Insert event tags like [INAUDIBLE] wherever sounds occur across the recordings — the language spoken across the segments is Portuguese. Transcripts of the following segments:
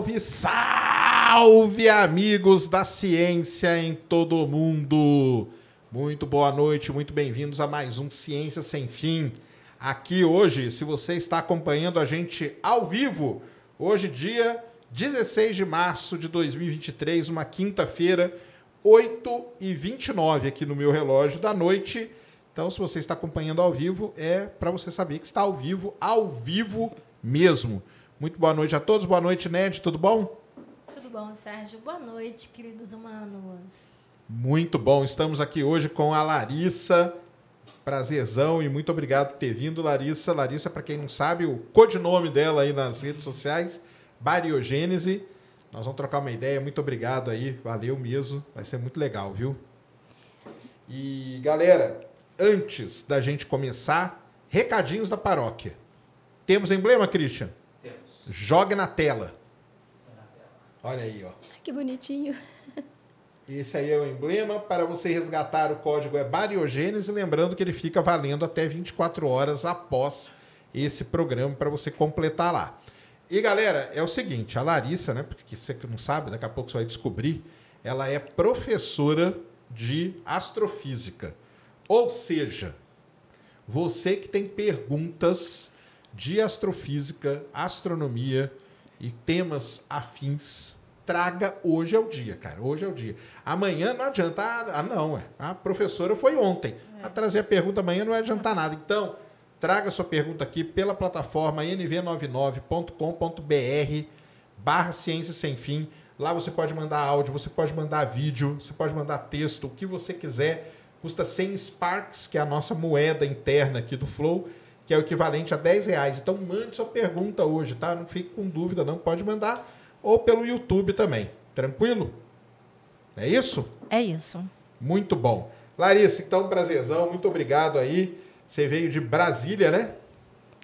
Salve, salve, amigos da ciência em todo o mundo! Muito boa noite, muito bem-vindos a mais um Ciência Sem Fim. Aqui hoje, se você está acompanhando a gente ao vivo, hoje, dia 16 de março de 2023, uma quinta-feira, 8 e 29 aqui no meu relógio da noite. Então, se você está acompanhando ao vivo, é para você saber que está ao vivo, ao vivo mesmo. Muito boa noite a todos. Boa noite, Ned. Tudo bom? Tudo bom, Sérgio. Boa noite, queridos humanos. Muito bom. Estamos aqui hoje com a Larissa. Prazerzão e muito obrigado por ter vindo, Larissa. Larissa, para quem não sabe, o codinome dela aí nas redes sociais, Bariogênese. Nós vamos trocar uma ideia. Muito obrigado aí. Valeu mesmo. Vai ser muito legal, viu? E, galera, antes da gente começar, recadinhos da paróquia. Temos emblema, Christian? Jogue na tela. Olha aí, ó. Que bonitinho. Esse aí é o emblema. Para você resgatar o código é Bariogênese. Lembrando que ele fica valendo até 24 horas após esse programa para você completar lá. E galera, é o seguinte: a Larissa, né? Porque você que não sabe, daqui a pouco você vai descobrir. Ela é professora de astrofísica. Ou seja, você que tem perguntas de astrofísica, astronomia e temas afins, traga hoje é o dia, cara. Hoje é o dia. Amanhã não adianta. Ah, não, é. A professora foi ontem. A trazer a pergunta amanhã não vai adiantar nada. Então, traga sua pergunta aqui pela plataforma nv99.com.br barra ciência sem fim. Lá você pode mandar áudio, você pode mandar vídeo, você pode mandar texto, o que você quiser. Custa 100 Sparks, que é a nossa moeda interna aqui do Flow, que é o equivalente a 10 reais. Então mande sua pergunta hoje, tá? Não fique com dúvida, não. Pode mandar. Ou pelo YouTube também. Tranquilo? É isso? É isso. Muito bom. Larissa, então, prazerzão. Muito obrigado aí. Você veio de Brasília, né?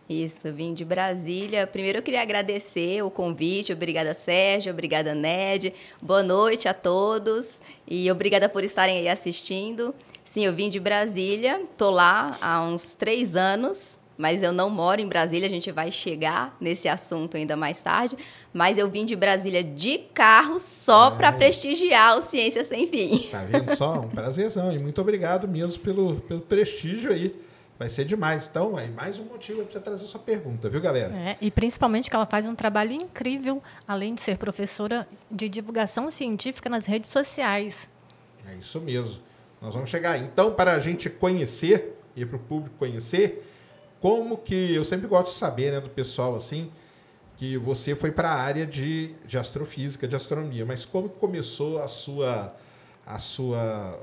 Isso, vim de Brasília. Primeiro eu queria agradecer o convite. Obrigada, Sérgio. Obrigada, Ned. Boa noite a todos. E obrigada por estarem aí assistindo. Sim, eu vim de Brasília. Tô lá há uns três anos, mas eu não moro em Brasília. A gente vai chegar nesse assunto ainda mais tarde. Mas eu vim de Brasília de carro só para prestigiar o Ciência Sem Fim. Tá vendo só? Um prazerzão. E muito obrigado mesmo pelo, pelo prestígio aí. Vai ser demais. Então, aí, mais um motivo para você trazer sua pergunta, viu, galera? É, e principalmente que ela faz um trabalho incrível, além de ser professora de divulgação científica nas redes sociais. É isso mesmo. Nós vamos chegar aí. Então, para a gente conhecer e para o público conhecer, como que eu sempre gosto de saber, né, do pessoal assim, que você foi para a área de, de astrofísica, de astronomia, mas como começou a sua a sua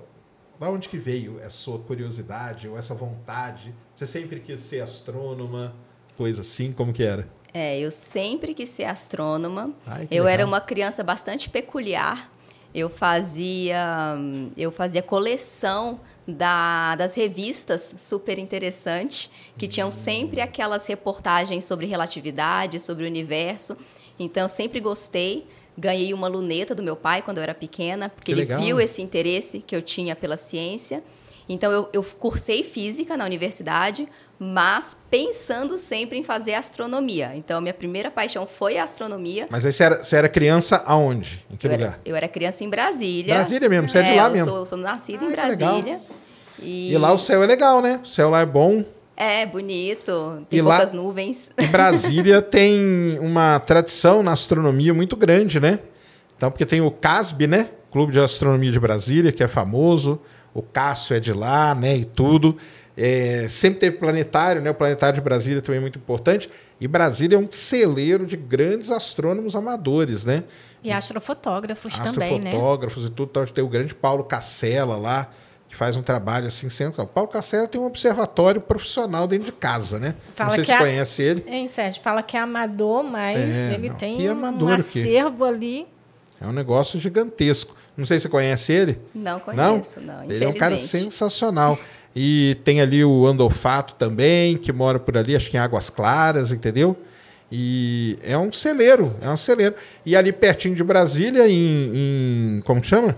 da onde que veio essa sua curiosidade ou essa vontade? Você sempre quis ser astrônoma, coisa assim, como que era? É, eu sempre quis ser astrônoma. Ai, eu legal. era uma criança bastante peculiar. Eu fazia, eu fazia coleção da, das revistas super interessantes, que tinham sempre aquelas reportagens sobre relatividade, sobre o universo. Então, eu sempre gostei. Ganhei uma luneta do meu pai quando eu era pequena, porque Que ele legal. viu esse interesse que eu tinha pela ciência. Então, eu, eu cursei física na universidade, mas pensando sempre em fazer astronomia. Então, minha primeira paixão foi a astronomia. Mas aí você era, você era criança aonde? Em que Eu lugar? era, eu era criança em Brasília. Brasília mesmo, você é de lá eu mesmo. Sou, sou nascida Ah, em. Brasília. E, E lá o céu é legal, né? O céu lá é bom. É, bonito. Tem E lá- poucas nuvens. Em Brasília [LAUGHS] tem uma tradição na astronomia muito grande, né? Então, porque tem o CASB, né? Clube de Astronomia de Brasília, que é famoso. O Cássio é de lá, né? E tudo. É, sempre teve planetário, né? O planetário de Brasília também é muito importante. E Brasília é um celeiro de grandes astrônomos amadores, né? E astrofotógrafos também, né? Astrofotógrafos e tudo. Então, tem o grande Paulo Cacela lá, que faz um trabalho assim central. Paulo Cacela tem um observatório profissional dentro de casa, né? Fala Não sei que se a- conhece ele. Hein, Sérgio? Fala que é amador, mas É, ele não, tem que um amador quê? acervo ali. É um negócio gigantesco. Não sei se você conhece ele. Não conheço, não, Ele é um cara sensacional. [LAUGHS] E tem ali o Andolfato também, que mora por ali, acho que em Águas Claras, entendeu? E é um celeiro, é um celeiro. E ali pertinho de Brasília, em. em- como que chama?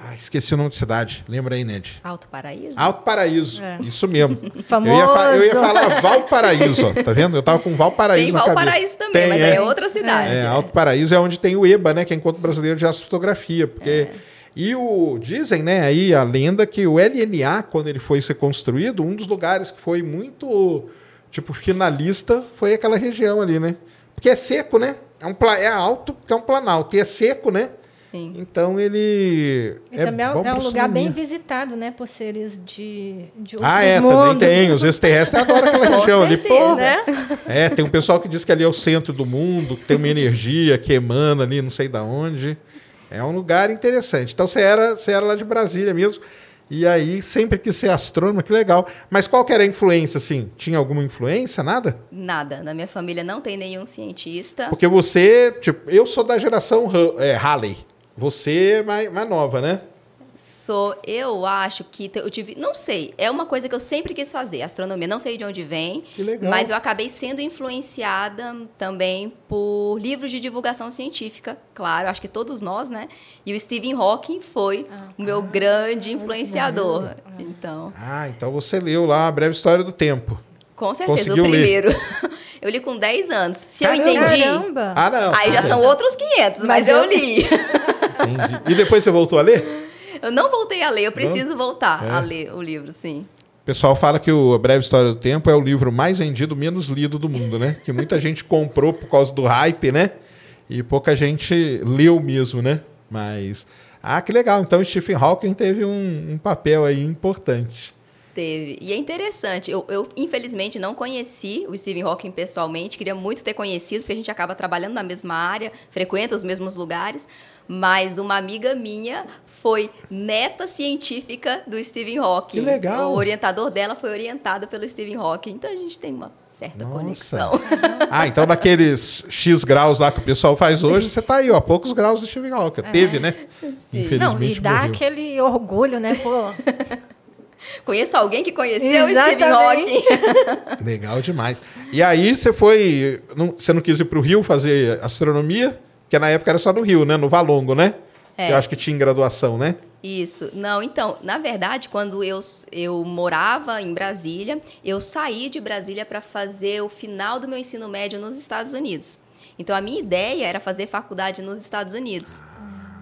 Ah, esqueci o nome da cidade. Lembra aí, Ned? Alto Paraíso? Alto Paraíso. É. Isso mesmo. Famoso. [LAUGHS] Eu ia, eu ia falar Valparaíso, tá vendo? Eu tava com Valparaíso Tem. Valparaíso também, Tem, mas aí é outra cidade. É, Alto Paraíso é onde tem o EBA, né? Que é Encontro Brasileiro de Astrofotografia. Porque... E o, dizem, né, aí a lenda que o LNA, quando ele foi ser construído, um dos lugares que foi muito, tipo, finalista foi aquela região ali, né? Porque é seco, né? É, um, é alto, porque é um planalto. E é seco, né? Sim. Então ele. E também é, bom é pra um lugar bem visitado, né? Por seres de, de outros Ah, é, mundos. também tem. Os extraterrestres adoram aquela [LAUGHS] região ali. certeza. Pô, Né? É, tem um pessoal que diz que ali é o centro do mundo, que tem uma energia que emana ali, não sei da onde. É um lugar interessante. Então você era, você era lá de Brasília mesmo. E aí sempre quis ser astrônomo, que legal. Mas qual que era a influência, assim? Tinha alguma influência? Nada? Nada. Na minha família não tem nenhum cientista. Porque você, tipo, eu sou da geração é, Halley. Você é mais, mais nova, né? Sou, eu acho que eu tive, não sei, é uma coisa que eu sempre quis fazer, astronomia, não sei de onde vem, Que legal. mas eu acabei sendo influenciada também por livros de divulgação científica, claro, acho que todos nós, né? E o Stephen Hawking foi o meu grande influenciador. Então, Ah, então você leu lá a breve história do tempo. com certeza, Conseguiu o ler? primeiro. [LAUGHS] eu li com 10 anos. Se Caramba! eu entendi, Caramba! Ah, não. aí já são outros 500, mas, Mas eu eu- li. Entendi. E depois você voltou a ler? Eu não voltei a ler, eu preciso voltar É. a ler o livro, sim. O pessoal fala que o A Breve História do Tempo é o livro mais vendido, menos lido do mundo, né? Que muita [LAUGHS] gente comprou por causa do hype, né? E pouca gente leu mesmo, né? Mas. Ah, que legal. Então Stephen Hawking teve um, um papel aí importante. Teve. E é interessante. Eu, eu, infelizmente, não conheci o Stephen Hawking pessoalmente. Queria muito ter conhecido, porque a gente acaba trabalhando na mesma área, frequenta os mesmos lugares. Mas uma amiga minha foi neta científica do Stephen Hawking. Que legal. O orientador dela foi orientado pelo Stephen Hawking. Então a gente tem uma certa Nossa. conexão. [LAUGHS] Ah, então naqueles X graus lá que o pessoal faz hoje, você tá aí, ó, poucos graus do Stephen Hawking. Teve, né? Não, Infelizmente e dá morreu. aquele orgulho, né? Pô, [LAUGHS] Conheço alguém que conheceu o Stephen. Hawking. [LAUGHS] Legal demais. E aí você foi. não- você não quis ir para o Rio fazer astronomia? Porque na época era só no Rio, né? No Valongo, né? É. Eu acho que tinha em graduação, né? Isso. Não, então, na verdade, quando eu, eu morava em Brasília, eu saí de Brasília para fazer o final do meu ensino médio nos Estados Unidos. Então, a minha ideia era fazer faculdade nos Estados Unidos.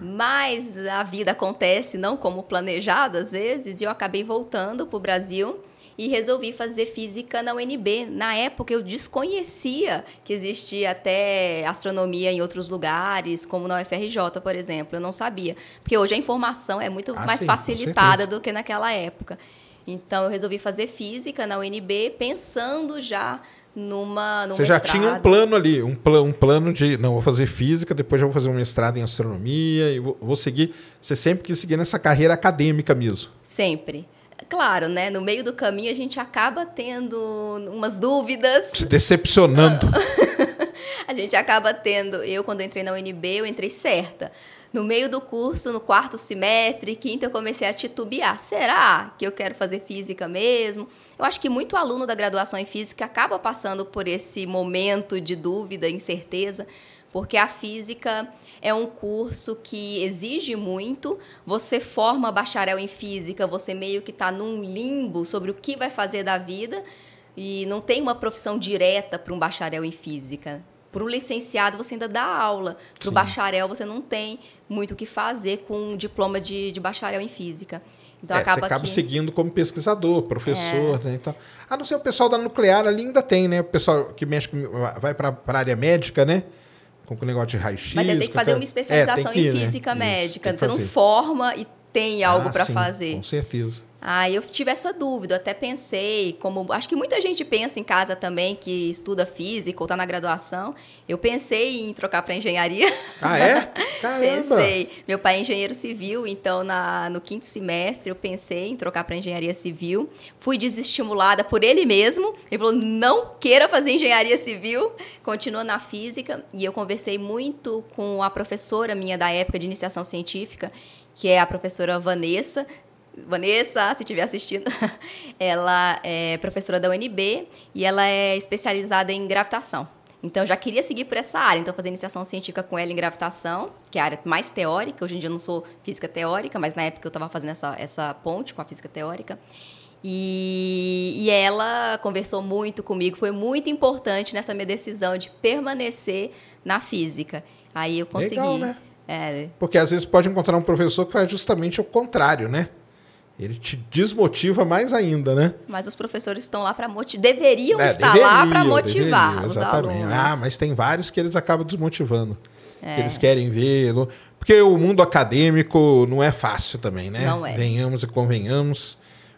Mas a vida acontece não como planejado, às vezes, e eu acabei voltando para o Brasil e resolvi fazer física na UNB. Na época eu desconhecia que existia até astronomia em outros lugares, como na UFRJ, por exemplo. Eu não sabia. Porque hoje a informação é muito Ah, mais sim, facilitada do que naquela época. Então eu resolvi fazer física na UNB, pensando já numa num Você já tinha um mestrado. plano ali, um, pla um plano de, não, vou fazer física, depois já vou fazer um mestrado em astronomia e vou, vou seguir. Você sempre quis seguir nessa carreira acadêmica mesmo. Sempre. Claro, né? No meio do caminho a gente acaba tendo umas dúvidas. Se decepcionando. [LAUGHS] A gente acaba tendo. Eu, quando entrei na UNB, eu entrei certa. No meio do curso, no quarto semestre, quinto, eu comecei a titubear. Será que eu quero fazer física mesmo? Eu acho que muito aluno da graduação em física acaba passando por esse momento de dúvida, incerteza, porque a física é um curso que exige muito. Você forma bacharel em física, você meio que está num limbo sobre o que vai fazer da vida e não tem uma profissão direta para um bacharel em física. Para um licenciado, você ainda dá aula. Para o bacharel, você não tem muito o que fazer com um diploma de, de bacharel em física. Então, É, acaba você acaba que... seguindo como pesquisador, professor, né? Então, a não ser o pessoal da nuclear ali ainda tem, né? O pessoal que mexe com, vai para a área médica, né? Com o negócio de raio-x. Mas você tem que fazer uma especialização É, ir, em né? física Isso, médica. que Você não forma e tem algo Ah, para fazer. Com certeza. Ah, eu tive essa dúvida, eu até pensei, como acho que muita gente pensa em casa também que estuda física ou está na graduação. Eu pensei em trocar para engenharia. Ah, é? [LAUGHS] Caramba! Pensei. Meu pai é engenheiro civil, então na, no quinto semestre eu pensei em trocar para engenharia civil. Fui desestimulada por ele mesmo. Ele falou: não queira fazer engenharia civil, continua na física. E eu conversei muito com a professora minha da época de iniciação científica, que é a professora Vanessa. Vanessa, se estiver assistindo, [LAUGHS] ela é professora da UNB e ela é especializada em gravitação. Então, eu já queria seguir por essa área. Então, fazer iniciação científica com ela em gravitação, que é a área mais teórica. Hoje em dia eu não sou física teórica, mas na época eu estava fazendo essa, essa ponte com a física teórica. E, e, ela conversou muito comigo, foi muito importante nessa minha decisão de permanecer na física. Aí eu consegui. Legal, né? É. Porque às vezes pode encontrar um professor que faz justamente o contrário, né? Ele te desmotiva mais ainda, né? Mas os professores estão lá para motivar. Deveriam é, estar lá para motivar deveriam, os exatamente. alunos. Ah, mas tem vários que eles acabam desmotivando. É. Que eles querem ver. Porque o mundo acadêmico não é fácil também, né? Não é. Venhamos e convenhamos.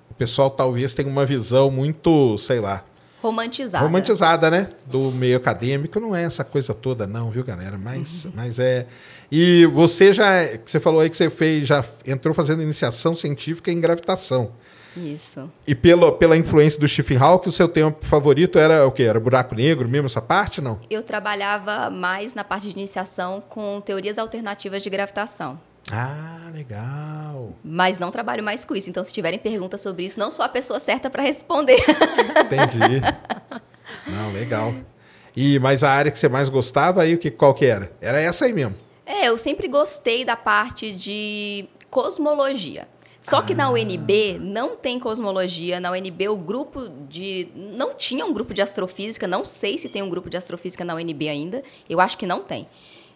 O pessoal talvez tenha uma visão muito, sei lá, Romantizada. Romantizada, né? Do meio acadêmico. Não é essa coisa toda, não, viu, galera? Mas, uhum. mas é. E você já. Você falou aí que você fez, já entrou fazendo iniciação científica em gravitação. Isso. E pela, pela influência do Stephen Hawking, o seu tema favorito era o quê? Era buraco negro mesmo, essa parte, não? Eu trabalhava mais na parte de iniciação com teorias alternativas de gravitação. Ah, legal. Mas não trabalho mais com isso. Então, se tiverem perguntas sobre isso, não sou a pessoa certa para responder. [LAUGHS] Entendi. Não, legal. E mas a área que você mais gostava aí, o que qual que era? Era essa aí mesmo. É, eu sempre gostei da parte de cosmologia. Só que na ah. UNB não tem cosmologia. Na UNB o grupo de não tinha um grupo de astrofísica, não sei se tem um grupo de astrofísica na UNB ainda. Eu acho que não tem.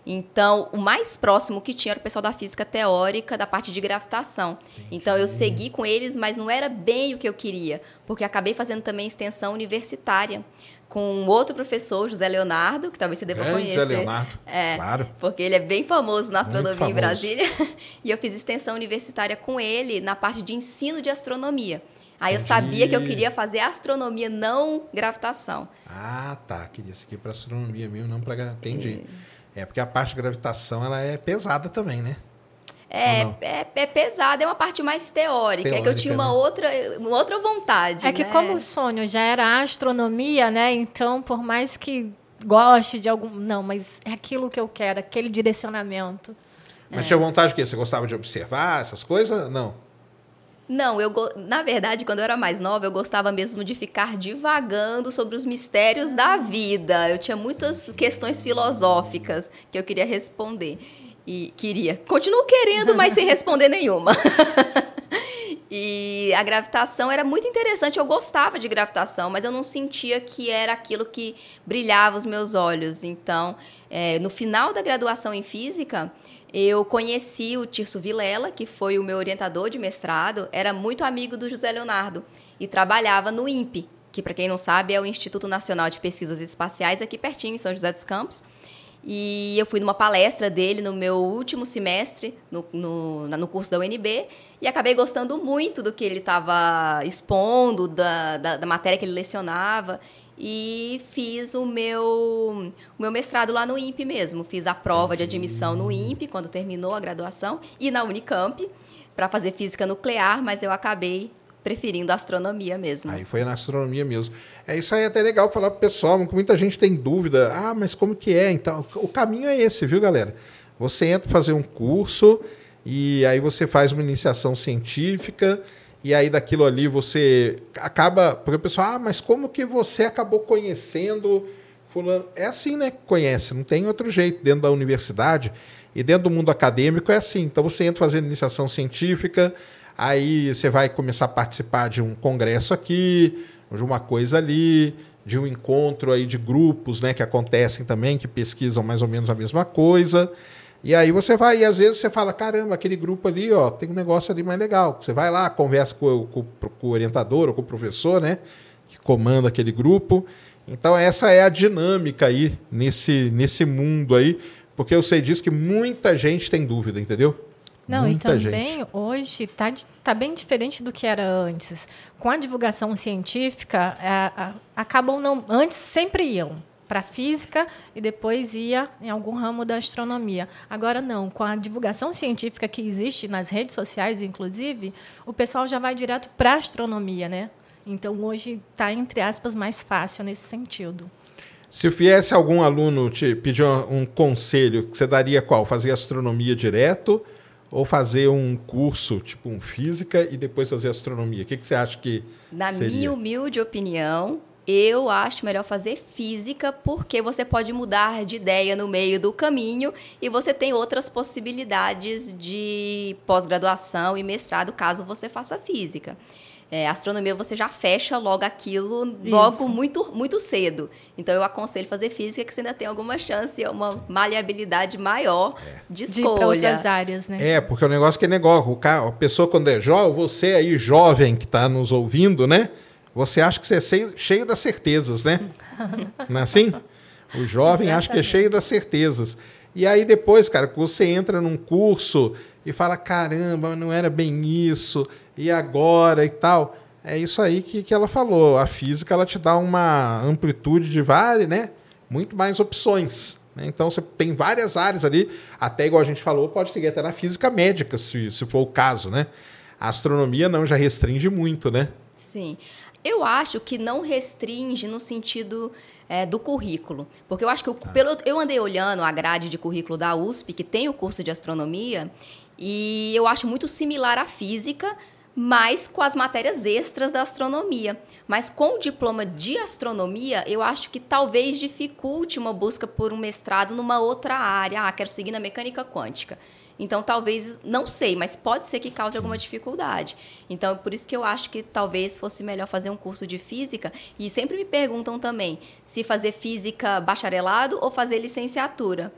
Então, o mais próximo que tinha era o pessoal da física teórica, da parte de gravitação. Entendi. Então, eu segui com eles, mas não era bem o que eu queria, porque acabei fazendo também extensão universitária com outro professor, José Leonardo, que talvez você deva Grande conhecer. José Leonardo, é, claro. Porque ele é bem famoso na astronomia famoso. em Brasília. [LAUGHS] E eu fiz extensão universitária com ele na parte de ensino de astronomia. Aí eu sabia que eu queria fazer astronomia, não gravitação. Ah, tá. Queria seguir para astronomia mesmo, não para... Entendi. É. É, porque a parte de gravitação ela é pesada também, né? É, é, é pesada, é uma parte mais teórica. teórica é que eu tinha uma, né? outra, uma outra vontade. É que, como o sonho já era astronomia, né? Então, por mais que goste de algum. Não, mas é aquilo que eu quero, aquele direcionamento. Mas é. tinha vontade de quê? Você gostava de observar essas coisas? Não. Não, eu na verdade, quando eu era mais nova, eu gostava mesmo de ficar divagando sobre os mistérios da vida. Eu tinha muitas questões filosóficas que eu queria responder. E queria. Continuo querendo, mas sem [LAUGHS] responder nenhuma. [LAUGHS] E a gravitação era muito interessante, eu gostava de gravitação, mas eu não sentia que era aquilo que brilhava os meus olhos. Então, é, no final da graduação em física, eu conheci o Tirso Vilela, que foi o meu orientador de mestrado, era muito amigo do José Leonardo e trabalhava no INPE, que, para quem não sabe, é o Instituto Nacional de Pesquisas Espaciais, aqui pertinho, em São José dos Campos. E eu fui numa palestra dele no meu último semestre, no, no, no curso da UNB, e acabei gostando muito do que ele estava expondo, da, da, da matéria que ele lecionava e fiz o meu, o meu mestrado lá no INPE mesmo. Fiz a prova de admissão no INPE quando terminou a graduação e na Unicamp para fazer física nuclear, mas eu acabei preferindo a astronomia mesmo. Aí foi na astronomia mesmo. É isso aí é até legal falar para o pessoal, porque muita gente tem dúvida. Ah, mas como que é? Então, o caminho é esse, viu, galera? Você entra fazer um curso e aí você faz uma iniciação científica e aí daquilo ali você acaba. Porque o pessoal, ah, mas como que você acabou conhecendo fulano? É assim, né? Conhece, não tem outro jeito. Dentro da universidade e dentro do mundo acadêmico é assim. Então você entra fazendo iniciação científica, aí você vai começar a participar de um congresso aqui, de uma coisa ali, de um encontro aí de grupos né, que acontecem também, que pesquisam mais ou menos a mesma coisa. E aí você vai, e às vezes você fala, caramba, aquele grupo ali, ó, tem um negócio ali mais legal. Você vai lá, conversa com, com, com o orientador ou com o professor, né? Que comanda aquele grupo. Então essa é a dinâmica aí nesse, nesse mundo aí, porque eu sei disso que muita gente tem dúvida, entendeu? Não, muita e também gente. hoje está tá bem diferente do que era antes. Com a divulgação científica, a, a, acabam não. Antes sempre iam para física e depois ia em algum ramo da astronomia. Agora não, com a divulgação científica que existe nas redes sociais, inclusive, o pessoal já vai direto para a astronomia, né? Então hoje está entre aspas mais fácil nesse sentido. Se viesse algum aluno te pedir um, conselho, você daria qual? Fazer astronomia direto ou fazer um curso, tipo um física, e depois fazer astronomia? O que, que você acha que Na seria? minha humilde opinião, eu acho melhor fazer física porque você pode mudar de ideia no meio do caminho e você tem outras possibilidades de pós-graduação e mestrado caso você faça física. É, astronomia você já fecha logo aquilo logo muito, muito cedo. Então eu aconselho fazer física que você ainda tem alguma chance, uma maleabilidade maior é. de escolha. De outras áreas, né? É, porque o negócio que é negócio. O cara, a pessoa quando é jovem, você aí jovem que está nos ouvindo, né? Você acha que você é cheio, das certezas, né? [LAUGHS] Não é assim? O jovem Exatamente. acha que é cheio das certezas. E aí depois, cara, você entra num curso e fala, caramba, não era bem isso, e agora e tal. É isso aí que, que ela falou. A física ela te dá uma amplitude de várias, né? Muito mais opções. Né? Então você tem várias áreas ali, até igual a gente falou, pode seguir até na física médica, se, se for o caso, né? A astronomia não já restringe muito, né? Sim. Eu acho que não restringe no sentido é, do currículo. Porque eu acho que eu, pelo, eu andei olhando a grade de currículo da USP, que tem o curso de astronomia, e eu acho muito similar à física, mas com as matérias extras da astronomia. Mas com o diploma de astronomia, eu acho que talvez dificulte uma busca por um mestrado numa outra área. Ah, quero seguir na mecânica quântica. Então, talvez, não sei, mas pode ser que cause alguma dificuldade. Então, por isso que eu acho que talvez fosse melhor fazer um curso de física. E sempre me perguntam também se fazer física bacharelado ou fazer licenciatura.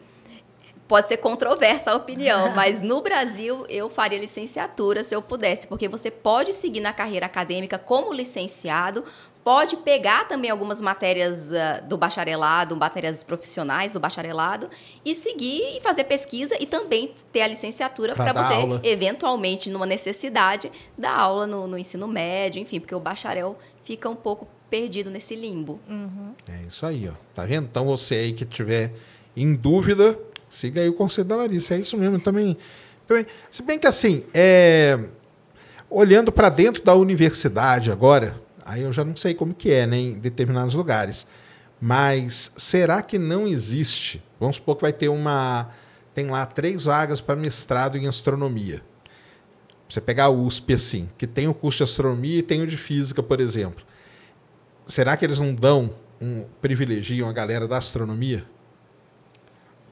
Pode ser controversa a opinião, [LAUGHS] mas no Brasil eu faria licenciatura se eu pudesse, porque você pode seguir na carreira acadêmica como licenciado, pode pegar também algumas matérias uh, do bacharelado, matérias profissionais do bacharelado, e seguir e fazer pesquisa e também ter a licenciatura para você, aula. eventualmente, numa necessidade, dar aula no, no, ensino médio, enfim, porque o bacharel fica um pouco perdido nesse limbo. Uhum. É isso aí, ó. Tá vendo? Então você aí que tiver em dúvida, siga aí o conselho da Larissa. É isso mesmo. Também, também se bem que assim, é, olhando para dentro da universidade agora, Aí eu já não sei como que é né, em determinados lugares. Mas será que não existe? Vamos supor que vai ter uma. Tem lá três vagas para mestrado em astronomia. Você pegar o USP assim, que tem o curso de astronomia e tem o de física, por exemplo. Será que eles não dão um privilegiam a galera da astronomia?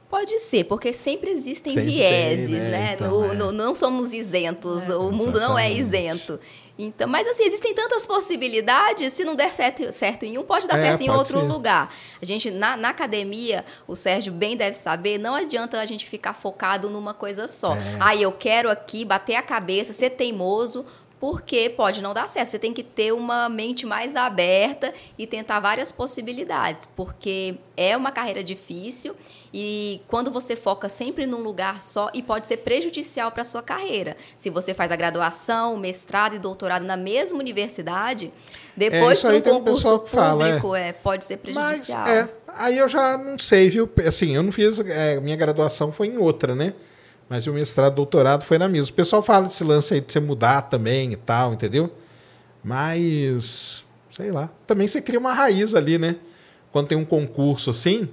Pode ser, porque sempre existem sempre vieses, tem, né? né? Então, é. no, não somos isentos, é, o mundo não é isento. Então, mas assim, existem tantas possibilidades, se não der certo, certo em um, pode dar é, certo em outro ser. lugar. A gente, na, na, academia, o Sérgio bem deve saber, não adianta a gente ficar focado numa coisa só. É. Ah, eu quero aqui bater a cabeça, ser teimoso, porque pode não dar certo. Você tem que ter uma mente mais aberta e tentar várias possibilidades, porque é uma carreira difícil e quando você foca sempre num lugar só, e pode ser prejudicial para a sua carreira. Se você faz a graduação, mestrado e doutorado na mesma universidade, depois é, um concurso público, é. é. pode ser prejudicial. Mas, é, aí eu já não sei, viu? Assim, eu não fiz. É, minha graduação foi em outra, né? Mas o mestrado, doutorado foi na mesma. O pessoal fala desse lance aí de você mudar também e tal, entendeu? Mas, sei lá. Também você cria uma raiz ali, né? Quando tem um concurso assim,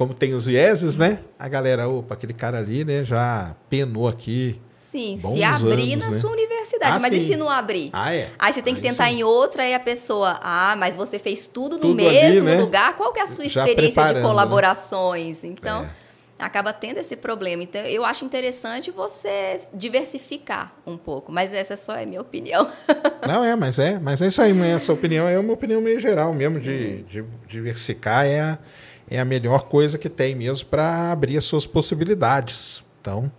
como tem os vieses, né? A galera, opa, aquele cara ali, né, já penou aqui. Sim, se abrir anos, na né? sua universidade. Ah, mas sim. e se não abrir? Ah, é. Aí você tem que tentar em outra e a pessoa, ah, mas você fez tudo no tudo mesmo ali, né? lugar. Qual que é a sua já experiência de né? colaborações? Né? Então, é acaba tendo esse problema. Então, eu acho interessante você diversificar um pouco, mas essa só é minha opinião. [LAUGHS] Não, é, mas é, mas é isso aí, essa opinião é uma opinião meio geral mesmo, de, de diversificar é a, é a melhor coisa que tem mesmo para abrir as suas possibilidades. Então,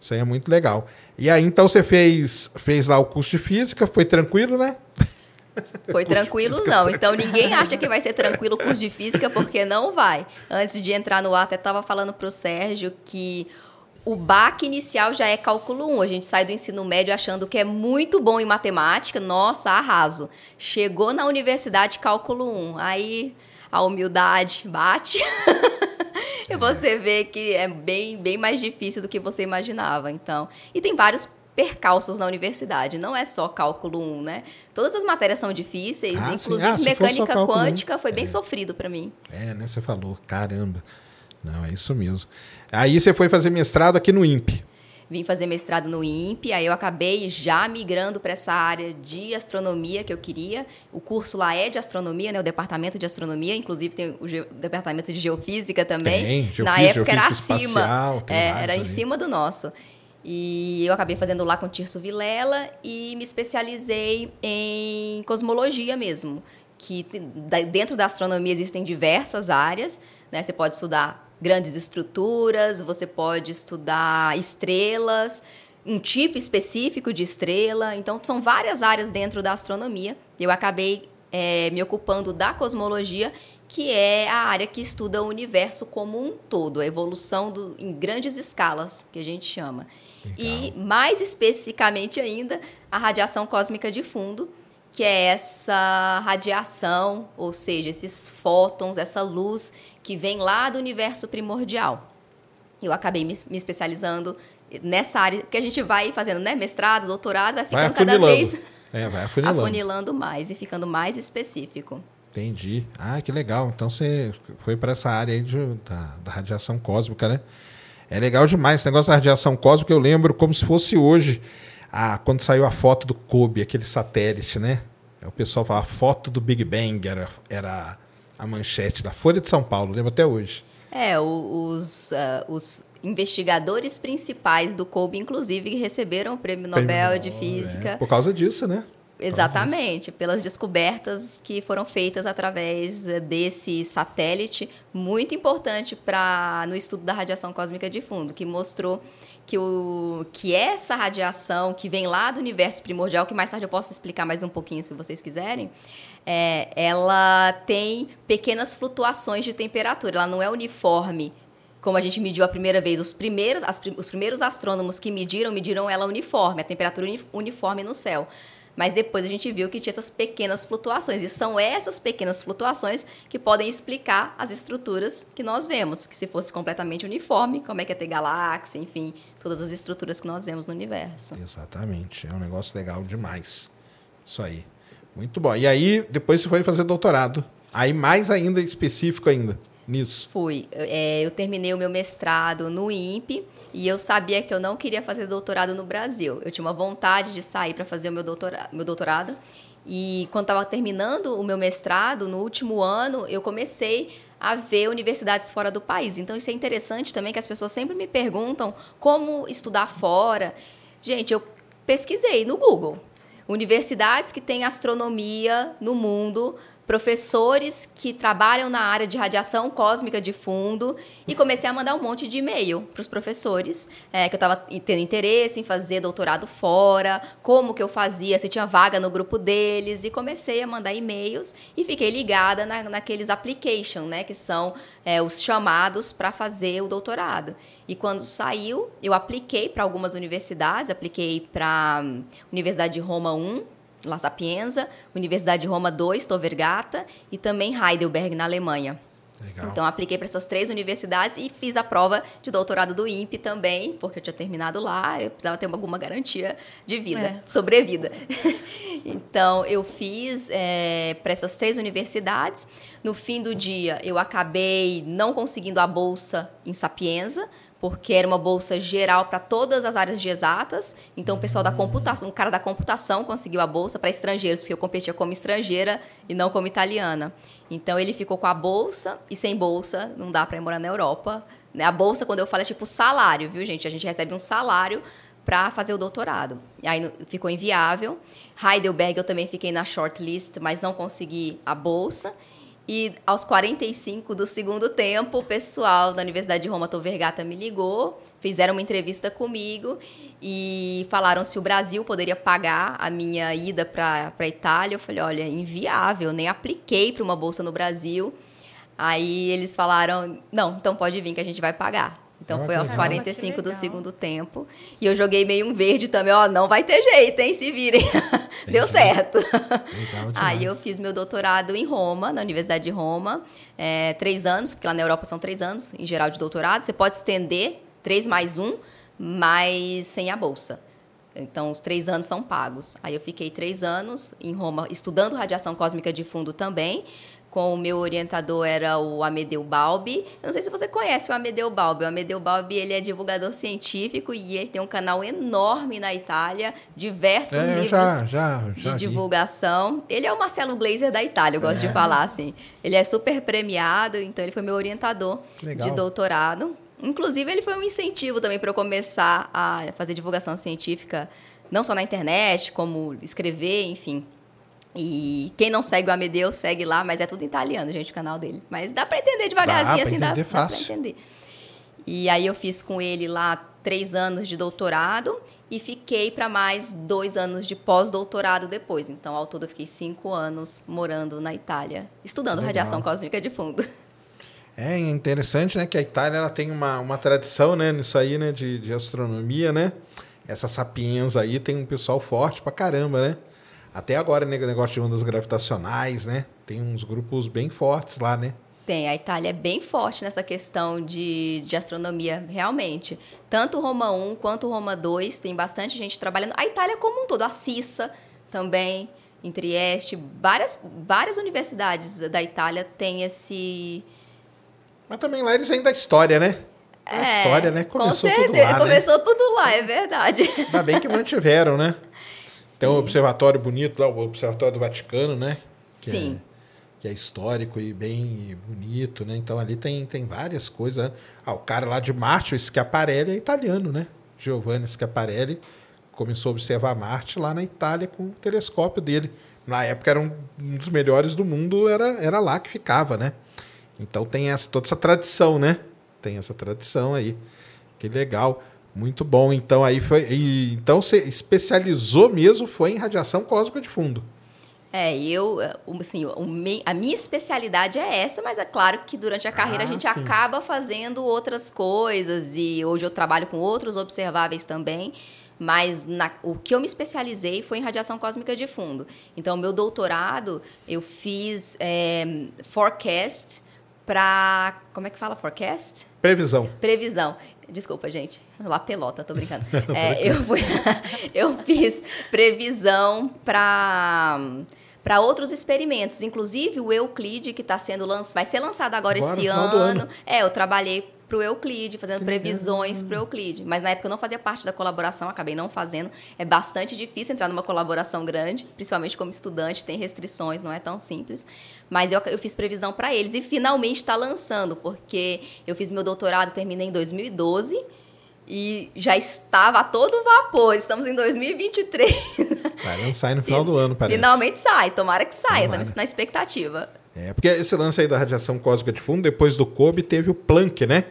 isso aí é muito legal. E aí, então, você fez, fez lá o curso de física, foi tranquilo, né? [LAUGHS] Foi tranquilo, não. Então [LAUGHS] ninguém acha que vai ser tranquilo o curso de física, porque não vai. Antes de entrar no ar, até estava falando para o Sérgio que o BAC inicial já é cálculo 1. A gente sai do ensino médio achando que é muito bom em matemática. Nossa, arraso. Chegou na universidade, cálculo 1. Aí a humildade bate. [LAUGHS] e você vê que é bem, bem mais difícil do que você imaginava. Então, e tem vários percalços na universidade. Não é só cálculo 1, né? Todas as matérias são difíceis, ah, inclusive ah, mecânica quântica 1. foi bem é. sofrido para mim. É, né? Você falou, caramba. Não, é isso mesmo. Aí você foi fazer mestrado aqui no INPE. Vim fazer mestrado no INPE, aí eu acabei já migrando para essa área de astronomia que eu queria. O curso lá é de astronomia, né? O departamento de astronomia, inclusive tem o, ge... o departamento de geofísica também. Tem, geofísica, Na época era acima. Espacial, é, era em ali. cima do nosso. E eu acabei fazendo lá com o Tirso Vilela e me especializei em cosmologia mesmo. Que dentro da astronomia existem diversas áreas, né? Você pode estudar grandes estruturas, você pode estudar estrelas, um tipo específico de estrela. Então, são várias áreas dentro da astronomia. Eu acabei é, me ocupando da cosmologia, que é a área que estuda o universo como um todo, a evolução do, em grandes escalas, que a gente chama. Legal. E, mais especificamente ainda, a radiação cósmica de fundo, que é essa radiação, ou seja, esses fótons, essa luz que vem lá do universo primordial. Eu acabei me, me especializando nessa área, que a gente vai fazendo, né? Mestrado, doutorado, vai ficando vai cada vez é, vai afunilando. afunilando mais e ficando mais específico. Entendi. Ah, que legal. Então você foi para essa área aí de, da, da, radiação cósmica, né? É legal demais esse negócio da radiação cósmica. Eu lembro como se fosse hoje, a, quando saiu a foto do COBE, aquele satélite, né? O pessoal falava foto do Big Bang, era, era a manchete da Folha de São Paulo, lembro até hoje. É, os, uh, os investigadores principais do COBE, inclusive, receberam o Prêmio Nobel de Física. É, por causa disso, né? Exatamente, pelas descobertas que foram feitas através eh, desse satélite, muito importante para no estudo da radiação cósmica de fundo, que mostrou que, o, que essa radiação que vem lá do universo primordial, que mais tarde eu posso explicar mais um pouquinho se vocês quiserem, é, ela tem pequenas flutuações de temperatura, ela não é uniforme. Como a gente mediu a primeira vez, os primeiros, as, os primeiros astrônomos que mediram, mediram ela uniforme, a temperatura uniforme no céu. Mas depois a gente viu que tinha essas pequenas flutuações. E são essas pequenas flutuações que podem explicar as estruturas que nós vemos. Que se fosse completamente uniforme, como é que ia ter galáxia, enfim, todas as estruturas que nós vemos no universo. Exatamente. É um negócio legal demais. Isso aí. Muito bom. E aí, depois você foi fazer doutorado. Aí, mais ainda específico ainda nisso. Fui. É, eu terminei o meu mestrado no INPE e eu sabia que eu não queria fazer doutorado no Brasil. Eu tinha uma vontade de sair para fazer o meu doutorado, meu doutorado. E quando estava terminando o meu mestrado, no último ano, eu comecei a ver universidades fora do país. Então, isso é interessante também, que as pessoas sempre me perguntam como estudar fora. Gente, eu pesquisei no Google. Universidades que têm astronomia no mundo, professores que trabalham na área de radiação cósmica de fundo e comecei a mandar um monte de e-mail para os professores é, que eu estava tendo interesse em fazer doutorado fora, como que eu fazia, se tinha vaga no grupo deles e comecei a mandar e-mails e fiquei ligada na, naqueles application, né, que são é, os chamados para fazer o doutorado. E quando saiu, eu apliquei para algumas universidades, apliquei para hum, Universidade de Roma 1, La Sapienza, Universidade de Roma 2, Tor Vergata, e também Heidelberg, na Alemanha. Legal. Então, apliquei para essas três universidades e fiz a prova de doutorado do INPE também, porque eu tinha terminado lá, eu precisava ter alguma garantia de vida, é. sobrevida. [LAUGHS] então, eu fiz é, para essas três universidades. No fim do dia, eu acabei não conseguindo a bolsa em Sapienza, porque era uma bolsa geral para todas as áreas de exatas. Então, o pessoal da computação, o cara da computação conseguiu a bolsa para estrangeiros, porque eu competia como estrangeira e não como italiana. Então, ele ficou com a bolsa e sem bolsa não dá para ir morar na Europa. Né? A bolsa, quando eu falo, é tipo salário, viu, gente? A gente recebe um salário para fazer o doutorado. E aí ficou inviável. Heidelberg eu também fiquei na shortlist, mas não consegui a bolsa. E aos 45 do segundo tempo, o pessoal da Universidade de Roma Tor Vergata me ligou, fizeram uma entrevista comigo e falaram se o Brasil poderia pagar a minha ida para a Itália. Eu falei, olha, inviável, nem apliquei para uma bolsa no Brasil. Aí eles falaram, não, então pode vir que a gente vai pagar. Então foi aos 45 do segundo tempo. E eu joguei meio um verde também, ó, não vai ter jeito, hein? Se virem. Deu certo. [LAUGHS] Aí eu fiz meu doutorado em Roma, na Universidade de Roma, é, três anos, porque lá na Europa são três anos, em geral, de doutorado. Você pode estender três mais um, mas sem a bolsa. Então, os três anos são pagos. Aí eu fiquei três anos em Roma estudando radiação cósmica de fundo também, com o meu orientador era o Amedeu Balbi. Eu não sei se você conhece o Amedeu Balbi. O Amedeu Balbi ele é divulgador científico e ele tem um canal enorme na Itália, diversos é, livros já, já, já de divulgação. Ele é o Marcelo Glazer da Itália, eu gosto é. de falar assim. Ele é super premiado, então ele foi meu orientador Legal. de doutorado. Inclusive, ele foi um incentivo também para eu começar a fazer divulgação científica, não só na internet, como escrever, enfim. E quem não segue o Amedeu, segue lá, mas é tudo italiano, gente, o canal dele. Mas dá para entender devagarzinho, dá assim, dá, dá para entender. E aí eu fiz com ele lá três anos de doutorado e fiquei para mais dois anos de pós-doutorado depois. Então, ao todo, eu fiquei cinco anos morando na Itália, estudando Legal. radiação cósmica de fundo. É interessante, né, que a Itália ela tem uma, uma tradição, né, nisso aí, né, de, de astronomia, né? Essa sapienza aí tem um pessoal forte pra caramba, né? Até agora, né, negócio de ondas gravitacionais, né? Tem uns grupos bem fortes lá, né? Tem, a Itália é bem forte nessa questão de, de astronomia, realmente. Tanto Roma 1 quanto Roma 2, tem bastante gente trabalhando. A Itália como um todo, a Cissa também, em Trieste, várias, várias universidades da Itália têm esse... Mas também lá eles vêm da história, né? A é, história, né? Começou com certeza, tudo lá, né? Começou né? tudo lá, é verdade. Ainda bem que mantiveram, né? [LAUGHS] Tem um observatório bonito lá, o Observatório do Vaticano, né? Que Sim. É, que é histórico e bem bonito, né? Então ali tem, tem várias coisas. Né? Ah, o cara lá de Marte, o Schiaparelli, é italiano, né? Giovanni Schiaparelli começou a observar Marte lá na Itália com o telescópio dele. Na época era um, um dos melhores do mundo, era, era lá que ficava, né? Então tem essa, toda essa tradição, né? Tem essa tradição aí. Que legal. Muito bom. Então aí foi. E, então você especializou mesmo foi em radiação cósmica de fundo. É, eu, assim, a minha especialidade é essa, mas é claro que durante a carreira ah, a gente sim. acaba fazendo outras coisas e hoje eu trabalho com outros observáveis também, mas na, o que eu me especializei foi em radiação cósmica de fundo. Então, meu doutorado eu fiz é, forecast para como é que fala forecast? Previsão. Previsão. Desculpa, gente. Lá pelota, tô brincando. [LAUGHS] É, eu, fui, [LAUGHS] eu fiz previsão para para outros experimentos, inclusive o Euclid que está sendo lançado, vai ser lançado agora, agora esse ano. ano. É, eu trabalhei para o Euclid, fazendo previsões para o Euclid. Mas na época eu não fazia parte da colaboração, acabei não fazendo. É bastante difícil entrar numa colaboração grande, principalmente como estudante, tem restrições, não é tão simples. Mas eu, eu fiz previsão para eles e finalmente está lançando, porque eu fiz meu doutorado, terminei em 2012 e já estava a todo vapor. Estamos em 2023. Vai lançar no [LAUGHS] final do ano, parece. Finalmente sai, tomara que saia, estamos na expectativa. É, porque esse lance aí da radiação cósmica de fundo, depois do COBE, teve o Planck, né?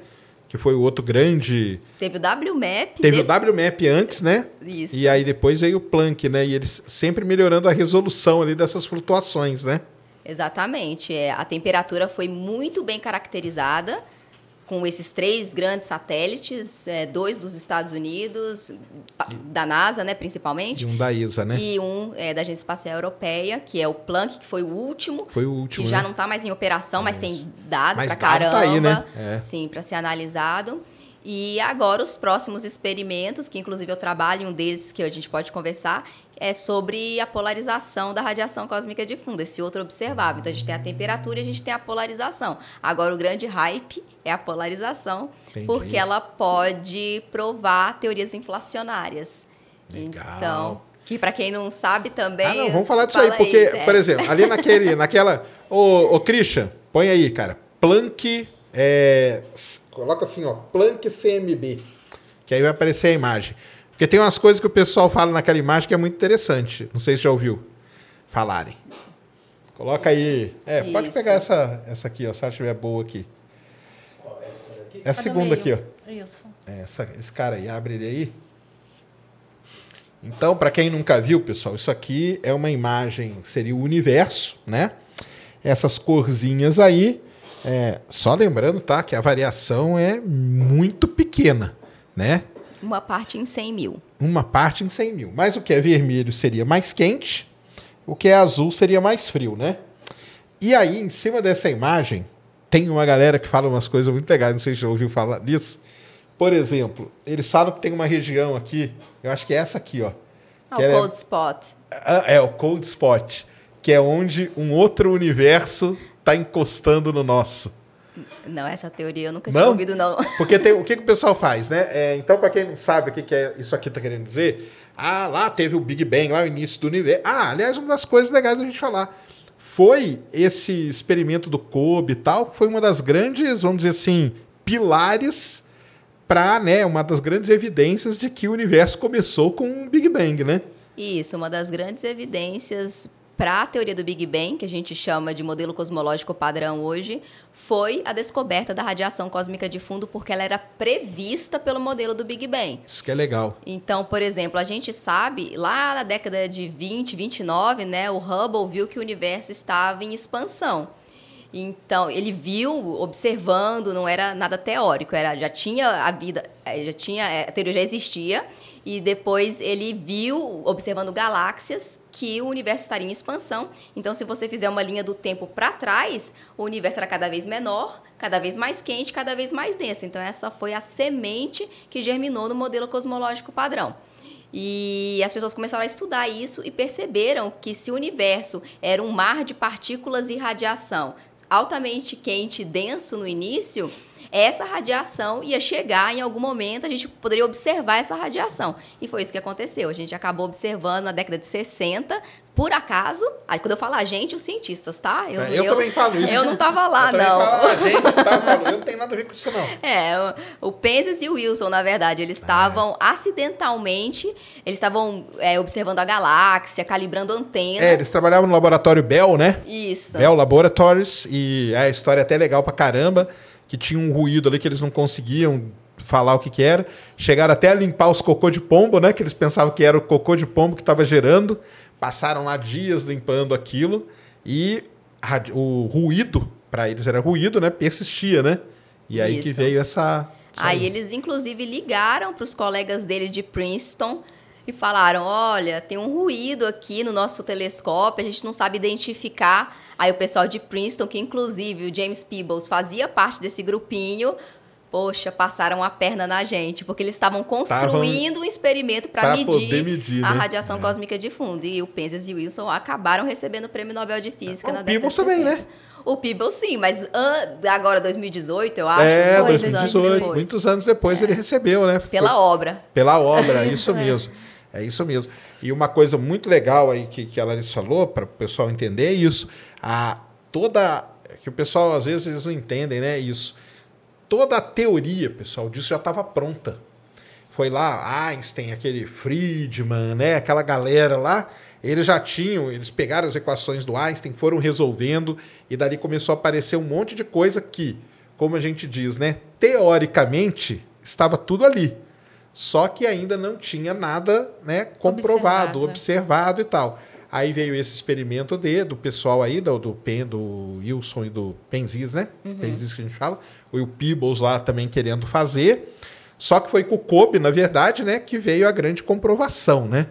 Que foi o outro grande. Teve o WMAP. Teve de... o WMAP antes, né? Isso. E aí depois veio o Planck, né? E eles sempre melhorando a resolução ali dessas flutuações, né? Exatamente. É, a temperatura foi muito bem caracterizada com esses três grandes satélites, é, dois dos Estados Unidos, da NASA, né, principalmente. E um da ESA, né? E um é, da Agência Espacial Europeia, que é o Planck, que foi o último. Foi o último. Que né? já não está mais em operação, é mas tem dado para caramba. Tá aí, né? É. Sim, para ser analisado. E agora os próximos experimentos, que inclusive eu trabalho, um deles que a gente pode conversar, é sobre a polarização da radiação cósmica de fundo, esse outro observável. Então a gente tem a temperatura e a gente tem a polarização. Agora o grande hype é a polarização, Entendi. porque ela pode provar teorias inflacionárias. Legal. Então, que para quem não sabe também. Ah, não, vamos falar disso aí, porque, é. por exemplo, ali naquele, naquela. Ô, ô, Christian, põe aí, cara. Planck. É, coloca assim, ó. Planck CMB. Que aí vai aparecer a imagem. Porque tem umas coisas que o pessoal fala naquela imagem que é muito interessante. Não sei se já ouviu falarem. Coloca aí. É, Isso. pode pegar essa, essa aqui, ó, se ela estiver boa aqui. É a segunda aqui, ó. Isso. É, essa, esse cara aí, abre ele aí. Então, para quem nunca viu, pessoal, isso aqui é uma imagem, seria o universo, né? Essas corzinhas aí, é, só lembrando, tá, que a variação é muito pequena, né? Uma parte em 100 mil. Uma parte em 100 mil. Mas o que é vermelho seria mais quente, o que é azul seria mais frio, né? E aí, em cima dessa imagem, tem uma galera que fala umas coisas muito legais, não sei se já ouviu falar disso. Por exemplo, eles falam que tem uma região aqui, eu acho que é essa aqui, ó. Ah, o cold é, spot. É, é, o cold spot, que é onde um outro universo está encostando no nosso. Não, essa teoria eu nunca tinha não? ouvido, não. [LAUGHS] Porque tem, o que, que o pessoal faz, né? É, então, para quem não sabe o que, que é, isso aqui está querendo dizer, ah, lá teve o Big Bang, lá o início do universo. Ah, aliás, uma das coisas legais da gente falar foi esse experimento do Kobe e tal, foi uma das grandes, vamos dizer assim, pilares para, né, uma das grandes evidências de que o universo começou com um Big Bang, né? Isso, uma das grandes evidências para a teoria do Big Bang, que a gente chama de modelo cosmológico padrão hoje, foi a descoberta da radiação cósmica de fundo, porque ela era prevista pelo modelo do Big Bang. Isso que é legal. Então, por exemplo, a gente sabe, lá na década de 20, 29, né, o Hubble viu que o universo estava em expansão. Então, ele viu, observando, não era nada teórico, era já tinha a vida, eh, já tinha, eh, a teoria já existia, e depois ele viu, observando galáxias, que o universo estaria em expansão. Então, se você fizer uma linha do tempo para trás, o universo era cada vez menor, cada vez mais quente, cada vez mais denso. Então, essa foi a semente que germinou no modelo cosmológico padrão. E as pessoas começaram a estudar isso e perceberam que se o universo era um mar de partículas e radiação altamente quente e denso no início, essa radiação ia chegar em algum momento, a gente poderia observar essa radiação. E foi isso que aconteceu. A gente acabou observando na década de 60, por acaso, aí quando eu falo a gente, os cientistas, tá? Eu, é, eu, eu também falo isso. [LAUGHS] Eu não estava lá, eu não. Falo, a gente tá eu não tenho nada a ver com isso, não. É, o, o Penzias e o Wilson, na verdade, eles estavam é. acidentalmente, eles estavam é, observando a galáxia, calibrando antena. É, eles trabalhavam no laboratório Bell, né? Isso. Bell Laboratories, e é, a história é até legal pra caramba que tinha um ruído ali que eles não conseguiam falar o que, que era. Chegaram até a limpar os cocô de pombo, né? Que eles pensavam que era o cocô de pombo que estava gerando. Passaram lá dias limpando aquilo e o ruído, para eles era ruído, né? Persistia, né? E aí Isso. que veio essa. Aí eles, inclusive, ligaram para os colegas dele de Princeton e falaram: olha, tem um ruído aqui no nosso telescópio, a gente não sabe identificar. Aí o pessoal de Princeton, que inclusive o James Peebles fazia parte desse grupinho, poxa, passaram a perna na gente, porque eles estavam construindo Tavam um experimento para medir, medir, a né? radiação é. cósmica de fundo. E o Penzias e o Wilson acabaram recebendo o Prêmio Nobel de Física é, na década Peebles também, né? O Peebles sim, mas agora 2018, eu acho. É, 2018, anos muitos anos depois é. ele recebeu, né? Pela Foi, obra. Pela obra, isso [LAUGHS] mesmo. É isso mesmo. E uma coisa muito legal aí que, que a Larissa falou, para o pessoal entender, é isso. A, toda. Que o pessoal às vezes eles não entendem, né? Isso. Toda a teoria, pessoal, disso já estava pronta. Foi lá Einstein, aquele Friedman, né? Aquela galera lá. Eles já tinham, eles pegaram as equações do Einstein, foram resolvendo, e dali começou a aparecer um monte de coisa que, como a gente diz, né? Teoricamente, estava tudo ali só que ainda não tinha nada né, comprovado, observado, observado e tal. Aí veio esse experimento de, do pessoal aí, do, do, Pen, do Wilson e do Penzis, né? Uhum. Penzis que a gente fala. O Peebles lá também querendo fazer. Só que foi com o Kobe, na verdade, né? Que veio a grande comprovação, né?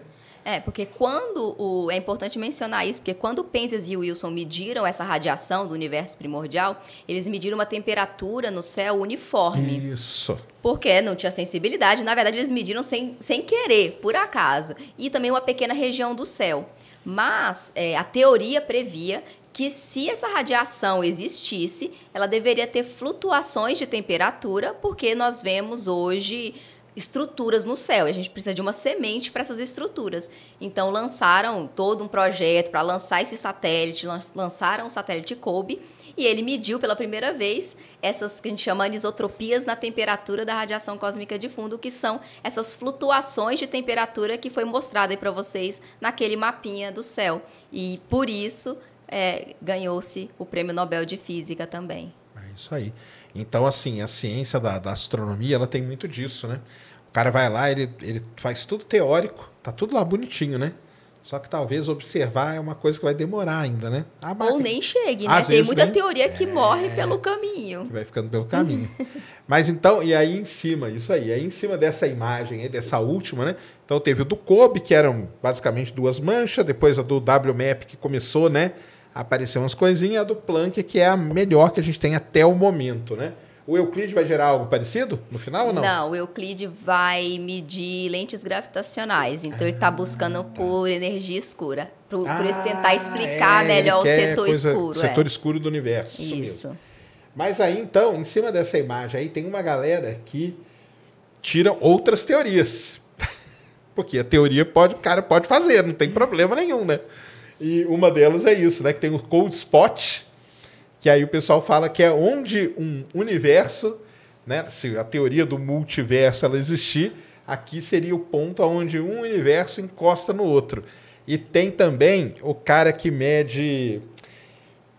É, porque quando o. É importante mencionar isso, porque quando Penzias e Wilson mediram essa radiação do universo primordial, eles mediram uma temperatura no céu uniforme. Isso. Porque não tinha sensibilidade. Na verdade, eles mediram sem, sem querer, por acaso. E também uma pequena região do céu. Mas é, a teoria previa que se essa radiação existisse, ela deveria ter flutuações de temperatura, porque nós vemos hoje estruturas no céu. E a gente precisa de uma semente para essas estruturas. Então lançaram todo um projeto para lançar esse satélite, lançaram o satélite COBE e ele mediu pela primeira vez essas que a gente chama anisotropias na temperatura da radiação cósmica de fundo, que são essas flutuações de temperatura que foi mostrada aí para vocês naquele mapinha do céu. E por isso é, ganhou-se o Prêmio Nobel de Física também. É isso aí. Então, assim, a ciência da, da astronomia ela tem muito disso, né? O cara vai lá, ele, ele faz tudo teórico, tá tudo lá bonitinho, né? Só que talvez observar é uma coisa que vai demorar ainda, né? Ah, Ou nem chegue, né? Tem muita nem... teoria que é... morre pelo caminho. Que vai ficando pelo caminho. [LAUGHS] Mas então, e aí em cima, isso aí, aí em cima dessa imagem, aí, dessa última, né? Então teve o do Kobe, que eram basicamente duas manchas, depois a do WMAP, que começou, né? A aparecer umas coisinhas, a do Planck, que é a melhor que a gente tem até o momento, né? O Euclide vai gerar algo parecido no final ou não? Não, o Euclide vai medir lentes gravitacionais. Então ele está buscando por energia escura. Por, ah, por isso tentar explicar é, melhor o setor coisa, escuro. O setor é. escuro do universo. Isso. isso Mas aí, então, em cima dessa imagem aí, tem uma galera que tira outras teorias. [LAUGHS] Porque a teoria pode, o cara pode fazer, não tem problema nenhum, né? E uma delas é isso, né? Que tem o cold spot, que aí o pessoal fala que é onde um universo, né? Se a teoria do multiverso ela existir, aqui seria o ponto onde um universo encosta no outro. E tem também o cara que mede.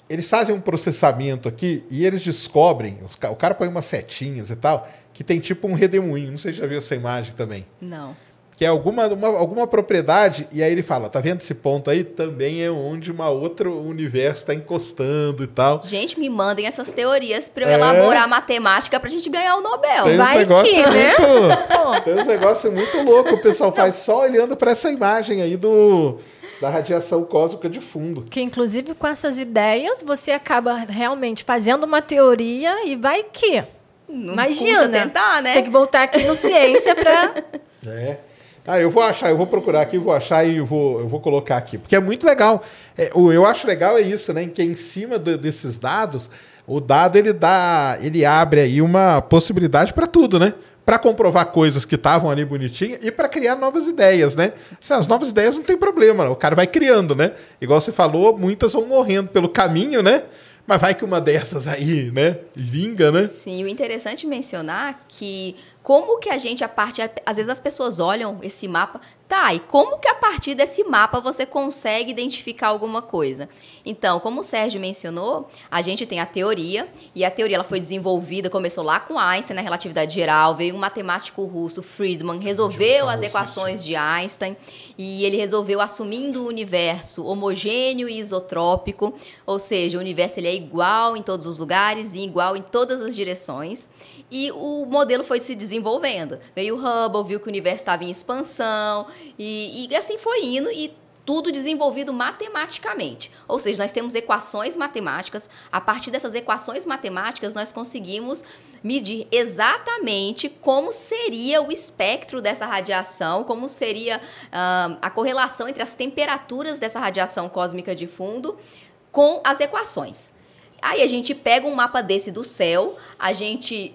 Eles fazem um processamento aqui e eles descobrem, o cara põe umas setinhas e tal, que tem tipo um redemoinho. Não sei se já viu essa imagem também. Não que é alguma, uma, alguma propriedade, e aí ele fala, tá vendo esse ponto aí? Também é onde uma outro universo está encostando e tal. Gente, me mandem essas teorias para eu é... elaborar matemática para a gente ganhar o Nobel. Tem Vai uns negócios que, né? muito, tem uns negócios muito louco, o pessoal faz só olhando para essa imagem aí do da radiação cósmica de fundo. Que inclusive com essas ideias você acaba realmente fazendo uma teoria e vai que não Imagina, tentar, né? Tem que voltar aqui no ciência para É. Ah, eu vou achar, eu vou procurar aqui, vou achar e vou, eu vou colocar aqui. Porque é muito legal. É, o eu acho legal é isso, né? Que em cima de, desses dados, o dado ele dá, ele abre aí uma possibilidade para tudo, né? Para comprovar coisas que estavam ali bonitinhas e para criar novas ideias, né? Assim, as novas ideias não tem problema, o cara vai criando, né? Igual você falou, muitas vão morrendo pelo caminho, né? Mas vai que uma dessas aí, né? Vinga, né? Sim, o interessante mencionar que como que a gente, a partir. Às vezes as pessoas olham esse mapa, tá, e como que a partir desse mapa você consegue identificar alguma coisa? Então, como o Sérgio mencionou, a gente tem a teoria, e a teoria ela foi desenvolvida, começou lá com Einstein na relatividade geral, veio um matemático russo, Friedman, resolveu as equações de Einstein, e ele resolveu assumindo o universo homogêneo e isotrópico, ou seja, o universo ele é igual em todos os lugares e igual em todas as direções. E o modelo foi se desenvolvendo. Veio o Hubble, viu que o universo estava em expansão, e, e assim foi indo, e tudo desenvolvido matematicamente. Ou seja, nós temos equações matemáticas, a partir dessas equações matemáticas, nós conseguimos medir exatamente como seria o espectro dessa radiação, como seria uh, a correlação entre as temperaturas dessa radiação cósmica de fundo com as equações. Aí a gente pega um mapa desse do céu, a gente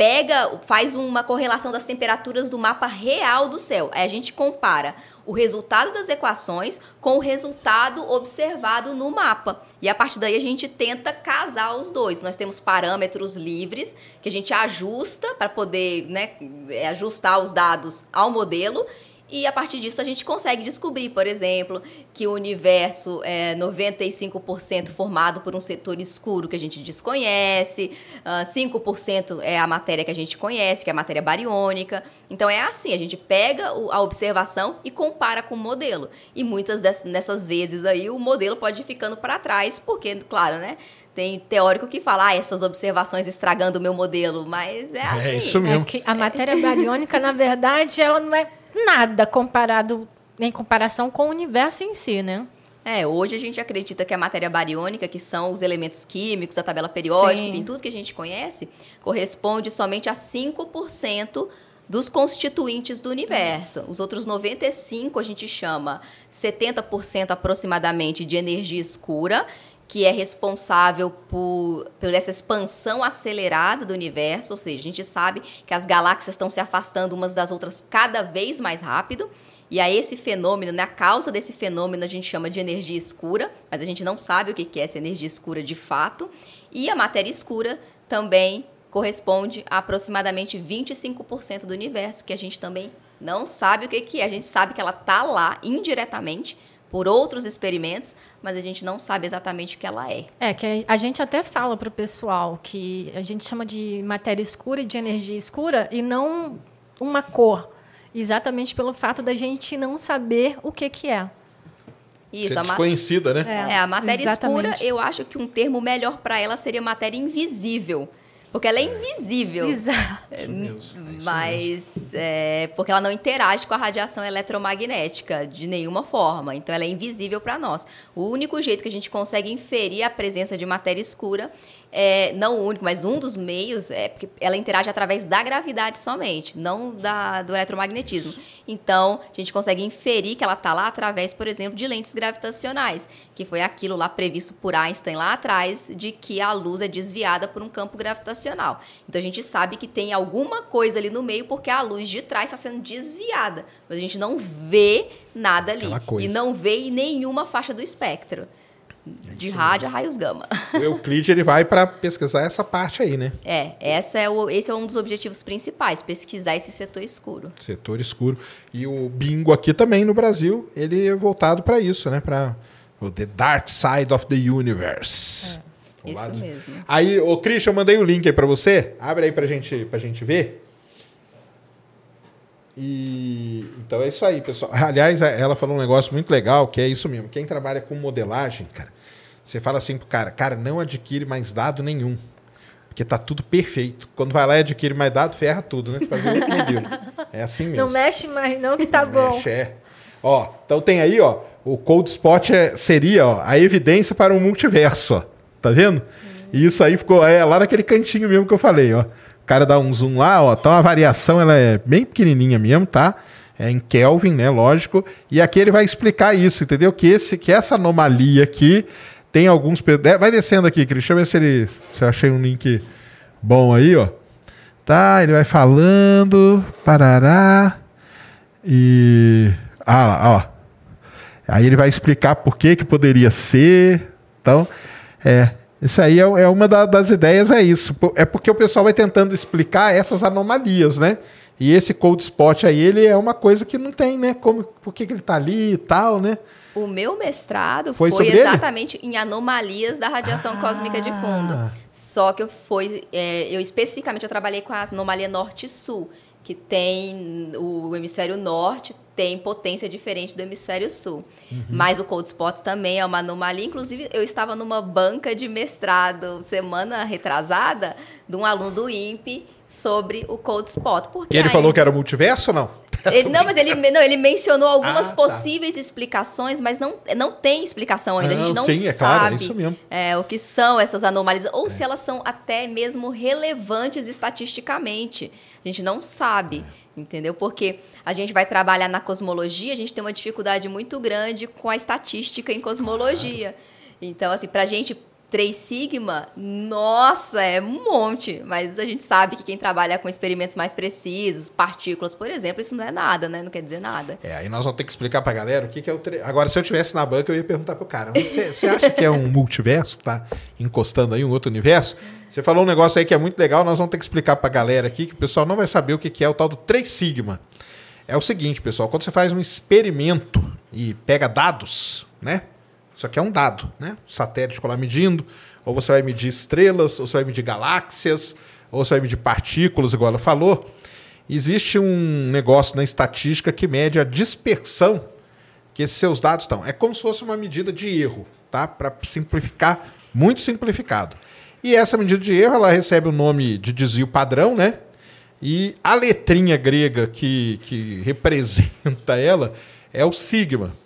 pega, faz uma correlação das temperaturas do mapa real do céu. Aí a gente compara o resultado das equações com o resultado observado no mapa. E a partir daí a gente tenta casar os dois. Nós temos parâmetros livres que a gente ajusta para poder né, ajustar os dados ao modelo e a partir disso a gente consegue descobrir, por exemplo, que o universo é 95% formado por um setor escuro que a gente desconhece, 5% ah, é a matéria que a gente conhece, que é a matéria bariônica. Então é assim, a gente pega a observação e compara com o modelo. E muitas dessas vezes aí o modelo pode ir ficando para trás, porque, claro, né? Tem teórico que fala, ah, essas observações estragando o meu modelo, mas é, é assim. É isso mesmo. É a matéria bariônica, na verdade, ela não é nada comparado em comparação com o universo em si, né? É, hoje a gente acredita que a matéria bariônica, que são os elementos químicos, a tabela periódica, enfim, tudo que a gente conhece, corresponde somente a 5% dos constituintes do universo. Os outros 95 a gente chama 70% aproximadamente de energia escura, que é responsável por, por essa expansão acelerada do universo, ou seja, a gente sabe que as galáxias estão se afastando umas das outras cada vez mais rápido. E a esse fenômeno, né, causa desse fenômeno, a gente chama de energia escura, mas a gente não sabe o que é essa energia escura de fato. E a matéria escura também corresponde a aproximadamente 25% do universo, que a gente também não sabe o que é. A gente sabe que ela está lá indiretamente, por outros experimentos, mas a gente não sabe exatamente o que ela é. É, que a gente até fala para o pessoal que a gente chama de matéria escura e de energia escura e não uma cor, exatamente pelo fato da gente não saber o que, que é. Isso, é desconhecida, né? É, é a matéria exatamente. escura, eu acho que um termo melhor para ela seria matéria invisível Porque ela é invisível. Exato. É Mas é, porque ela não interage com a radiação eletromagnética de nenhuma forma. Então ela é invisível para nós. O único jeito que a gente consegue inferir a presença de matéria escura é, não o único, mas um dos meios é porque ela interage através da gravidade somente, não da, do eletromagnetismo. Então, a gente consegue inferir que ela está lá através, por exemplo, de lentes gravitacionais, que foi aquilo lá previsto por Einstein lá atrás, de que a luz é desviada por um campo gravitacional. Então, a gente sabe que tem alguma coisa ali no meio, porque a luz de trás está sendo desviada, mas a gente não vê nada ali. E não vê em nenhuma faixa do espectro. É de rádio a raios gama. O Euclide ele vai para pesquisar essa parte aí, né? É, essa é o, esse é um dos objetivos principais, pesquisar esse setor escuro. Setor escuro. E o bingo aqui também no Brasil, ele é voltado para isso, né? Para o The Dark Side of the Universe. É, isso mesmo. Aí, o Christian, eu mandei o link aí para você. Abre aí para gente, a gente ver. E então é isso aí, pessoal. [LAUGHS] Aliás, ela falou um negócio muito legal, que é isso mesmo. Quem trabalha com modelagem, cara, você fala assim pro cara, cara, não adquire mais dado nenhum. Porque tá tudo perfeito. Quando vai lá e adquire mais dado, ferra tudo, né? Fazer outro modelo. [LAUGHS] É assim mesmo. Não mexe mais, não, que tá não bom. Mexe, é. Ó, então tem aí, ó, o cold spot é, seria ó, a evidência para um multiverso, ó. Tá vendo? Hum. E isso aí ficou é, lá naquele cantinho mesmo que eu falei, ó cara dá um zoom lá, ó, então a variação ela é bem pequenininha mesmo, tá? É em Kelvin, né, lógico. E aqui ele vai explicar isso, entendeu? Que esse que essa anomalia aqui tem alguns vai descendo aqui, Cristian, ver se ele se eu achei um link bom aí, ó. Tá, ele vai falando, parará. E ah, ó. Aí ele vai explicar por que que poderia ser. Então, é, isso aí é, é uma da, das ideias, é isso. É porque o pessoal vai tentando explicar essas anomalias, né? E esse cold spot aí, ele é uma coisa que não tem, né? Como, por que, que ele está ali e tal, né? O meu mestrado foi, foi exatamente ele? em anomalias da radiação ah. cósmica de fundo. Só que eu foi, é, eu especificamente eu trabalhei com a anomalia norte-sul, que tem o hemisfério norte tem potência diferente do hemisfério sul. Uhum. Mas o cold spot também é uma anomalia. Inclusive, eu estava numa banca de mestrado semana retrasada de um aluno do INPE sobre o cold spot. Porque e ele falou que era multiverso ou não? [LAUGHS] Ele, não, mas ele, não, ele mencionou algumas ah, possíveis tá. explicações, mas não, não tem explicação ainda. Não, a gente não sim, é sabe claro, é, o que são essas anomalias, ou é. se elas são até mesmo relevantes estatisticamente. A gente não sabe. É entendeu? Porque a gente vai trabalhar na cosmologia, a gente tem uma dificuldade muito grande com a estatística em cosmologia. Então, assim, para a gente 3 sigma, nossa, é um monte. Mas a gente sabe que quem trabalha com experimentos mais precisos, partículas, por exemplo, isso não é nada, né? Não quer dizer nada. É, aí nós vamos ter que explicar pra galera o que, que é o. Tre... Agora, se eu tivesse na banca, eu ia perguntar pro cara: você acha que é um multiverso? Tá encostando aí um outro universo? Você falou um negócio aí que é muito legal, nós vamos ter que explicar pra galera aqui, que o pessoal não vai saber o que, que é o tal do 3 sigma. É o seguinte, pessoal, quando você faz um experimento e pega dados, né? Isso aqui é um dado, né? Satélite ficou lá medindo, ou você vai medir estrelas, ou você vai medir galáxias, ou você vai medir partículas, igual ela falou. Existe um negócio na estatística que mede a dispersão que esses seus dados estão. É como se fosse uma medida de erro, tá? Para simplificar, muito simplificado. E essa medida de erro, ela recebe o nome de desvio padrão, né? E a letrinha grega que, que representa ela é o sigma.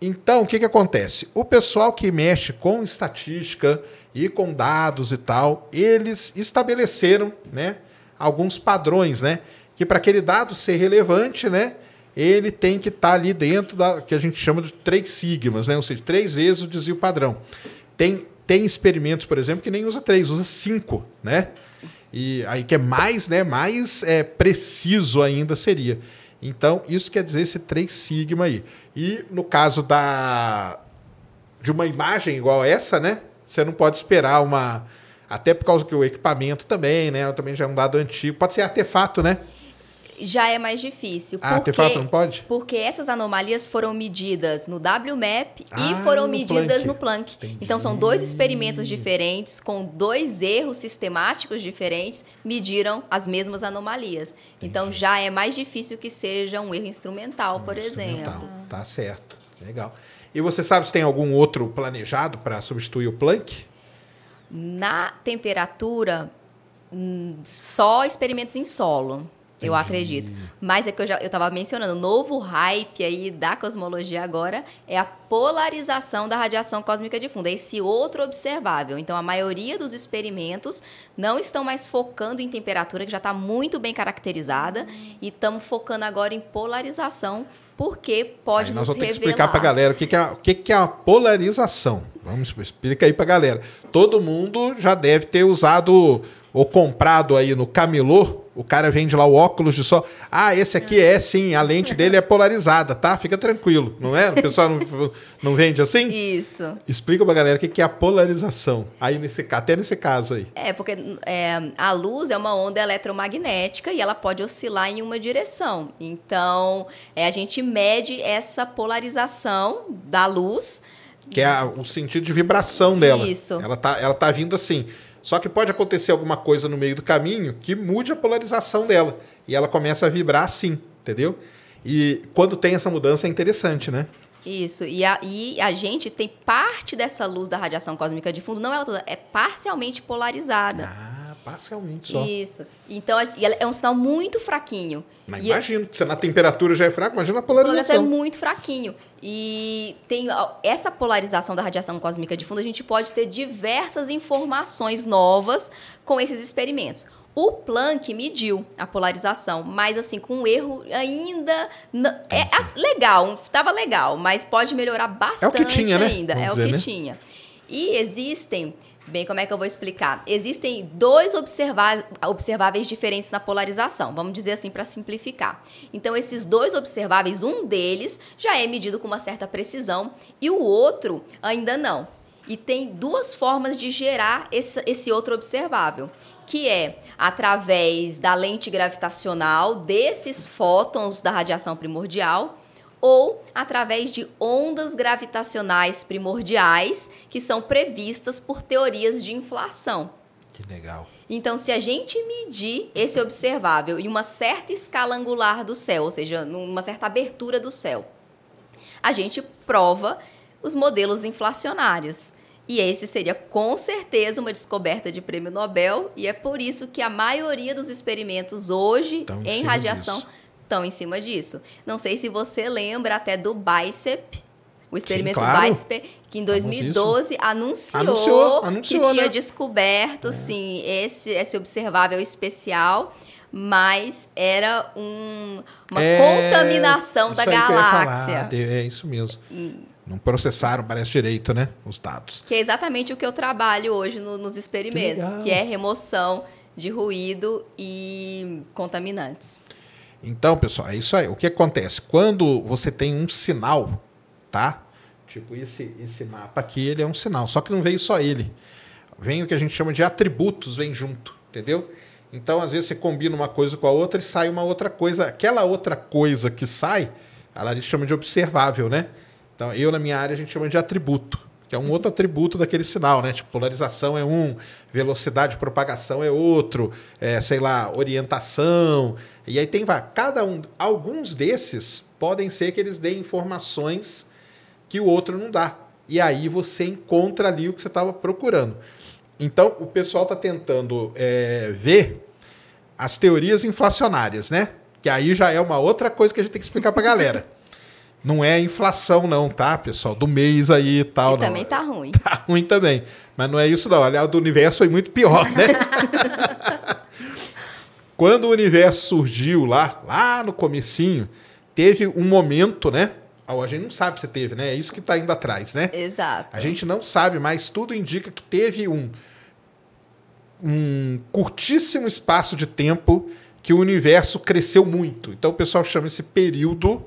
Então, o que, que acontece? O pessoal que mexe com estatística e com dados e tal, eles estabeleceram né, alguns padrões, né? Que para aquele dado ser relevante, né? Ele tem que estar tá ali dentro da que a gente chama de três sigmas, né? Ou seja, três vezes o desvio padrão. Tem, tem experimentos, por exemplo, que nem usa três, usa cinco, né? E aí que é mais, né? Mais é, preciso ainda seria. Então, isso quer dizer esse 3 sigma aí. E no caso da de uma imagem igual essa, né? Você não pode esperar uma até por causa que o equipamento também, né? Também já é um dado antigo. Pode ser artefato, né? Já é mais difícil. Ah, porque, artefato não pode? Porque essas anomalias foram medidas no WMAP ah, e foram no medidas Planck. no Planck. Entendi. Então são dois experimentos diferentes, com dois erros sistemáticos diferentes, mediram as mesmas anomalias. Entendi. Então já é mais difícil que seja um erro instrumental, um por instrumental. exemplo. Tá certo. Legal. E você sabe se tem algum outro planejado para substituir o Planck? Na temperatura, hum, só experimentos em solo. Eu acredito. Mas é que eu já eu estava mencionando, o novo hype aí da cosmologia agora é a polarização da radiação cósmica de fundo, é esse outro observável. Então, a maioria dos experimentos não estão mais focando em temperatura, que já está muito bem caracterizada, e estamos focando agora em polarização, porque pode aí nós nos vamos ter que explicar para a galera o que, que, é, o que, que é a polarização. Vamos explicar aí para a galera. Todo mundo já deve ter usado ou comprado aí no camelô o cara vende lá o óculos de sol. Ah, esse aqui é sim, a lente dele é polarizada, tá? Fica tranquilo, não é? O pessoal não, não vende assim? Isso. Explica pra galera o que é a polarização. Aí nesse até nesse caso aí. É, porque é, a luz é uma onda eletromagnética e ela pode oscilar em uma direção. Então, é, a gente mede essa polarização da luz. Que é a, o sentido de vibração dela. Isso. Ela tá, ela tá vindo assim. Só que pode acontecer alguma coisa no meio do caminho que mude a polarização dela. E ela começa a vibrar assim, entendeu? E quando tem essa mudança é interessante, né? Isso. E a, e a gente tem parte dessa luz da radiação cósmica de fundo, não ela toda, é parcialmente polarizada. Ah, parcialmente só. Isso. Então, é um sinal muito fraquinho. Mas e imagino, se na temperatura já é fraco, imagina a polarização. A é muito fraquinho. E tem essa polarização da radiação cósmica de fundo, a gente pode ter diversas informações novas com esses experimentos. O Planck mediu a polarização, mas assim, com um erro ainda. É legal, estava legal, mas pode melhorar bastante é o que tinha, né? ainda. Vamos é dizer, o que né? tinha. E existem Bem, como é que eu vou explicar? Existem dois observáveis diferentes na polarização, vamos dizer assim para simplificar. Então, esses dois observáveis, um deles já é medido com uma certa precisão e o outro ainda não. E tem duas formas de gerar esse, outro observável, que é através da lente gravitacional desses fótons da radiação primordial ou através de ondas gravitacionais primordiais que são previstas por teorias de inflação. Que legal. Então, se a gente medir esse observável em uma certa escala angular do céu, ou seja, numa certa abertura do céu, a gente prova os modelos inflacionários. E esse seria com certeza uma descoberta de prêmio Nobel, e é por isso que a maioria dos experimentos hoje então, em radiação disso estão em cima disso. Não sei se você lembra até do BICEP, o experimento Sim, claro. BICEP, que em 2012 anunciou, anunciou, anunciou, que tinha né? descoberto, é. sim, esse, esse observável especial mas era um, uma é, contaminação da galáxia. É isso mesmo. Hum. Não processaram, parece direito, né? Os dados. Que é exatamente o que eu trabalho hoje no, nos experimentos, que, que, é remoção de ruído e contaminantes. Então, pessoal, é isso aí. O que acontece? Quando você tem um sinal, tá? Tipo, esse, esse mapa aqui, ele é um sinal. Só que não veio só ele. Vem o que a gente chama de atributos, vem junto, entendeu? Então, às vezes, você combina uma coisa com a outra e sai uma outra coisa. Aquela outra coisa que sai, a Larissa chama de observável, né? Então, eu, na minha área, a gente chama de atributo que é um outro atributo daquele sinal, né? Tipo, polarização é um, velocidade de propagação é outro, é, sei lá, orientação. E aí tem cada um, alguns desses podem ser que eles deem informações que o outro não dá. E aí você encontra ali o que você estava procurando. Então, o pessoal está tentando é, ver as teorias inflacionárias, né? Que aí já é uma outra coisa que a gente tem que explicar para a galera. Não é inflação, não, tá, pessoal? Do mês aí e tal. E não. também tá ruim. Tá ruim também. Mas não é isso, não. Aliás, do universo foi muito pior, né? [LAUGHS] Quando o universo surgiu lá, lá no comecinho, teve um momento, né? A gente não sabe se teve, né? É isso que está indo atrás, né? Exato. A gente não sabe, mas tudo indica que teve um, um curtíssimo espaço de tempo que o universo cresceu muito. Então o pessoal chama esse período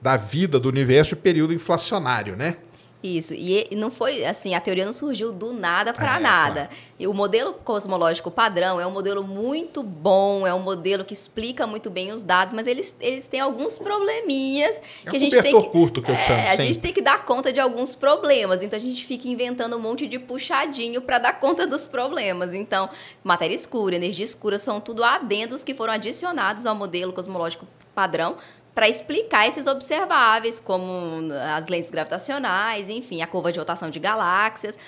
da vida do universo período inflacionário, né? Isso, e não foi assim, a teoria não surgiu do nada para é, nada. Claro. E o modelo cosmológico padrão é um modelo muito bom, é um modelo que explica muito bem os dados, mas eles, eles têm alguns probleminhas é que a gente tem que, curto que eu é, chamo. A gente tem que dar conta de alguns problemas, então a gente fica inventando um monte de puxadinho para dar conta dos problemas. Então, matéria escura, energia escura são tudo adendos que foram adicionados ao modelo cosmológico padrão para explicar esses observáveis, como as lentes gravitacionais, enfim, a curva de rotação de galáxias.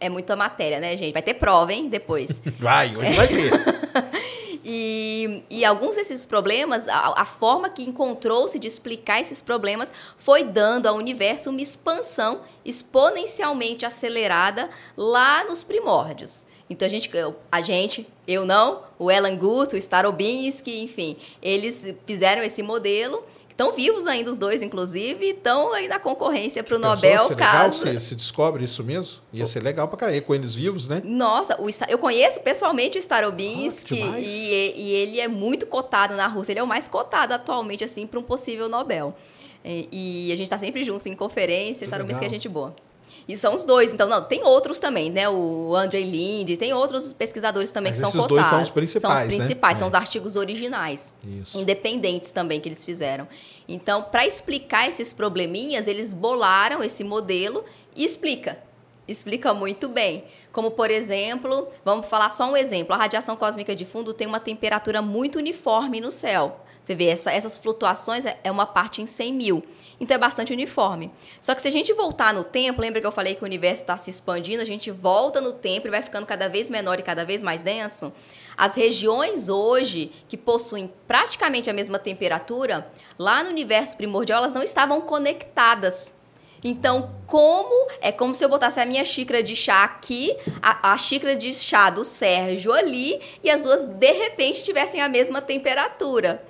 É muita matéria, né, gente? Vai ter prova, hein, depois. [LAUGHS] Vai, hoje vai ter. [LAUGHS] E, e alguns desses problemas, a, a forma que encontrou-se de explicar esses problemas foi dando ao universo uma expansão exponencialmente acelerada lá nos primórdios. Então a gente, a gente, eu não, o Alan Guth, o Starobinsky, enfim, eles fizeram esse modelo Estão vivos ainda os dois, inclusive, estão aí na conconcorrência para o Nobel. Ser caso... legal se, se descobre isso mesmo? Ia ser legal para cair com eles vivos, né? Nossa, o, eu conheço pessoalmente o Starobinsky ah, e, e, ele é muito cotado na Rússia. Ele é o mais cotado atualmente assim para um possível Nobel. E, e a gente está sempre juntos em conferências. Starobinsky é gente boa. E são os dois. Então, não, tem outros também, né? O Andrei Linde, tem outros pesquisadores também Mas que são cotados. são os principais. São os principais, né? são os artigos originais. Isso. Independentes também que eles fizeram. Então, para explicar esses probleminhas, eles bolaram esse modelo e explica. Explica muito bem. Como, por exemplo, vamos falar só um exemplo: a radiação cósmica de fundo tem uma temperatura muito uniforme no céu. Você vê, essa, essas flutuações é, é uma parte em 100 mil. Então é bastante uniforme. Só que se a gente voltar no tempo, lembra que eu falei que o universo está se expandindo, a gente volta no tempo e vai ficando cada vez menor e cada vez mais denso. As regiões hoje que possuem praticamente a mesma temperatura, lá no universo primordial, elas não estavam conectadas. Então, como é como se eu botasse a minha xícara de chá aqui, a, a, xícara de chá do Sérgio ali, e as duas de repente tivessem a mesma temperatura.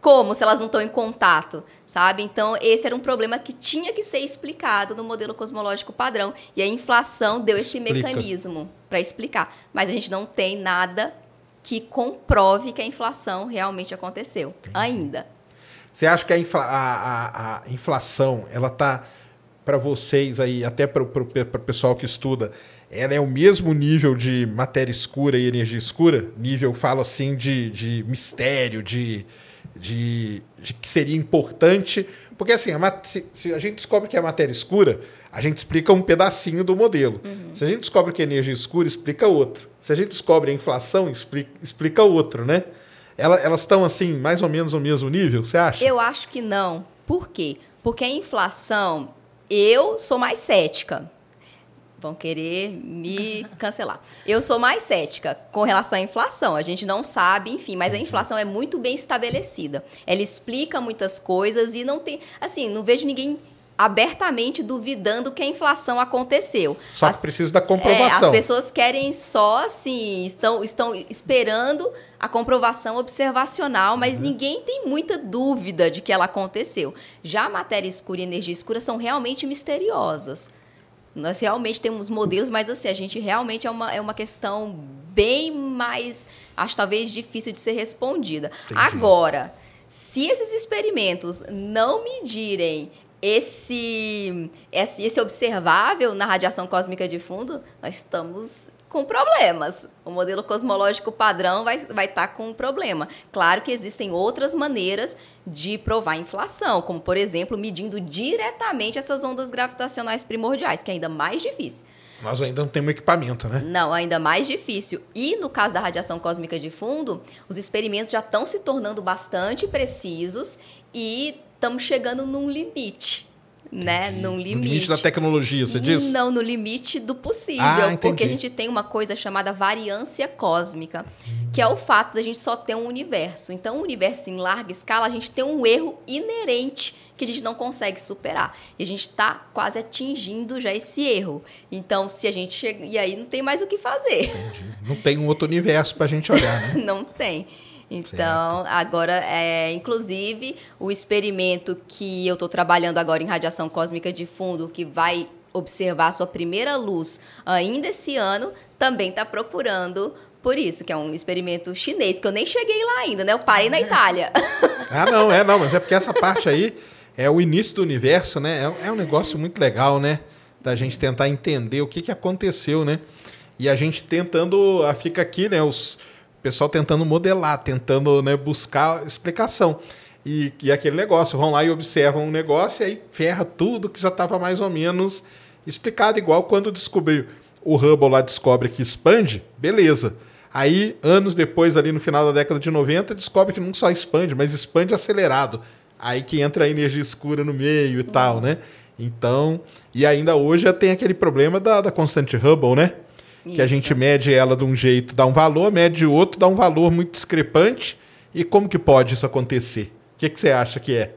Como se elas não estão em contato, sabe? Então, esse era um problema que tinha que ser explicado no modelo cosmológico padrão. E a inflação deu esse Explica. mecanismo para explicar. Mas a gente não tem nada que comprove que a inflação realmente aconteceu ainda. Você acha que a, infla a, a, a inflação, ela está para vocês aí, até para o pessoal que estuda, ela é o mesmo nível de matéria escura e energia escura? Nível, falo assim, de, de mistério, de de, de que seria importante. Porque assim, a, se, se, a gente descobre que é matéria escura, a gente explica um pedacinho do modelo. Uhum. Se a gente descobre que é energia escura, explica outro. Se a gente descobre a inflação, explica, explica outro, né? Ela, elas estão assim, mais ou menos no mesmo nível, você acha? Eu acho que não. Por quê? Porque a inflação, eu sou mais cética vão querer me cancelar. Eu sou mais cética com relação à inflação. A gente não sabe, enfim, mas a inflação é muito bem estabelecida. Ela explica muitas coisas e não tem, assim, não vejo ninguém abertamente duvidando que a inflação aconteceu. Só que as, precisa da comprovação. É, as pessoas querem só, assim, estão, estão esperando a comprovação observacional, mas uhum. ninguém tem muita dúvida de que ela aconteceu. Já a matéria escura e energia escura são realmente misteriosas. Nós realmente temos modelos, mas assim, a gente realmente é uma, é uma questão bem mais, acho talvez difícil de ser respondida. Entendi. Agora, se esses experimentos não medirem esse, esse, esse observável na radiação cósmica de fundo, nós estamos com problemas. O modelo cosmológico padrão vai estar vai tá com um problema. Claro que existem outras maneiras de provar inflação, como, por exemplo, medindo diretamente essas ondas gravitacionais primordiais, que é ainda mais difícil. Nós ainda não temos equipamento, né? Não, ainda mais difícil. E no caso da radiação cósmica de fundo, os experimentos já estão se tornando bastante precisos e estamos chegando num limite né, num limite. No limite da tecnologia, você diz? Não, no limite do possível, ah, porque a gente tem uma coisa chamada variância cósmica, que é o fato da gente só ter um universo. Então, um universo em larga escala, a gente tem um erro inerente que a gente não consegue superar. E a gente está quase atingindo já esse erro. Então, se a gente chega. E aí não tem mais o que fazer. Entendi. Não tem um outro universo para a gente olhar, né? [LAUGHS] não tem. Então, certo. agora, é, inclusive, o experimento que eu estou trabalhando agora em radiação cósmica de fundo, que vai observar a sua primeira luz ainda esse ano, também está procurando por isso, que é um experimento chinês, que eu nem cheguei lá ainda, né? Eu parei na Itália. [LAUGHS] Ah, não, é, não, mas é porque essa parte aí é o início do universo, né? É, é um negócio muito legal, né? Da gente tentar entender o que, que aconteceu, né? E a gente tentando, ah, fica aqui, né? Os, pessoal tentando modelar, tentando né, buscar explicação. E, e aquele negócio, vão lá e observam um negócio e aí ferra tudo que já estava mais ou menos explicado, igual quando descobriu o Hubble lá descobre que expande, beleza. Aí, anos depois, ali no final da década de 90, descobre que não só expande, mas expande acelerado. Aí que entra a energia escura no meio e tal, né? Então, e ainda hoje tem aquele problema da, da constante Hubble, né? Isso. Que a gente mede ela de um jeito, dá um valor, mede de outro, dá um valor muito discrepante. E como que pode isso acontecer? O que, que você acha que é?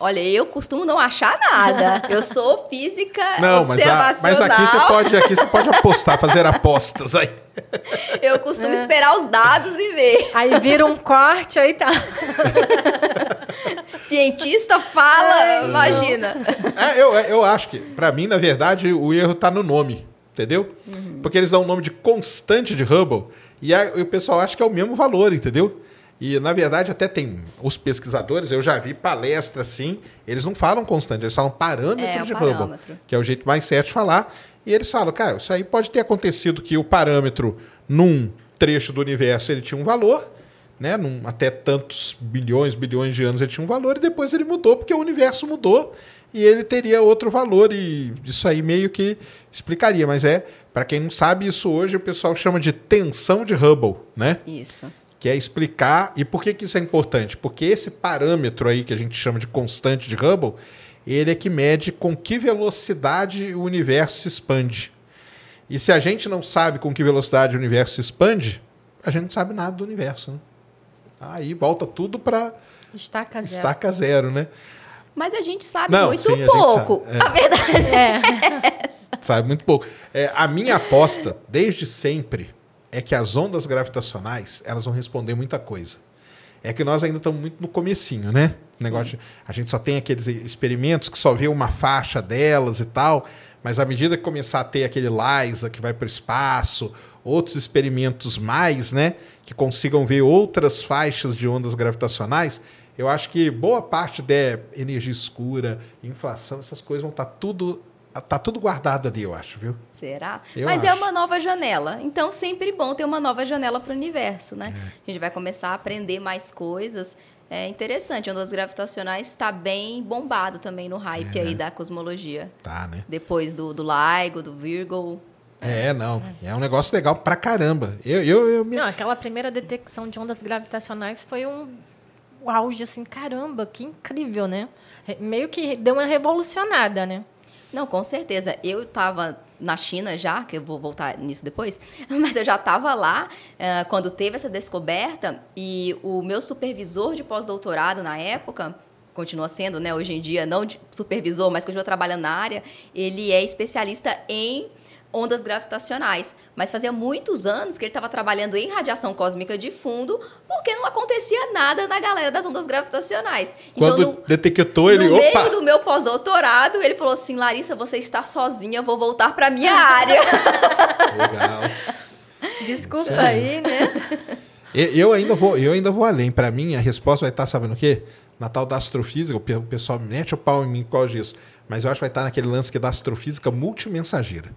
Olha, eu costumo não achar nada. [LAUGHS] Eu sou física não, mas, a, mas aqui você pode, aqui você pode apostar, fazer apostas aí. [LAUGHS] Eu costumo é. esperar os dados e ver. Aí vira um corte, aí tá. [LAUGHS] Cientista fala, é, imagina. É, eu, eu acho que, para mim, na verdade, o erro tá no nome, entendeu? Uhum. Porque eles dão o nome de constante de Hubble e, a, e o pessoal acha que é o mesmo valor, entendeu? E, na verdade, até tem os pesquisadores, eu já vi palestra assim, eles não falam constante, eles falam parâmetro é, de parâmetro. Hubble, que é o jeito mais certo de falar. E eles falam, cara, isso aí pode ter acontecido que o parâmetro, num trecho do universo, ele tinha um valor, né? Num, até tantos bilhões, bilhões de anos ele tinha um valor, e depois ele mudou, porque o universo mudou e ele teria outro valor. E isso aí meio que explicaria. Mas é, para quem não sabe, isso hoje o pessoal chama de tensão de Hubble, né? Isso que é explicar. E por que, que isso é importante? Porque esse parâmetro aí que a gente chama de constante de Hubble, ele é que mede com que velocidade o universo se expande. E se a gente não sabe com que velocidade o universo se expande, a gente não sabe nada do universo. Né? Aí volta tudo para estaca zero. estaca zero, né? Mas a gente sabe não, muito sim, pouco. A, é. a verdade é. é sabe muito pouco. É, a minha aposta, desde sempre, é que as ondas gravitacionais elas vão responder muita coisa. É que nós ainda estamos muito no comecinho, né? negócio de, a gente só tem aqueles experimentos que só vê uma faixa delas e tal, mas à medida que começar a ter aquele LISA que vai para o espaço, outros experimentos mais, né, que consigam ver outras faixas de ondas gravitacionais, eu acho que boa parte da energia escura, inflação, essas coisas vão estar tá tudo Tá tudo guardado ali, eu acho, viu? Será? Eu Mas é acho. é uma nova janela. Então, sempre bom ter uma nova janela para o universo, né? É. A gente vai começar a aprender mais coisas. É interessante, ondas gravitacionais está bem bombado também no hype é. aí da cosmologia. Tá, né? Depois do, do LIGO, do Virgo. É, não. É um negócio legal pra caramba. Eu, eu, eu me... Não, aquela primeira detecção de ondas gravitacionais foi um auge assim, caramba, que incrível, né? Meio que deu uma revolucionada, né? Não, com certeza. Eu estava na China já, que eu vou voltar nisso depois, [LAUGHS] mas eu já estava lá uh, quando teve essa descoberta e o meu supervisor de pós-doutorado na época, continua sendo, né, hoje em dia, não supervisor, mas continua trabalhando na área, ele é especialista em ondas gravitacionais. Mas fazia muitos anos que ele estava trabalhando em radiação cósmica de fundo, porque não acontecia nada na galera das ondas gravitacionais. Então, Quando então, no, detectou ele, no opa! meio do meu pós-doutorado, ele falou assim: Larissa, você está sozinha, vou voltar para minha área. [LAUGHS] Legal. Desculpa aí, né? Eu ainda vou, eu ainda vou além. Para mim, a resposta vai estar, sabendo o quê? Na tal da astrofísica, o pessoal mete o pau em mim por causa disso. Mas eu acho que vai estar naquele lance que é da astrofísica multimensageira.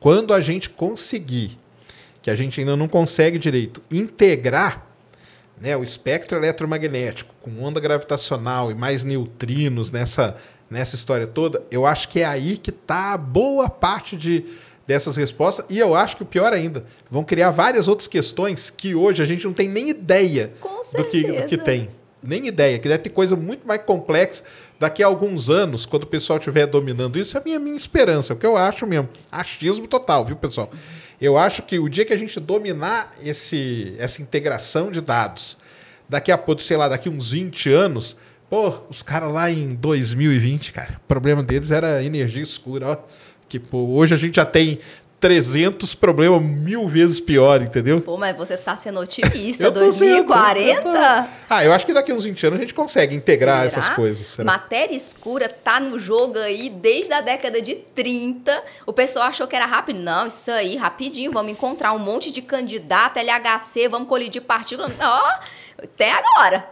Quando a gente conseguir, que a gente ainda não consegue direito, integrar né, o espectro eletromagnético com onda gravitacional e mais neutrinos nessa, nessa história toda, eu acho que é aí que está boa parte de, dessas respostas. E eu acho que o pior ainda, vão criar várias outras questões que hoje a gente não tem nem ideia do que, do que tem. Nem ideia, que deve ter coisa muito mais complexa daqui a alguns anos, quando o pessoal estiver dominando isso, é a minha, minha esperança, é o que eu acho mesmo. Achismo total, viu, pessoal? Eu acho que o dia que a gente dominar esse, essa integração de dados, daqui a pouco, sei lá, daqui uns 20 anos, pô, os caras lá em 2020, cara, o problema deles era energia escura, ó. Que, pô, hoje a gente já tem 300 problemas mil vezes pior, entendeu? Pô, mas você tá sendo [LAUGHS] otimista, 2040? Sendo, eu ah, eu acho que daqui a uns 20 anos a gente consegue integrar Será? essas coisas. Será? Matéria escura tá no jogo aí desde a década de 30. O pessoal achou que era rápido. Não, isso aí, rapidinho, vamos encontrar um monte de candidato, LHC, vamos colidir partículas. Ó, oh, até agora.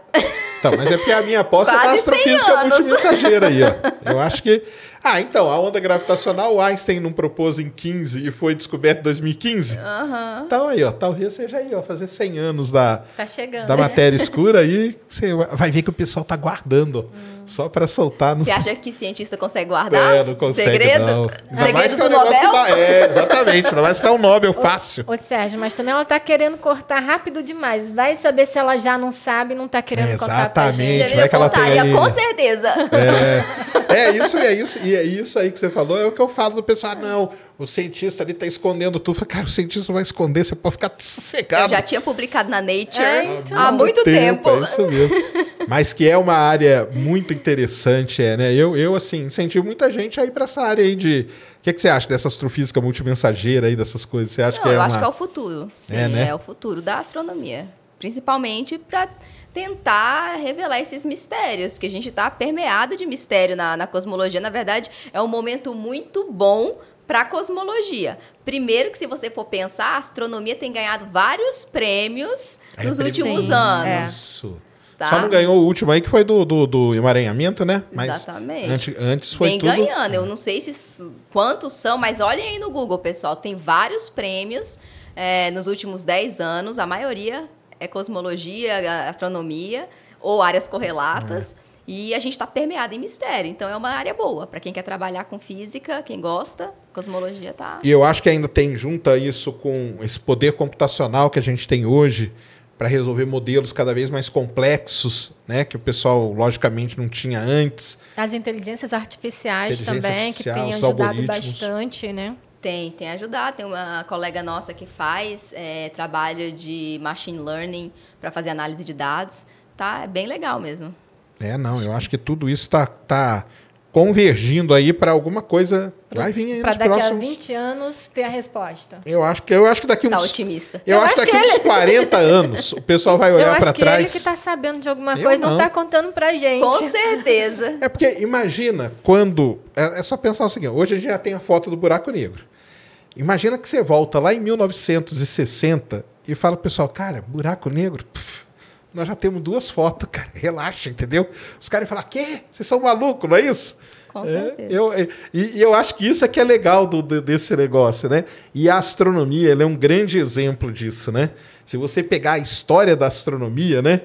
Então, mas é porque a minha aposta é [LAUGHS] astrofísica multimensageira aí, ó. Eu acho que ah, então, a onda gravitacional, o Einstein não propôs em 15 e foi descoberto em 2015? Uhum. Então aí, ó, talvez seja aí, ó, fazer 100 anos da, tá da matéria [LAUGHS] escura aí, você vai ver que o pessoal tá guardando. Hum. Só para soltar. Você acha que cientista consegue guardar? É, não consegue, Segredo? não. Ainda Segredo mais que é um do Nobel? Dá, é, exatamente. Ainda mais que é um Nobel fácil. Ô, Sérgio, mas também ela tá querendo cortar rápido demais. Vai saber se ela já não sabe não tá querendo é, cortar pra gente. Exatamente. Vai que ela tem aí... com certeza. É. É isso, é isso, e é isso aí que você falou, é o que eu falo do pessoal, ah, não, o cientista ali está escondendo tudo. Cara, o cientista vai esconder, você pode ficar sossegado. Eu já tinha publicado na Nature é, então. há muito tempo. tempo. É isso mesmo. [LAUGHS] Mas que é uma área muito interessante, é, né? Eu, eu assim, incentivo muita gente a ir para essa área aí de. O que, é que você acha dessa astrofísica multimensageira aí, dessas coisas? Você acha Não, que é eu uma... acho que é o futuro. Sim, é, né? é o futuro da astronomia. Principalmente para tentar revelar esses mistérios, que a gente está permeado de mistério na, na cosmologia. Na verdade, é um momento muito bom para a cosmologia. Primeiro que se você for pensar, a astronomia tem ganhado vários prêmios é, nos últimos sim, anos. É. Tá? Só não ganhou o último aí, que foi do, do, do emaranhamento, né? Mas Exatamente. Antes, antes foi Vem tudo... ganhando. Eu não sei se quantos são, mas olhem aí no Google, pessoal. Tem vários prêmios é, nos últimos 10 anos. A maioria é cosmologia, astronomia ou áreas correlatas. É. E a gente está permeado em mistério. Então é uma área boa. Para quem quer trabalhar com física, quem gosta, cosmologia tá. E eu acho que ainda tem junta isso com esse poder computacional que a gente tem hoje para resolver modelos cada vez mais complexos, né, que o pessoal logicamente não tinha antes. As inteligências artificiais Inteligência também artificial, que têm ajudado bastante, né? Tem, tem ajudado. Tem uma colega nossa que faz é, trabalho de machine learning para fazer análise de dados. Tá, é bem legal mesmo. É, não, eu acho que tudo isso está tá convergindo aí para alguma coisa. Vai vir aí Para daqui próximos... a 20 anos ter a resposta. Eu acho que, eu acho que daqui tá uns. otimista. Eu, eu acho que daqui uns ele... 40 [LAUGHS] anos o pessoal vai olhar para trás. Ele que está sabendo de alguma coisa não está contando para gente. Com certeza. É porque imagina quando. É, é só pensar o seguinte: hoje a gente já tem a foto do buraco negro. Imagina que você volta lá em 1960 e fala pro pessoal, cara, buraco negro. Pff, nós já temos duas fotos, cara. Relaxa, entendeu? Os caras falam, quê? Vocês são malucos, não é isso? Com certeza. É, eu, e, e, eu acho que isso é que é legal do, desse negócio, né? E a astronomia é um grande exemplo disso, né? Se você pegar a história da astronomia, né?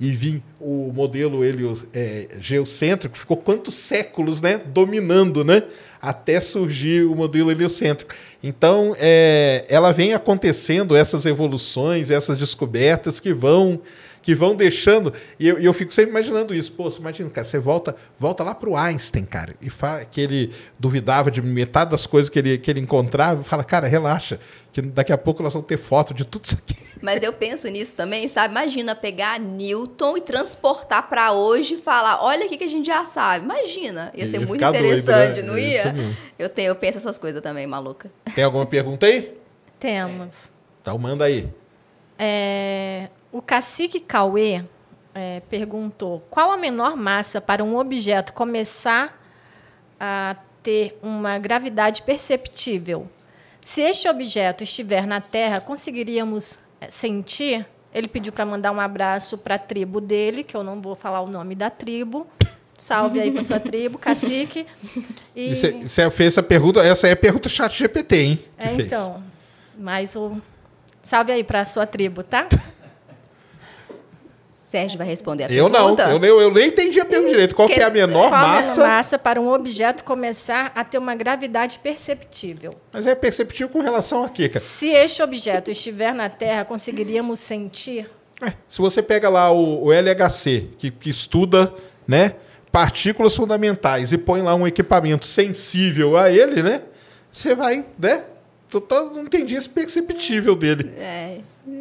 E vir o modelo helio, é, geocêntrico, ficou quantos séculos, né? Dominando, né? Até surgir o modelo heliocêntrico. Então, é, ela vem acontecendo essas evoluções, essas descobertas que vão que vão deixando. E eu, eu fico sempre imaginando isso. Pô, você imagina, cara, você volta, volta lá para o Einstein, cara, e fala que ele duvidava de metade das coisas que ele, que ele encontrava, e fala, cara, relaxa, que daqui a pouco nós vamos ter foto de tudo isso aqui. [LAUGHS] Mas eu penso nisso também, sabe? Imagina pegar Newton e transportar para hoje e falar, olha aqui que a gente já sabe. Imagina, ia ser ia muito interessante, doido, né? não ia? Eu tenho, eu penso essas coisas também, maluca. Tem alguma pergunta aí? Temos. Então manda aí. É, o cacique Cauê é, perguntou qual a menor massa para um objeto começar a ter uma gravidade perceptível. Se este objeto estiver na Terra, conseguiríamos é, sentir? Ele pediu para mandar um abraço para a tribo dele, que eu não vou falar o nome da tribo. Salve aí para sua tribo, cacique. [LAUGHS] E... Você fez essa pergunta, essa é a pergunta chat GPT, hein? É, então. Mas o. Salve aí para a sua tribo, tá? [LAUGHS] Sérgio vai responder a eu pergunta. Eu não, eu, eu nem entendi a pergunta direito. Qual que, é a menor qual massa? Qual a menor massa para um objeto começar a ter uma gravidade perceptível? Mas é perceptível com relação a quê, cara? Se este objeto estiver na Terra, conseguiríamos sentir? É, se você pega lá o, o LHC, que, que estuda né, partículas fundamentais, e põe lá um equipamento sensível a ele, né? Você vai, né? Não entendi esse perceptível dele. É.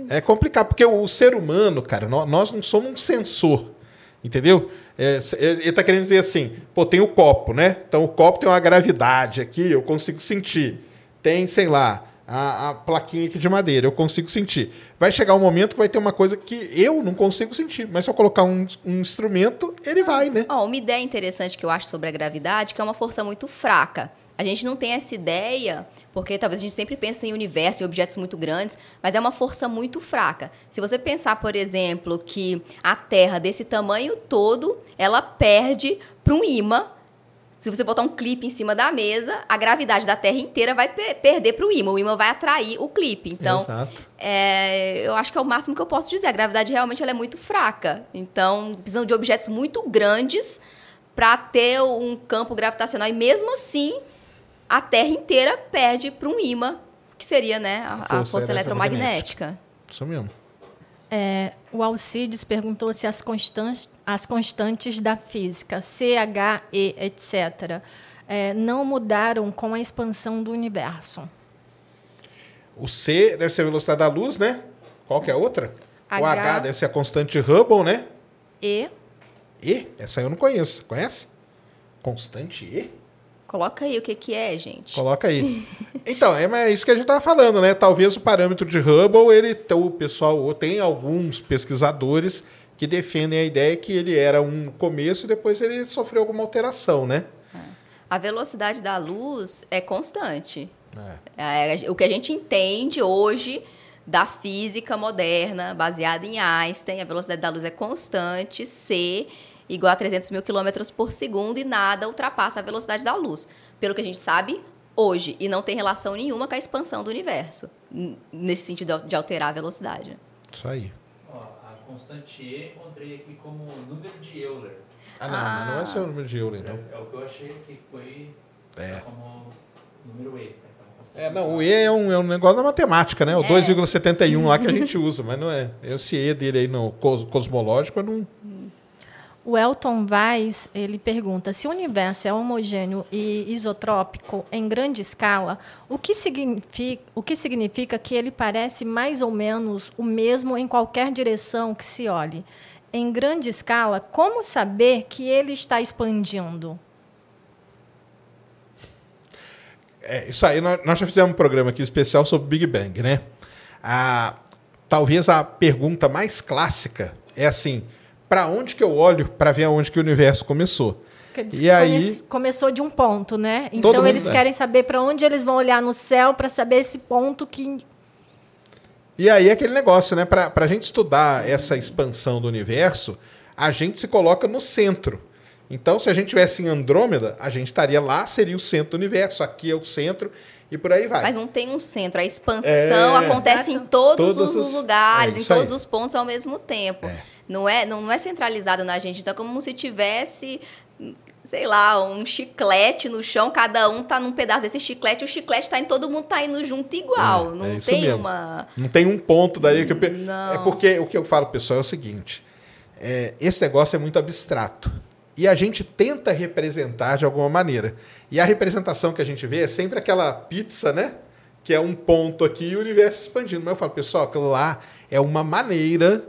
É complicado, porque o ser humano, cara, nós não somos um sensor, entendeu? É, ele está querendo dizer assim, pô, tem o copo, né? Então o copo tem uma gravidade aqui, eu consigo sentir. Tem, sei lá, a, a, plaquinha aqui de madeira, eu consigo sentir. Vai chegar um momento que vai ter uma coisa que eu não consigo sentir, mas se eu colocar um, um instrumento, ele vai, né? Oh, uma ideia interessante que eu acho sobre a gravidade, que é uma força muito fraca. A gente não tem essa ideia porque talvez a gente sempre pense em universo, em objetos muito grandes, mas é uma força muito fraca. Se você pensar, por exemplo, que a Terra desse tamanho todo, ela perde para um imã. Se você botar um clipe em cima da mesa, a gravidade da Terra inteira vai perder para o imã. O imã vai atrair o clipe. Então, é, eu acho que é o máximo que eu posso dizer. A gravidade realmente ela é muito fraca. Então, precisam de objetos muito grandes para ter um campo gravitacional. E mesmo assim, a Terra inteira perde para um imã, que seria né, a, a força, força eletromagnética. Isso mesmo. É, o Alcides perguntou se as constantes, as constantes da física, C, H, E, etc., é, não mudaram com a expansão do universo. O C deve ser a velocidade da luz, né? Qual que é a outra? H, o H deve ser a constante Hubble, né? E. E? Essa eu não conheço. Conhece? Constante E? Coloca aí o que, que é, gente. Coloca aí. então, é, é isso que a gente estava falando, né? Talvez o parâmetro de Hubble, ele, o pessoal, tem alguns pesquisadores que defendem a ideia que ele era um começo e depois ele sofreu alguma alteração, né? A velocidade da luz é constante. É. É, o que a gente entende hoje da física moderna, baseada em Einstein, a velocidade da luz é constante, c igual a 300 mil quilômetros por segundo e nada ultrapassa a velocidade da luz. Pelo que a gente sabe hoje, e não tem relação nenhuma com a expansão do universo, nesse sentido de alterar a velocidade. Isso aí. Ó, a constante E encontrei aqui como número de Euler. Ah, não, ah. não é seu número de Euler, não. É, é, o que eu achei que foi é. como número E. Né? É, não, o E é um, é um negócio da matemática, né? O é. 2,71 lá que a gente [LAUGHS] usa, mas não é. Esse E dele aí no cosmológico eu não. O Elton Weiss, ele pergunta, se o universo é homogêneo e isotrópico em grande escala, o que, significa, o que significa que ele parece mais ou menos o mesmo em qualquer direção que se olhe? Em grande escala, como saber que ele está expandindo? É, isso aí, nós, já fizemos um programa aqui especial sobre Big Bang, né? Ah, talvez a pergunta mais clássica é assim: para onde que eu olho para ver aonde que o universo começou? e aí começou de um ponto, né? Então eles mundo, querem saber para onde eles vão olhar no céu para saber esse ponto que e aí aquele negócio, né? Para a gente estudar essa expansão do universo, a gente se coloca no centro. Então, se a gente tivesse em Andrômeda, a gente estaria lá, seria o centro do universo. Aqui é o centro e por aí vai. Mas não tem um centro. A expansão é... acontece em todos, todos os, lugares, é em todos aí. os pontos ao mesmo tempo. É. Não, é, não, não é centralizado na gente. Então, é como se tivesse sei lá, um chiclete no chão, cada um tá num pedaço desse chiclete, o chiclete tá em todo mundo tá indo junto igual. É, não é tem mesmo. uma. Não tem um ponto daí que eu... Não. É porque o que eu falo, pessoal, é o seguinte: é, esse negócio é muito abstrato e a gente tenta representar de alguma maneira. E a representação que a gente vê é sempre aquela pizza, né? Que é um ponto aqui e o universo expandindo. Mas eu falo, pessoal, aquilo lá é uma maneira,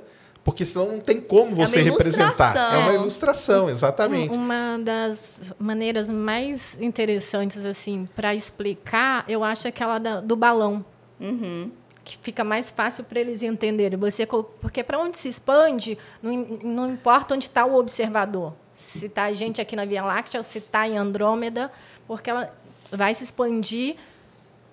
porque senão não tem como é você é representar. É uma ilustração, exatamente. Uma das maneiras mais interessantes assim para explicar, eu acho aquela da, do balão. Uhum que fica mais fácil para eles entenderem. Você, porque para onde se expande, não, não importa onde está o observador se está a gente aqui na Via Láctea, se está em Andrômeda, porque ela vai se expandir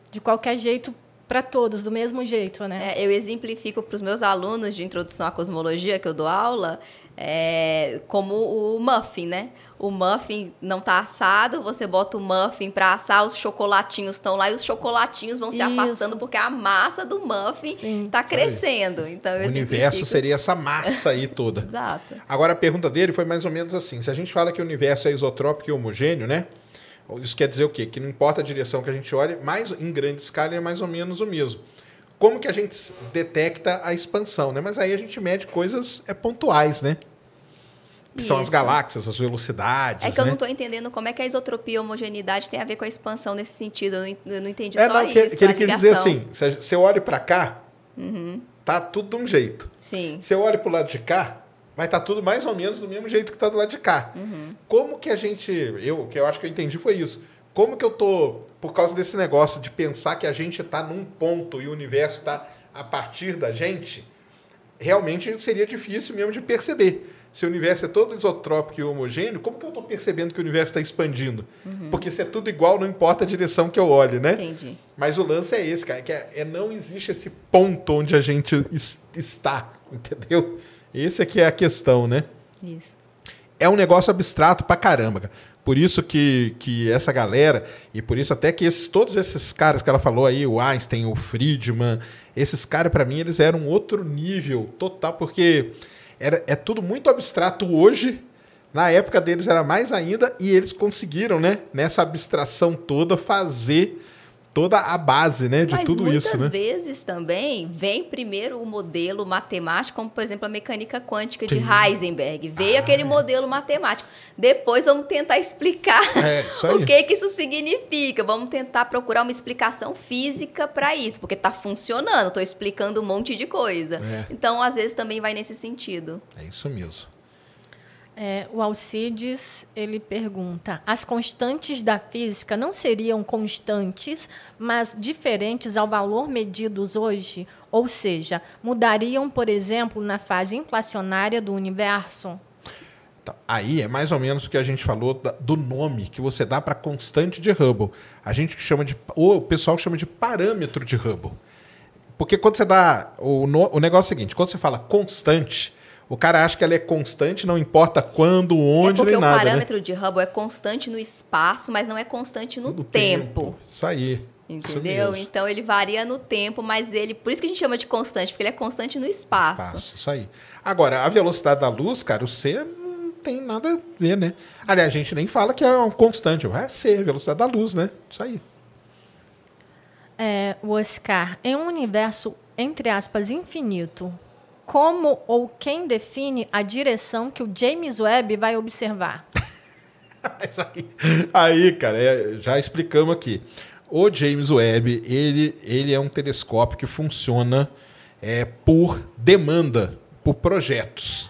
de qualquer jeito para todos, do mesmo jeito, né? É, eu exemplifico para os meus alunos de introdução à cosmologia que eu dou aula, é, como o muffin, né? O muffin não está assado, você bota o muffin para assar, os chocolatinhos estão lá e os chocolatinhos vão se Isso. afastando porque a massa do muffin está crescendo. Então, o universo seria essa massa aí toda. [LAUGHS] Exato. Agora a pergunta dele foi mais ou menos assim: se a gente fala que o universo é isotrópico e homogêneo, né? Isso quer dizer o quê? Que não importa a direção que a gente olhe, mas em grande escala é mais ou menos o mesmo. Como que a gente detecta a expansão, né? Mas aí a gente mede coisas é, pontuais, né? Que são as galáxias, as velocidades. É que eu né? não estou entendendo como é que a isotropia e a homogeneidade tem a ver com a expansão nesse sentido. Eu não, eu entendi é, só não, isso. Que, ele quer dizer assim: se eu olho para cá, uhum. tá tudo de um jeito. Sim. Se eu olho para o lado de cá, vai estar tá tudo mais ou menos do mesmo jeito que está do lado de cá. Uhum. Como que a gente. Eu, o que eu acho que eu entendi foi isso. Como que eu tô, por causa desse negócio de pensar que a gente está num ponto e o universo está a partir da gente, realmente seria difícil mesmo de perceber se o universo é todo isotrópico e homogêneo, como que eu estou percebendo que o universo está expandindo? Uhum. Porque se é tudo igual, não importa a direção que eu olhe, né? Entendi. Mas o lance é esse, cara, que é, é não existe esse ponto onde a gente está, entendeu? Esse aqui é a questão, né? Isso. É um negócio abstrato pra caramba, cara. Por isso que, que essa galera, e por isso até que esses, todos esses caras que ela falou aí, o Einstein, o Friedman, esses caras, para mim, eles eram outro nível total, porque era, é tudo muito abstrato hoje. Na época deles era mais ainda, e eles conseguiram, né, nessa abstração toda, fazer toda a base né, de Mas tudo muitas isso. Né? vezes também vem primeiro o modelo matemático, como por exemplo a mecânica quântica de Sim. Heisenberg. Veio Ah, aquele é. modelo matemático. Depois vamos tentar explicar [LAUGHS] É, o que, que isso significa. Vamos tentar procurar uma explicação física para isso, porque está funcionando. Estou explicando um monte de coisa. É. Então, às vezes, também vai nesse sentido. É isso mesmo. É, o Alcides ele pergunta: as constantes da física não seriam constantes, mas diferentes ao valor medidos hoje? Ou seja, mudariam, por exemplo, na fase inflacionária do universo? Então, aí é mais ou menos o que a gente falou da- do nome que você dá para constante de Hubble. A gente chama de. Ou o pessoal chama de parâmetro de Hubble. Porque quando você dá. O, no- o negócio é o seguinte: quando você fala constante, o cara acha que ela é constante, não importa quando, onde, é porque nem o nada. né? parâmetro de Hubble é constante no espaço, mas não é constante no, Do tempo. Isso aí. Isso Entendeu? mesmo. Então ele varia no tempo, mas ele. Por isso que a gente chama de constante, porque ele é constante no espaço. Espaço, isso aí. Agora, a velocidade da luz, cara, o C não tem nada a ver, né? Aliás, a gente nem fala que é um constante. É C, a velocidade da luz, né? Isso aí. É, o Oscar, em um universo, entre aspas, infinito, como ou quem define a direção que o James Webb vai observar? [LAUGHS] Aí, aí, cara, é, já explicamos aqui. O James Webb, ele, ele é um telescópio que funciona é, por demanda, por projetos.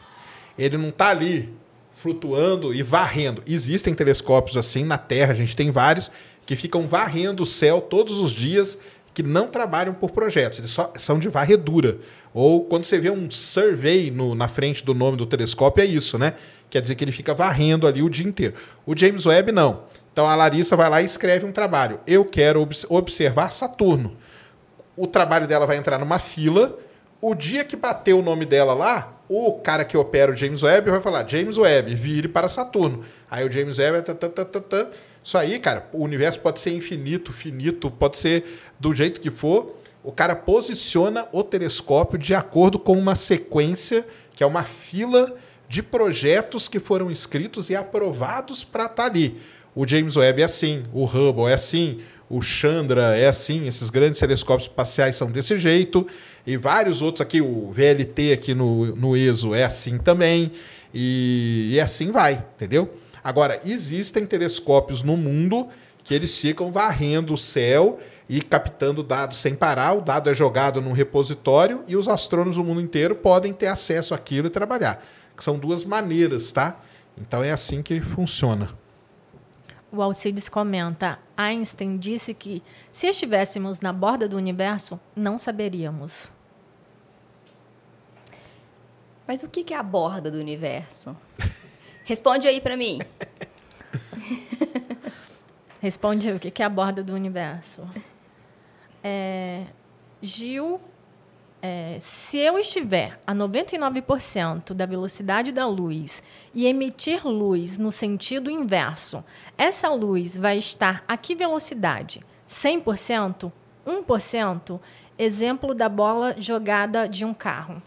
Ele não está ali flutuando e varrendo. Existem telescópios assim na Terra, a gente tem vários, que ficam varrendo o céu todos os dias, que não trabalham por projetos, eles só são de varredura. Ou quando você vê um survey no- na frente do nome do telescópio, é isso, né? Quer dizer que ele fica varrendo ali o dia inteiro. O James Webb não. Então a Larissa vai lá e escreve um trabalho. Eu quero obs- observar Saturno. O trabalho dela vai entrar numa fila. O dia que bater o nome dela lá, o cara que opera o James Webb vai falar: James Webb, vire para Saturno. Aí o James Webb. Tá, tá, tá, tá, tá. Isso aí, cara, o universo pode ser infinito, finito, pode ser do jeito que for. O cara posiciona o telescópio de acordo com uma sequência, que é uma fila de projetos que foram escritos e aprovados para estar ali. O James Webb é assim, o Hubble é assim, o Chandra é assim, esses grandes telescópios espaciais são desse jeito, e vários outros aqui, o VLT aqui no, no ESO é assim também, e, e assim vai, entendeu? Agora, existem telescópios no mundo que eles ficam varrendo o céu e captando dados sem parar. O dado é jogado num repositório e os astrônomos do mundo inteiro podem ter acesso àquilo e trabalhar. São duas maneiras, tá? Então é assim que funciona. O Alcides comenta: Einstein disse que se estivéssemos na borda do universo, não saberíamos. Mas o que é a borda do universo? [LAUGHS] Responde aí para mim. [LAUGHS] Responde o que é a borda do universo. É, Gil, é, se eu estiver a 99% da velocidade da luz e emitir luz no sentido inverso, essa luz vai estar a que velocidade? 100%? 1%? Exemplo da bola jogada de um carro.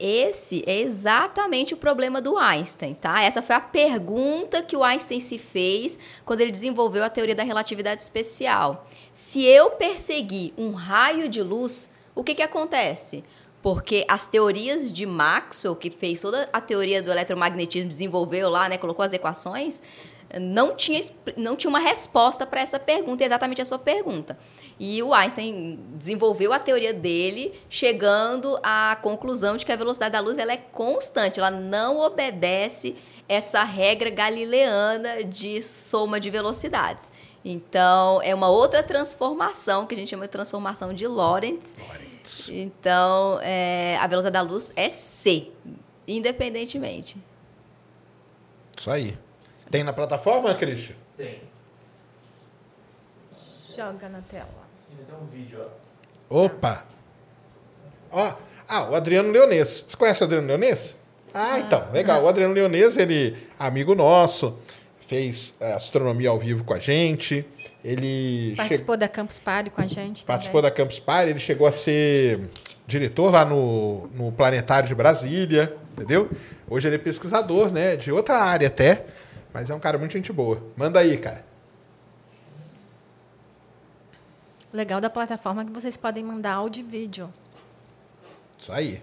Esse é exatamente o problema do Einstein, tá? Essa foi a pergunta que o Einstein se fez quando ele desenvolveu a teoria da relatividade especial. Se eu perseguir um raio de luz, o que, que acontece? Porque as teorias de Maxwell, que fez toda a teoria do eletromagnetismo, desenvolveu lá, né, colocou as equações, não tinha, não tinha uma resposta para essa pergunta, exatamente a sua pergunta. E o Einstein desenvolveu a teoria dele, chegando à conclusão de que a velocidade da luz ela é constante, ela não obedece essa regra galileana de soma de velocidades. Então, é uma outra transformação, que a gente chama de transformação de Lorentz. Lorentz. Então, é, a velocidade da luz é C, independentemente. Isso aí. Tem na plataforma, Christian? Tem. Joga na tela. Tem um vídeo, ó. Opa! Ó, ah, o Adriano Leonês. Você conhece o Adriano Leonês? Ah, então, legal. O Adriano Leonês, ele amigo nosso, fez eh, astronomia ao vivo com a gente. Ele Participou da Campus Party com a gente. Participou também. da Campus Party, ele chegou a ser diretor lá no, no Planetário de Brasília, entendeu? Hoje ele é pesquisador, né? De outra área até, mas é um cara muito gente boa. Manda aí, cara. O legal da plataforma é que vocês podem mandar áudio e vídeo. Isso aí.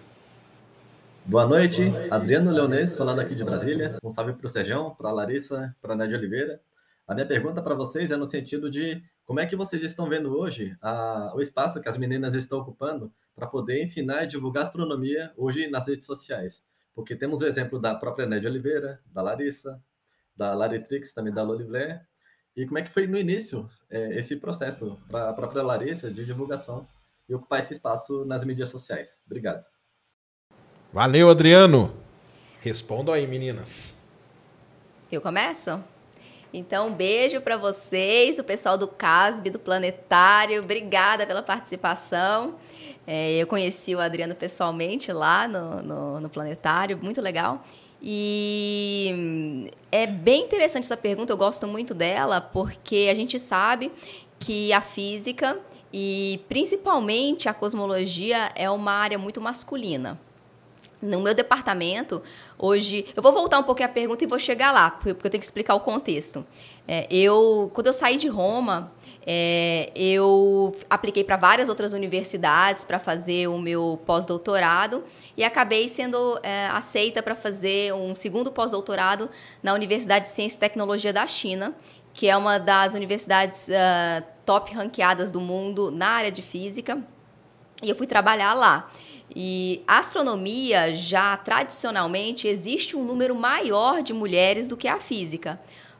Boa noite, Boa noite. Adriano Leonês, falando aqui de Brasília. Um salve para o Sejão, para a Larissa, para a Nédia Oliveira. A minha pergunta para vocês é no sentido de como é que vocês estão vendo hoje a, o espaço que as meninas estão ocupando para poder ensinar e divulgar astronomia hoje nas redes sociais. Porque temos o exemplo da própria Nédia Oliveira, da Larissa, da Laritrix, também da Lolivler. E como é que foi no início é, esse processo para a própria Larissa de divulgação e ocupar esse espaço nas mídias sociais? Obrigado. Valeu, Adriano. Respondam aí, meninas. Eu começo? Então, um beijo para vocês, o pessoal do CASB, do Planetário. Obrigada pela participação. É, eu conheci o Adriano pessoalmente lá no, no, no, Planetário, muito legal. E é bem interessante essa pergunta, eu gosto muito dela, porque a gente sabe que a física e principalmente a cosmologia é uma área muito masculina. No meu departamento, hoje. Eu vou voltar um pouquinho à pergunta e vou chegar lá, porque eu tenho que explicar o contexto. É, eu, quando eu saí de Roma, é, eu apliquei para várias outras universidades para fazer o meu pós-doutorado e acabei sendo é, aceita para fazer um segundo pós-doutorado na Universidade de Ciência e Tecnologia da China, que é uma das universidades uh, top ranqueadas do mundo na área de física. E eu fui trabalhar lá. E a astronomia já tradicionalmente existe um número maior de mulheres do que a física,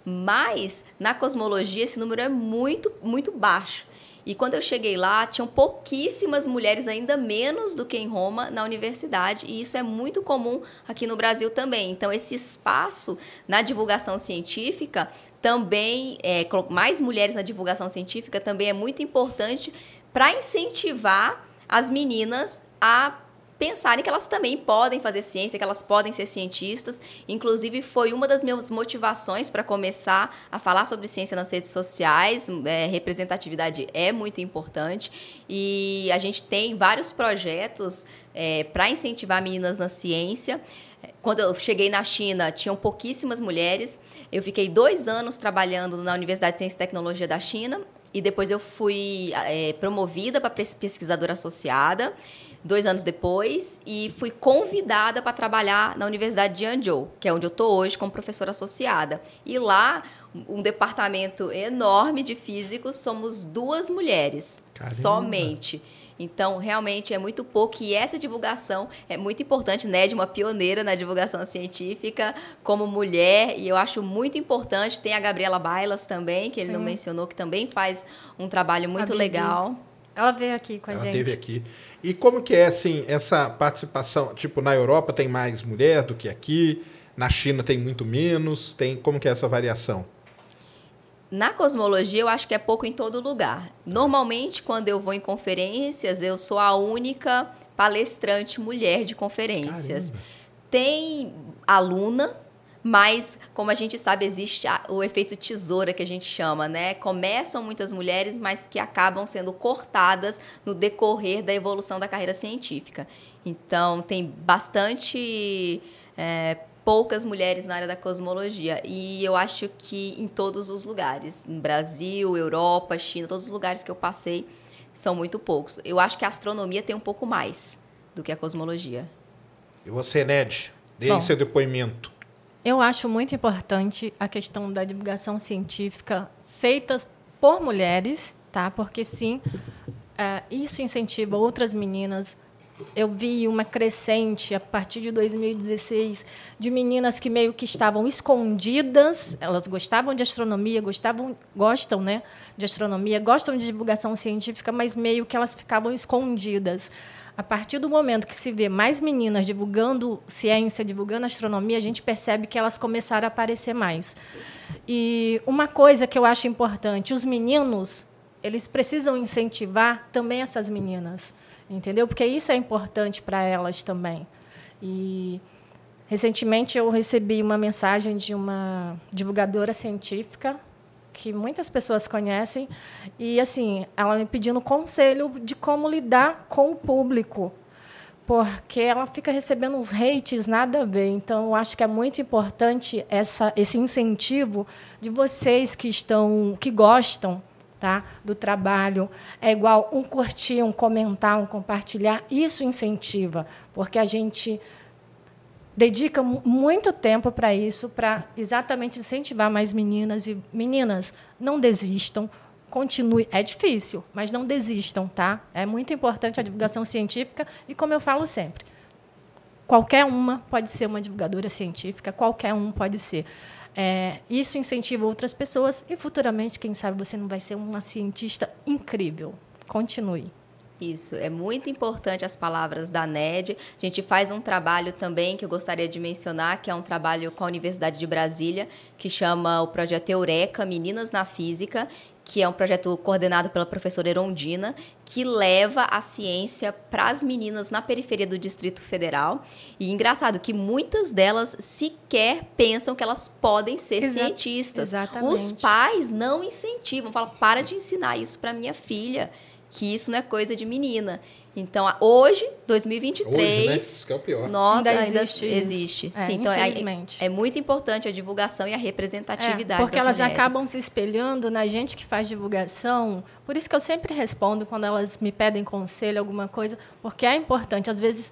mas na cosmologia esse número é muito muito baixo. E quando eu cheguei lá, tinham pouquíssimas mulheres, ainda menos do que em Roma, na universidade, e isso é muito comum aqui no Brasil também. Então, esse espaço na divulgação científica também, é, mais mulheres na divulgação científica também é muito importante para incentivar as meninas a pensarem que elas também podem fazer ciência, que elas podem ser cientistas. Inclusive, foi uma das minhas motivações para começar a falar sobre ciência nas redes sociais. É, representatividade é muito importante e a gente tem vários projetos é, para incentivar meninas na ciência. Quando eu cheguei na China, tinham pouquíssimas mulheres. Eu fiquei dois anos trabalhando na Universidade de Ciência e Tecnologia da China e depois eu fui é, promovida para pesquisadora associada dois anos depois e fui convidada para trabalhar na Universidade de Hangzhou, que é onde eu estou hoje como professora associada. E lá, um departamento enorme de físicos, somos duas mulheres, Caramba. somente. Então, realmente é muito pouco e essa divulgação é muito importante, né? De uma pioneira na divulgação científica como mulher, e eu acho muito importante. Tem a Gabriela Bailas também, que ele Sim. não mencionou, que também faz um trabalho muito legal. Ela veio aqui com a Ela gente. Ela esteve aqui. E como que é, assim, essa participação? Tipo, na Europa tem mais mulher do que aqui, na China tem muito menos, tem como que é essa variação? Na cosmologia, eu acho que é pouco em todo lugar. Normalmente, quando eu vou em conferências, eu sou a única palestrante mulher de conferências. Caramba. Tem aluna, mas, como a gente sabe, existe o efeito tesoura que a gente chama, né? Começam muitas mulheres, mas que acabam sendo cortadas no decorrer da evolução da carreira científica. Então, tem bastante. É, poucas mulheres na área da cosmologia. E eu acho que em todos os lugares no Brasil, Europa, China, todos os lugares que eu passei, são muito poucos. Eu acho que a astronomia tem um pouco mais do que a cosmologia. E você, Ned? Dê seu depoimento. Eu acho muito importante a questão da divulgação científica feita por mulheres, tá? Porque sim, é, isso incentiva outras meninas. Eu vi uma crescente a partir de 2016 de meninas que meio que estavam escondidas. Elas gostavam de astronomia, gostavam, gostam, né, de astronomia, gostam de divulgação científica, mas meio que elas ficavam escondidas. A partir do momento que se vê mais meninas divulgando ciência, divulgando astronomia, a gente percebe que elas começaram a aparecer mais. E uma coisa que eu acho importante, os meninos, eles precisam incentivar também essas meninas, entendeu? Porque isso é importante para elas também. E recentemente eu recebi uma mensagem de uma divulgadora científica que muitas pessoas conhecem, e assim, ela me pedindo conselho de como lidar com o público, porque ela fica recebendo uns hates nada a ver. Então, eu acho que é muito importante essa, esse incentivo de vocês que estão, que gostam tá? do trabalho. É igual um curtir, um comentar, um compartilhar. Isso incentiva, porque a gente dedica muito tempo para isso, para exatamente incentivar mais meninas. E meninas, não desistam, continue. É difícil, mas não desistam, tá? É muito importante a divulgação científica e, como eu falo sempre, qualquer uma pode ser uma divulgadora científica, qualquer um pode ser. É, isso incentiva outras pessoas e futuramente, quem sabe, você não vai ser uma cientista incrível. Continue. Isso, é muito importante as palavras da NED. A gente faz um trabalho também que eu gostaria de mencionar, que é um trabalho com a Universidade de Brasília, que chama o projeto Eureka Meninas na Física, que é um projeto coordenado pela professora Erondina, que leva a ciência para as meninas na periferia do Distrito Federal. E engraçado que muitas delas sequer pensam que elas podem ser Exa cientistas. Exatamente. Os pais não incentivam, falam: para de ensinar isso para minha filha, que isso não é coisa de menina. Então, hoje, 2023. Hoje, né? Isso que é o pior. Nossa, ainda, ainda existe. existe. É, Sim, então é, é, muito importante a divulgação e a representatividade. É, porque elas mulheres. acabam se espelhando na gente que faz divulgação. Por isso que eu sempre respondo quando elas me pedem conselho, alguma coisa, porque é importante. Às vezes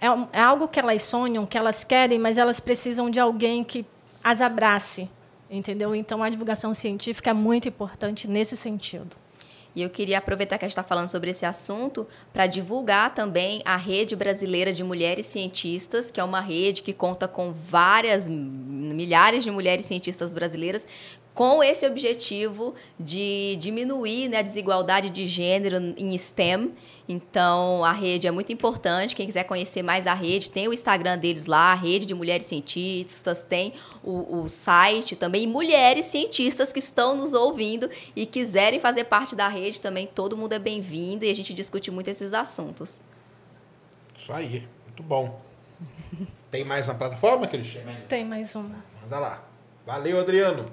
é, é algo que elas sonham, que elas querem, mas elas precisam de alguém que as abrace. Entendeu? Então a divulgação científica é muito importante nesse sentido. E eu queria aproveitar que a gente está falando sobre esse assunto para divulgar também a Rede Brasileira de Mulheres Cientistas, que é uma rede que conta com várias milhares de mulheres cientistas brasileiras com esse objetivo de diminuir né, a desigualdade de gênero em STEM. Então, a rede é muito importante. Quem quiser conhecer mais a rede, tem o Instagram deles lá, a Rede de Mulheres Cientistas, tem o, o site também. mulheres cientistas que estão nos ouvindo e quiserem fazer parte da rede também, todo mundo é bem-vindo e a gente discute muito esses assuntos. Isso aí, muito bom. Tem mais na plataforma, Cristian? Tem mais uma. Manda lá. Valeu, Adriano.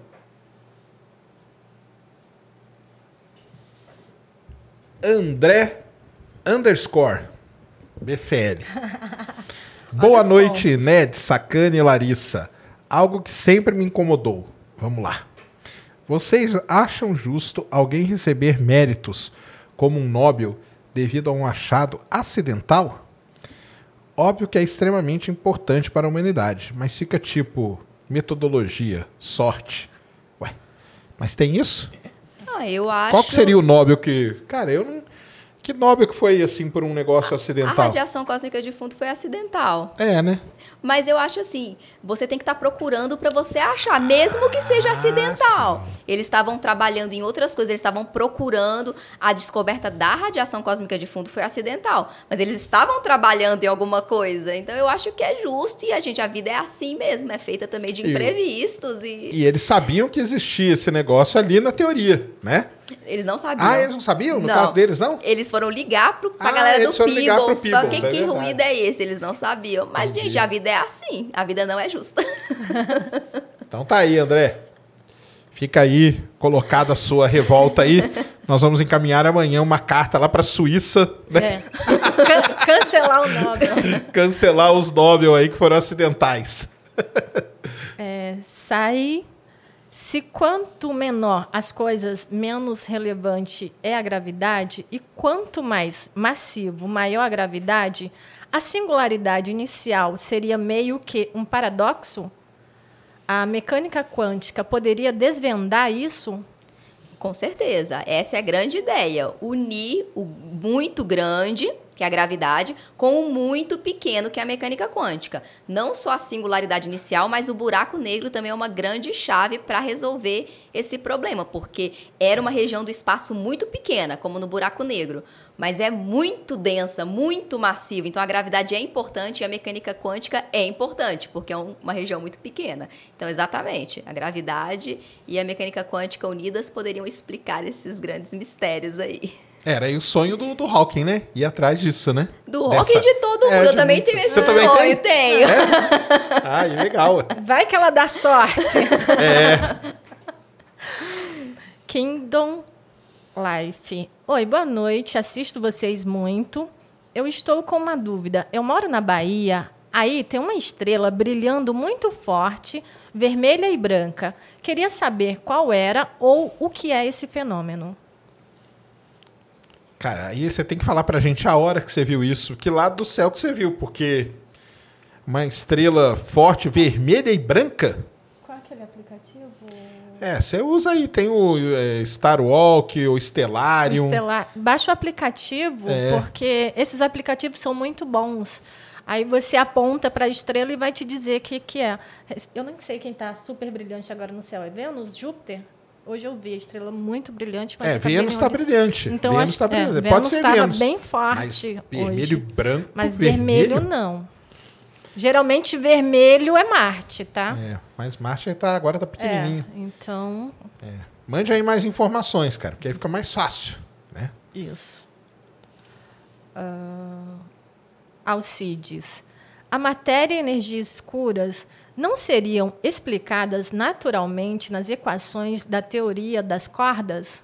André underscore BCL. [LAUGHS] Boa noite, pontos. Ned, Sacane e Larissa. Algo que sempre me incomodou. Vamos lá. Vocês acham justo alguém receber méritos como um Nobel devido a um achado acidental? Óbvio que é extremamente importante para a humanidade, mas fica tipo metodologia, sorte. Ué, mas tem isso? Eu acho. Qual que seria o Nobel que. Cara, eu não. Que Nobel que foi assim por um negócio acidental? A radiação cósmica de fundo foi acidental. É, né? Mas eu acho assim, você tem que estar tá procurando para você achar, mesmo que seja ah, acidental. Sim. Eles estavam trabalhando em outras coisas, eles estavam procurando a descoberta da radiação cósmica de fundo foi acidental, mas eles estavam trabalhando em alguma coisa. Então eu acho que é justo e a gente a vida é assim mesmo, é feita também de imprevistos e E eles sabiam que existia esse negócio ali na teoria, né? Eles não sabiam. Ah, eles não sabiam? No não. caso deles, não? Eles foram ligar pro, pra ah, galera do Peebles. Então, que, é que ruído é esse? Eles não sabiam. Mas, Entendi. gente, a vida é assim. A vida não é justa. [LAUGHS] então tá aí, André. Fica aí, colocada a sua revolta aí. Nós vamos encaminhar amanhã uma carta lá para a Suíça. Né? É. Can cancelar o Nobel. [LAUGHS] cancelar os Nobel aí que foram acidentais. é, sai se quanto menor as coisas, menos relevante é a gravidade, e quanto mais massivo, maior a gravidade, a singularidade inicial seria meio que um paradoxo? A mecânica quântica poderia desvendar isso? Com certeza. Essa é a grande ideia. Unir o muito grande que é a gravidade, com o muito pequeno, que é a mecânica quântica. Não só a singularidade inicial, mas o buraco negro também é uma grande chave para resolver esse problema, porque era uma região do espaço muito pequena, como no buraco negro, mas é muito densa, muito massiva. Então a gravidade é importante e a mecânica quântica é importante, porque é uma região muito pequena. Então, exatamente, a gravidade e a mecânica quântica unidas poderiam explicar esses grandes mistérios aí. Era aí o sonho do, do Hawking, né? Ir atrás disso, né? Do Dessa... Hawking de todo é, mundo. É, eu também tenho esse Você sonho, tem? tenho. É? Ah, legal. Vai que ela dá sorte. É. Kingdom Life. Oi, boa noite. Assisto vocês muito. Eu estou com uma dúvida. Eu moro na Bahia. Aí tem uma estrela brilhando muito forte, vermelha e branca. Queria saber qual era ou o que é esse fenômeno. Cara, aí você tem que falar pra gente a hora que você viu isso, que lado do céu que você viu, porque uma estrela forte, vermelha e branca. Qual é aquele aplicativo? É, você usa aí, tem o é, Star Walk, o Stellarium. O Stellar... Baixa o aplicativo, É. porque esses aplicativos são muito bons. Aí você aponta para a estrela e vai te dizer o que, que é. Eu não sei quem está super brilhante agora no céu. É Vênus? Júpiter? Hoje eu vi a estrela muito brilhante. Mas É, Vênus está brilhante. Então, Vênus está é, brilhante. Vênus Pode ser estava Vênus. bem Mas forte vermelho hoje. e branco. Mas vermelho, não. Geralmente vermelho é Marte, tá? É, mas Marte tá, agora tá pequenininho. É, então, Mande aí mais informações, cara, porque aí fica mais fácil. Né? isso. Ah, Alcides. A matéria e energia escuras não seriam explicadas naturalmente nas equações da teoria das cordas?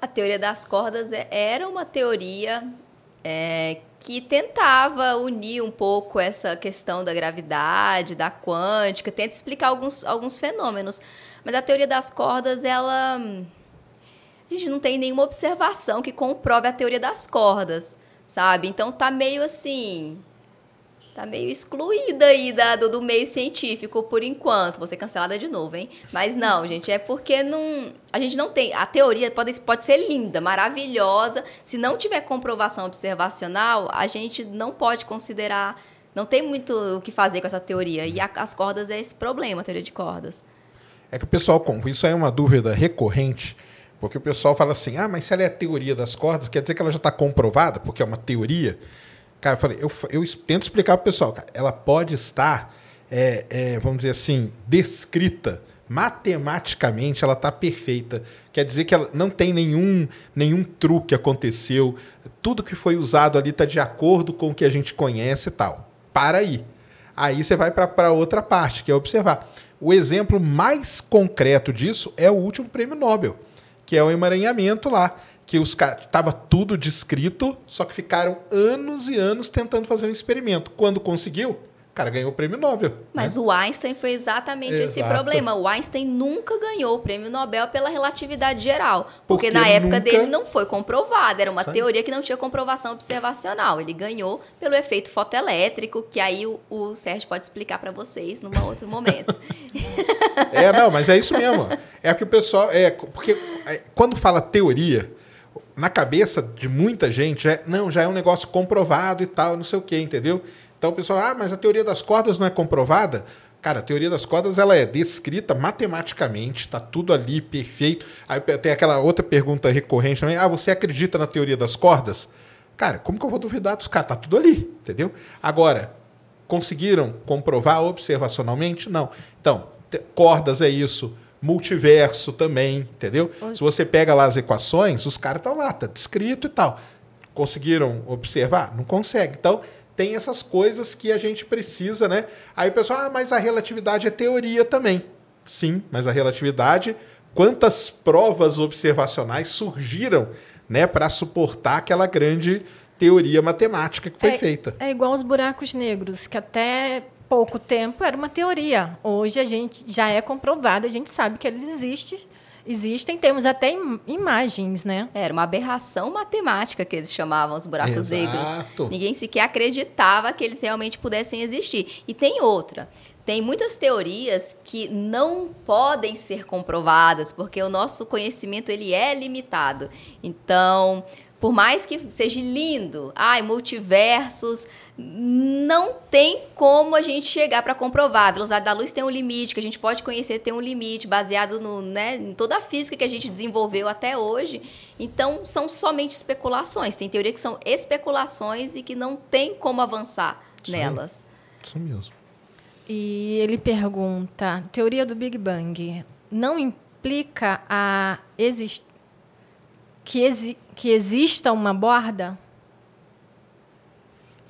A teoria das cordas é- era uma teoria é, que tentava unir um pouco essa questão da gravidade, da quântica, tenta explicar alguns, alguns fenômenos. Mas a teoria das cordas, ela. A gente não tem nenhuma observação que comprove a teoria das cordas, sabe? Então tá meio assim. Tá meio excluída aí da, do, do meio científico por enquanto. Vou ser cancelada de novo, hein? Mas não, gente, é porque não, a gente não tem. A teoria pode, pode ser linda, maravilhosa. Se não tiver comprovação observacional, a gente não pode considerar. Não tem muito o que fazer com essa teoria. E a- as cordas é esse problema, a teoria de cordas. É que o pessoal, com- isso aí é uma dúvida recorrente, porque o pessoal fala assim: ah, mas se ela é a teoria das cordas, quer dizer que ela já está comprovada, porque é uma teoria. Cara, eu falei, eu, eu tento explicar para o pessoal, cara, ela pode estar, é, é, vamos dizer assim, descrita. Matematicamente ela está perfeita. Quer dizer que ela não tem nenhum, nenhum truque aconteceu. Tudo que foi usado ali está de acordo com o que a gente conhece e tal. Para aí. Aí você vai para outra parte, que é observar. O exemplo mais concreto disso é o último prêmio Nobel, que é o emaranhamento lá, que os estava tudo descrito, só que ficaram anos e anos tentando fazer um experimento. Quando conseguiu, o cara ganhou o prêmio Nobel. Mas né? o Einstein foi exatamente esse Exato. problema. O Einstein nunca ganhou o prêmio Nobel pela relatividade geral. Porque, Porque na época nunca- dele não foi comprovado. Era uma Sabe? teoria que não tinha comprovação observacional. Ele ganhou pelo efeito fotoelétrico, que aí o, o Sérgio pode explicar para vocês num outro momento. [LAUGHS] É, não, mas é isso mesmo. É que o pessoal. É, porque é, quando fala teoria, na cabeça de muita gente, é, não, já é um negócio comprovado e tal, não sei o quê, entendeu? Então o pessoal, ah, mas a teoria das cordas não é comprovada? Cara, a teoria das cordas ela é descrita matematicamente, está tudo ali perfeito. Aí tem aquela outra pergunta recorrente também: ah, você acredita na teoria das cordas? Cara, como que eu vou duvidar dos caras? Tá tudo ali, entendeu? Agora, conseguiram comprovar observacionalmente? Não. Então, cordas é isso, multiverso também, entendeu? Se você pega lá as equações, os caras estão lá, tá descrito e tal. Conseguiram observar? Não consegue. Então, tem essas coisas que a gente precisa, né? Aí o pessoal, ah, mas a relatividade é teoria também. Sim, mas a relatividade, quantas provas observacionais surgiram, né, para suportar aquela grande teoria matemática que foi É- feita? É igual os buracos negros, que até pouco tempo era uma teoria. Hoje a gente já é comprovado, a gente sabe que eles existem. Existem, temos até im- imagens, né? Era uma aberração matemática que eles chamavam os buracos negros. Exato. Ninguém sequer acreditava que eles realmente pudessem existir. E tem outra. Tem muitas teorias que não podem ser comprovadas, porque o nosso conhecimento ele é limitado. Então, por mais que seja lindo, ai, multiversos, não tem como a gente chegar para comprovar. A velocidade da luz tem um limite, que a gente pode conhecer tem um limite, baseado no, né, em toda a física que a gente desenvolveu até hoje. Então, são somente especulações. Tem teoria que são especulações e que não tem como avançar Sim. nelas. Isso mesmo. E ele pergunta: teoria do Big Bang não implica a exis que, exi que exista uma borda?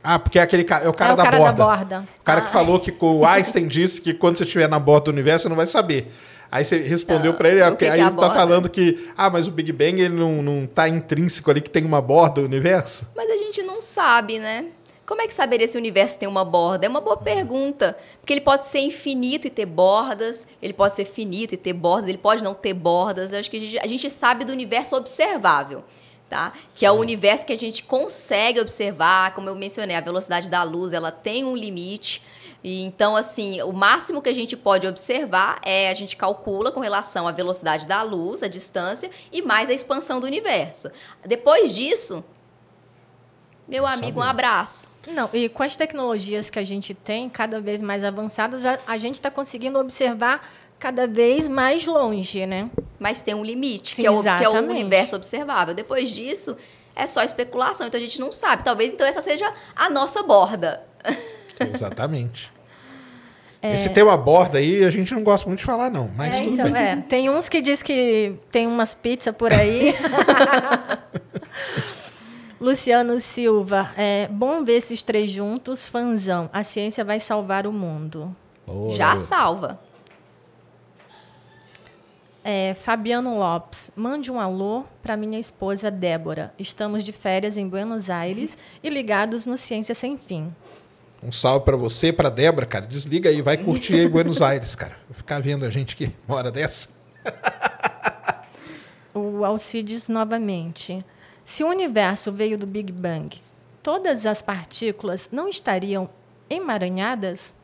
Ah, porque é aquele ca- é o cara, é o da, cara borda. da borda. O cara que falou que o [LAUGHS] Einstein disse que quando você estiver na borda do universo, você não vai saber. Aí você respondeu Ah, pra ele, aí que que é ele tá falando que, ah, mas o Big Bang ele não, não tá intrínseco ali que tem uma borda do universo? Mas a gente não sabe, né? Como é que saberia se o universo tem uma borda? É uma boa pergunta. Porque ele pode ser infinito e ter bordas, ele pode ser finito e ter bordas, ele pode não ter bordas. Eu acho que a gente, a gente sabe do universo observável. Tá? Que é o universo que a gente consegue observar, como eu mencionei, a velocidade da luz, ela tem um limite. E, então, assim, o máximo que a gente pode observar é a gente calcula com relação à velocidade da luz, a distância, e mais a expansão do universo. Depois disso, meu amigo, um abraço. Não, e com as tecnologias que a gente tem, cada vez mais avançadas, a gente está conseguindo observar cada vez mais longe, né? Mas tem um limite, Sim, que, é o, que, é o, universo observável. Depois disso, é só especulação, então a gente não sabe. Talvez então essa seja a nossa borda. [LAUGHS] Exatamente. É... Esse tema borda aí, a gente não gosta muito de falar, não, mas é, tudo então, bem. É. Tem uns que diz que tem umas pizzas por aí. [LAUGHS] Luciano Silva, é bom ver esses três juntos, fanzão. A ciência vai salvar o mundo. Já salva. É, Fabiano Lopes, mande um alô para minha esposa Débora. Estamos de férias em Buenos Aires e ligados no Ciência Sem Fim. Um salve para você, para Débora, cara. Desliga aí, vai curtir aí Buenos Aires, cara. Vou ficar vendo a gente que mora dessa. o Alcides novamente. Se o universo veio do Big Bang, todas as partículas não estariam emaranhadas?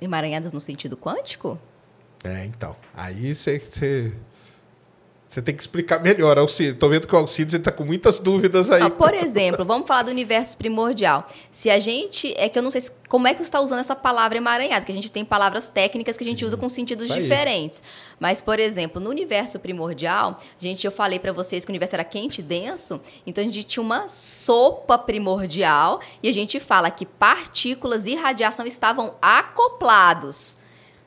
Emaranhadas no sentido quântico? É, então. Aí você você tem que explicar melhor, Alcides. Estou vendo que o Alcides está com muitas dúvidas aí. Ah, por exemplo, vamos falar do universo primordial. Se a gente. É que eu não sei se, como é que você está usando essa palavra emaranhado, que a gente tem palavras técnicas que a gente Sim. usa com sentidos diferentes. Mas, por exemplo, no universo primordial, gente, eu falei para vocês que o universo era quente e denso, então a gente tinha uma sopa primordial e a gente fala que partículas e radiação estavam acoplados.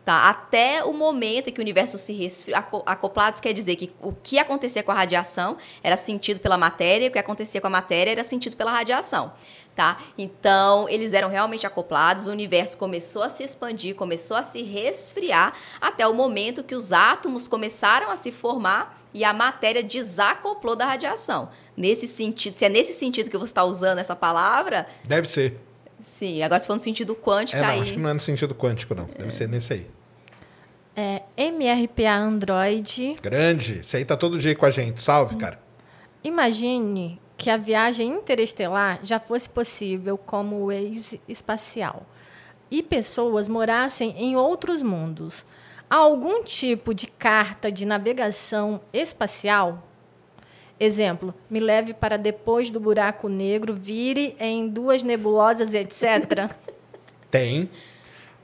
Tá? Até o momento em que o universo se resfriou. Acoplados quer dizer que o que acontecia com a radiação era sentido pela matéria, e o que acontecia com a matéria era sentido pela radiação. Tá? Então, eles eram realmente acoplados, o universo começou a se expandir, começou a se resfriar, até o momento que os átomos começaram a se formar e a matéria desacoplou da radiação. Nesse sentido, se é nesse sentido que você está usando essa palavra. Deve ser. Sim, agora se for no sentido quântico. É, não, aí... acho que não é no sentido quântico, não. Deve é. ser nesse aí. É, MRPA Android. Grande. Esse aí tá todo dia com a gente. Salve, cara. Imagine que a viagem interestelar já fosse possível como o ex-espacial e pessoas morassem em outros mundos. Há algum tipo de carta de navegação espacial? Exemplo, me leve para depois do buraco negro, vire em duas nebulosas, etc. [LAUGHS] Tem.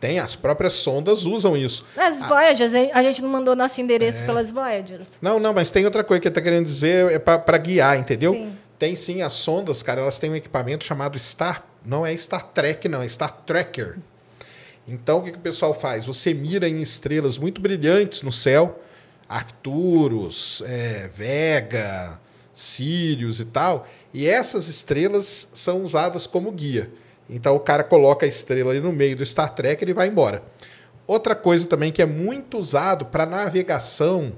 Tem, as próprias sondas usam isso. As Voyagers, a gente não mandou nosso endereço é. pelas Voyagers. Não, não, mas tem outra coisa que ele está querendo dizer, é para guiar, entendeu? Sim. Tem sim as sondas, cara, elas têm um equipamento chamado Star. Não é Star Trek, não, é Star Tracker. Então, o que, que o pessoal faz? Você mira em estrelas muito brilhantes no céu, Arcturus, é, Vega, Sirius e tal, e essas estrelas são usadas como guia. Então o cara coloca a estrela ali no meio do Star Trek e ele vai embora. Outra coisa também que é muito usado para navegação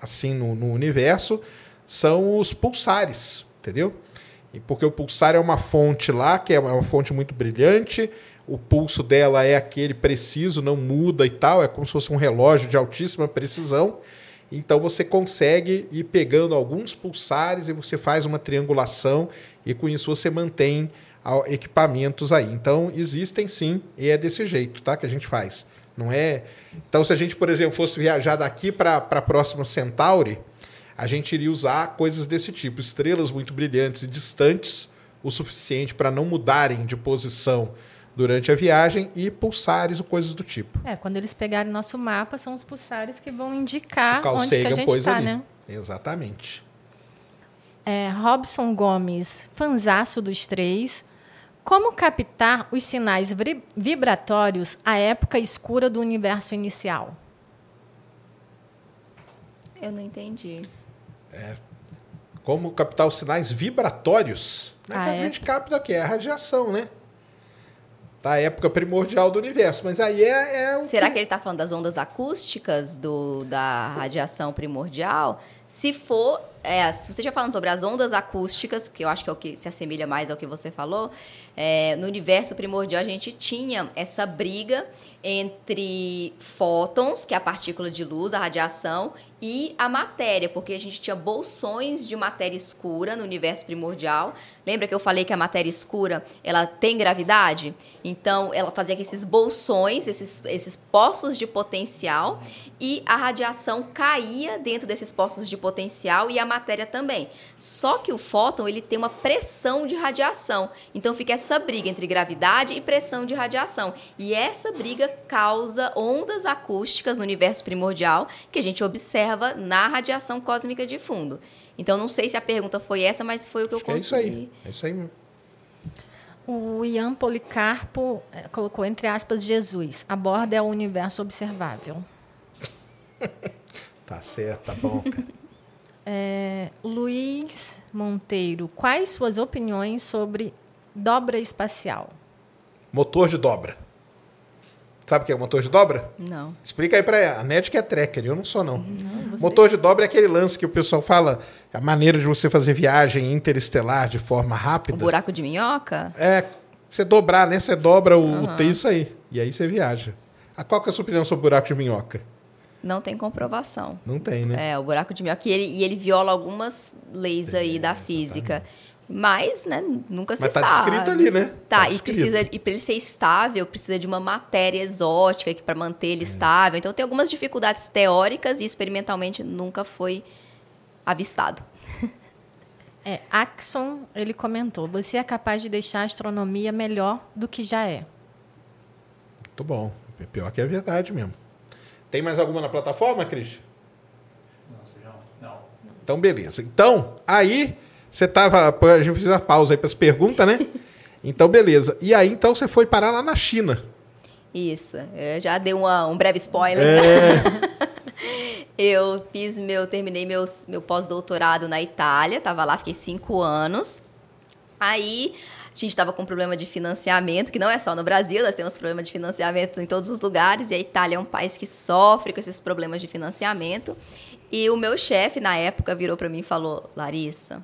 assim no, no, universo são os pulsares, entendeu? E porque o pulsar é uma fonte lá que é uma fonte muito brilhante, o pulso dela é aquele preciso, não muda e tal, é como se fosse um relógio de altíssima precisão. Então você consegue ir pegando alguns pulsares e você faz uma triangulação e com isso você mantém equipamentos aí. Então, existem sim, e é desse jeito tá, que a gente faz. Não é. Então, se a gente, por exemplo, fosse viajar daqui para a próxima Centauri, a gente iria usar coisas desse tipo, estrelas muito brilhantes e distantes o suficiente para não mudarem de posição durante a viagem e pulsares ou coisas do tipo. É, quando eles pegarem nosso mapa, são os pulsares que vão indicar onde que a gente está, né? Exatamente. É, Robson Gomes, fanzaço dos três. Como captar os sinais vibratórios à época escura do universo inicial? Eu não entendi. É, como captar os sinais vibratórios? É que a época... gente capta aqui, é a radiação, né? Da época primordial do universo. Mas aí é. é Será que... que ele está falando das ondas acústicas do, da radiação primordial? Se for, é, se você já falando sobre as ondas acústicas, que eu acho que é o que se assemelha mais ao que você falou, é, no universo primordial a gente tinha essa briga entre fótons, que é a partícula de luz, a radiação, e a matéria, porque a gente tinha bolsões de matéria escura no universo primordial. Lembra que eu falei que a matéria escura ela tem gravidade? Então, ela fazia esses bolsões, esses, esses poços de potencial, e a radiação caía dentro desses poços de potencial e a matéria também. Só que o fóton ele tem uma pressão de radiação. Então, fica essa briga entre gravidade e pressão de radiação. E essa briga causa ondas acústicas no universo primordial que a gente observa na radiação cósmica de fundo. Então, não sei se a pergunta foi essa, mas foi o que eu consegui. É isso aí. É isso aí. O Ian Policarpo eh, colocou entre aspas Jesus. A borda é o universo observável. [LAUGHS] tá certo, tá bom. [LAUGHS] é, Luiz Monteiro, quais suas opiniões sobre dobra espacial? Motor de dobra. Sabe o que é motor de dobra? Não. Explica aí pra ela. A Net que é tracker, eu não sou, não. não motor de dobra é aquele lance que o pessoal fala, a maneira de você fazer viagem interestelar de forma rápida. O buraco de minhoca? É, você dobrar, né? Você dobra o, uhum. isso aí. E aí você viaja. A qual que é a sua opinião sobre o buraco de minhoca? Não tem comprovação. Não tem, né? É, o buraco de minhoca. E ele, e ele viola algumas leis aí da física. Mas, né, nunca se Mas tá sabe. descrito ali, né? Tá, tá e precisa e para ele ser estável, precisa de uma matéria exótica para manter ele é. estável. Então tem algumas dificuldades teóricas e experimentalmente nunca foi avistado. É, Axon, ele comentou: "Você é capaz de deixar a astronomia melhor do que já é". Muito bom. Pior que é verdade mesmo. Tem mais alguma na plataforma, Cris? Não, não. Então, beleza. Então, aí você tava. A gente fez a pausa aí para as perguntas, né? [LAUGHS] Então, beleza. E aí, então, você foi parar lá na China. Isso. Eu já dei uma, um breve spoiler. É. [LAUGHS] eu fiz meu. Terminei meu, meu pós-doutorado na Itália. Tava lá, fiquei cinco anos. Aí. A gente estava com problema de financiamento, que não é só no Brasil, nós temos problema de financiamento em todos os lugares, e a Itália é um país que sofre com esses problemas de financiamento. E o meu chefe, na época, virou para mim e falou: Larissa,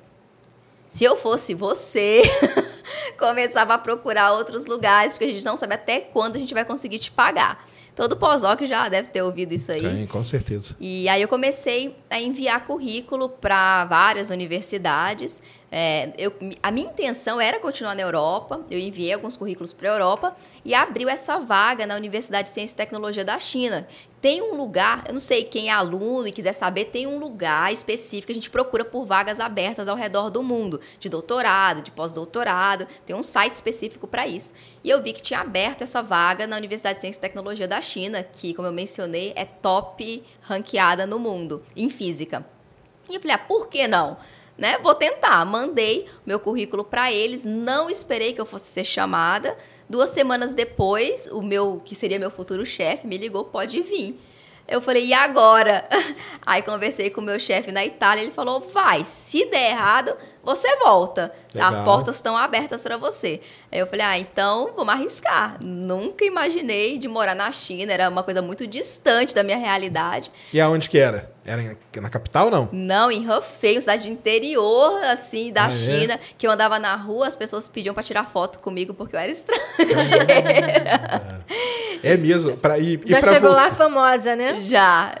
se eu fosse você, [LAUGHS] começava a procurar outros lugares, porque a gente não sabe até quando a gente vai conseguir te pagar. Todo pós-doc já deve ter ouvido isso aí. Tem, com certeza. E aí eu comecei a enviar currículo para várias universidades. É, eu, a minha intenção era continuar na Europa. Eu enviei alguns currículos para a Europa e abriu essa vaga na Universidade de Ciência e Tecnologia da China, tem um lugar, eu não sei quem é aluno e quiser saber, tem um lugar específico, a gente procura por vagas abertas ao redor do mundo, de doutorado, de pós-doutorado, tem um site específico para isso. E eu vi que tinha aberto essa vaga na Universidade de Ciência e Tecnologia da China, que, como eu mencionei, é top ranqueada no mundo, em física. E eu falei, ah, por que não? Né? Vou tentar. Mandei meu currículo para eles, não esperei que eu fosse ser chamada. Duas semanas depois, o meu, que seria meu futuro chefe, me ligou, pode vir. Eu falei, e agora? [LAUGHS] Aí conversei com o meu chefe na Itália, ele falou, vai, se der errado, você volta. Legal. As portas estão abertas para você. Aí eu falei, ah, então vamos arriscar. Nunca imaginei de morar na China, era uma coisa muito distante da minha realidade. E aonde que era? Era na capital não? Não, em Hefei, cidade interior, assim, da ah, é? China, é? que eu andava na rua, as pessoas pediam para tirar foto comigo porque eu era estrangeira. É, [LAUGHS] é mesmo. Pra, e, Já e chegou você... lá famosa, né? Já,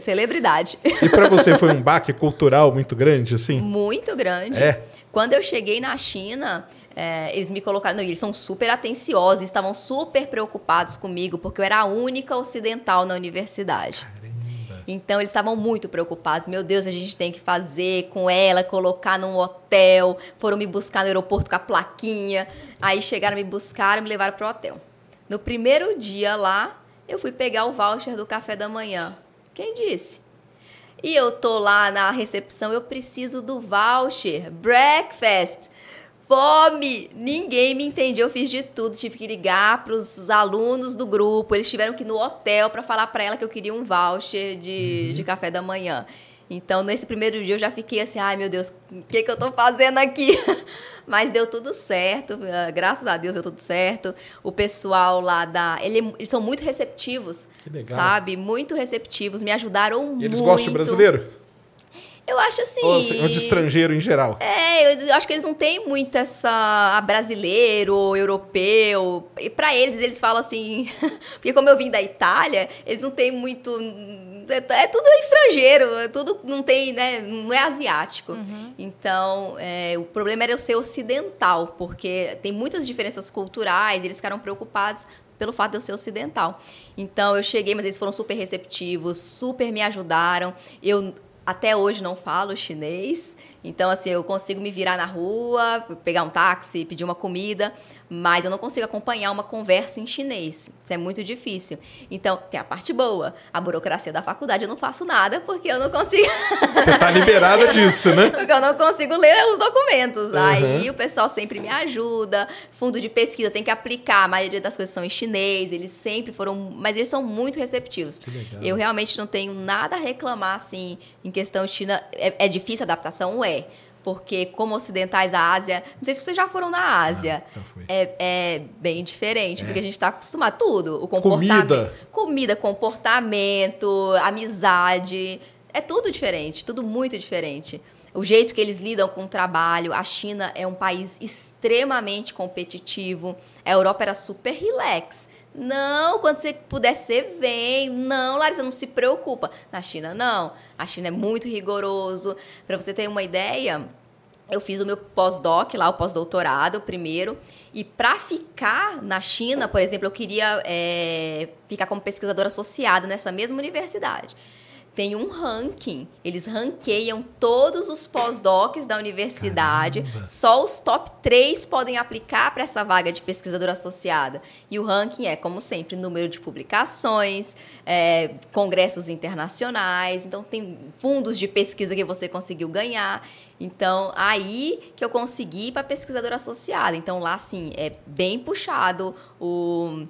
celebridade. E para você foi um baque cultural muito grande, assim? Muito grande. É. Quando eu cheguei na China, é, eles me colocaram. Não, eles são super atenciosos, estavam super preocupados comigo, porque eu era a única ocidental na universidade. Então eles estavam muito preocupados. Meu Deus, a gente tem que fazer com ela, colocar num hotel. Foram me buscar no aeroporto com a plaquinha. Aí chegaram, me buscaram, me levaram pro hotel. No primeiro dia lá, eu fui pegar o voucher do café da manhã. Quem disse? E eu tô lá na recepção, eu preciso do voucher, breakfast fome! Ninguém me entendia, eu fiz de tudo. Tive que ligar para os alunos do grupo, eles tiveram que ir no hotel para falar para ela que eu queria um voucher de, uhum. de café da manhã. Então, nesse primeiro dia, eu já fiquei assim: ai meu Deus, o que, que eu estou fazendo aqui? [LAUGHS] Mas deu tudo certo, ah, graças a Deus deu tudo certo. O pessoal lá da. Ele, eles são muito receptivos, sabe? Muito receptivos, me ajudaram e muito. Eles gostam de brasileiro? Eu acho assim. Ou, assim, ou de estrangeiro em geral? É, eu acho que eles não têm muito essa ah, brasileiro, europeu. E para eles, eles falam assim. [LAUGHS] porque como eu vim da Itália, eles não têm muito. É, é tudo estrangeiro, é tudo não tem, né? Não é asiático. Uhum. Então, é, o problema era eu ser ocidental, porque tem muitas diferenças culturais, eles ficaram preocupados pelo fato de eu ser ocidental. Então eu cheguei, mas eles foram super receptivos, super me ajudaram. Eu até hoje não falo chinês, então assim eu consigo me virar na rua, pegar um táxi, pedir uma comida, mas eu não consigo acompanhar uma conversa em chinês. Isso é muito difícil. Então, tem a parte boa. A burocracia da faculdade eu não faço nada porque eu não consigo. [LAUGHS] Você está liberada disso, né? porque eu não consigo ler os documentos. Uhum. Aí o pessoal sempre me ajuda. Fundo de pesquisa tem que aplicar. A maioria das coisas são em chinês. Eles sempre foram. Mas eles são muito receptivos. Eu realmente não tenho nada a reclamar, assim, em questão de China. É, é difícil a adaptação? É porque como ocidentais a Ásia, não sei se vocês já foram na Ásia, ah, é, é, bem diferente é. do que a gente está acostumado. Tudo, o comportamento, comida, comida, comportamento, amizade, é tudo diferente, tudo muito diferente. O jeito que eles lidam com o trabalho, a China é um país extremamente competitivo, a Europa era super relax. Não, quando você puder, você vem. Não, Larissa, não se preocupa. Na China, não. A China é muito rigoroso. Para você ter uma ideia, eu fiz o meu pós-doc lá, o pós-doutorado primeiro. E para ficar na China, por exemplo, eu queria é, ficar como pesquisadora associada nessa mesma universidade tem um ranking. Eles ranqueiam todos os pós-docs da universidade. Caramba. Só os top 3 podem aplicar para essa vaga de pesquisadora associada. E o ranking é, como sempre, número de publicações, é, congressos internacionais. Então, tem fundos de pesquisa que você conseguiu ganhar. Então, aí que eu consegui para pesquisadora associada. Então, lá, sim, é bem puxado o,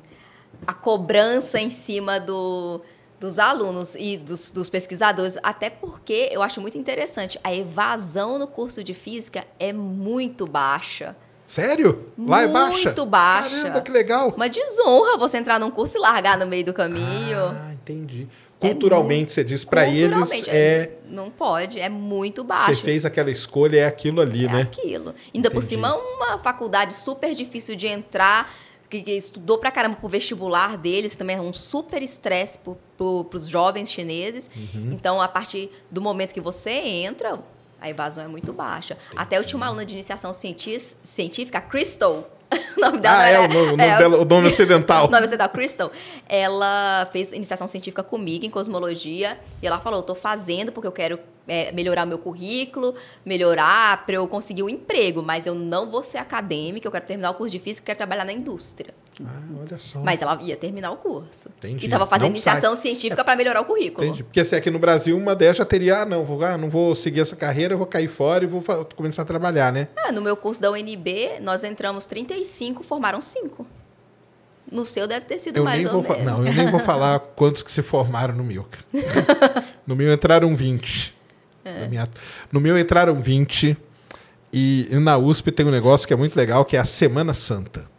a cobrança em cima do dos alunos e dos, dos, pesquisadores, até porque eu acho muito interessante, a evasão no curso de física é muito baixa. Sério? Lá muito é baixa? Muito baixa. Caramba, que legal. Uma desonra você entrar num curso e largar no meio do caminho. Ah, entendi. Culturalmente, é muito, você diz, para eles é, é... Não pode, é muito baixo. Você fez aquela escolha, é aquilo ali, é né? É aquilo. Ainda entendi. por cima, uma faculdade super difícil de entrar que, que estudou pra caramba pro vestibular deles, também é um super estresse pro, pro, pros jovens chineses. Uhum. Então, a partir do momento que você entra, a evasão é muito baixa. Entendi. Até eu tinha uma aluna de iniciação científica, Crystal, [LAUGHS] o nome dela ah, é, o nome, é, dela, o nome [LAUGHS] ocidental. o nome ocidental, Crystal. Ela fez iniciação científica comigo em cosmologia e ela falou: eu tô fazendo porque eu quero é, melhorar meu currículo, melhorar para eu conseguir um emprego, mas eu não vou ser acadêmica, eu quero terminar o curso de física, eu quero trabalhar na indústria. Ah, olha só. Mas ela ia terminar o curso. Entendi. E estava fazendo não iniciação sai. científica é. para melhorar o currículo. Entendi. Porque se aqui no Brasil uma dessas já teria, ah, não, vou, ah, não vou seguir essa carreira, vou cair fora e vou começar a trabalhar, né? Ah, no meu curso da UNB, nós entramos 35, formaram 5. No seu deve ter sido eu mais ou menos. Não, eu nem vou falar [LAUGHS] quantos que se formaram no meu. [LAUGHS] no meu entraram 20. É. Minha... No meu entraram 20 e na USP tem um negócio que é muito legal, que é a Semana Santa.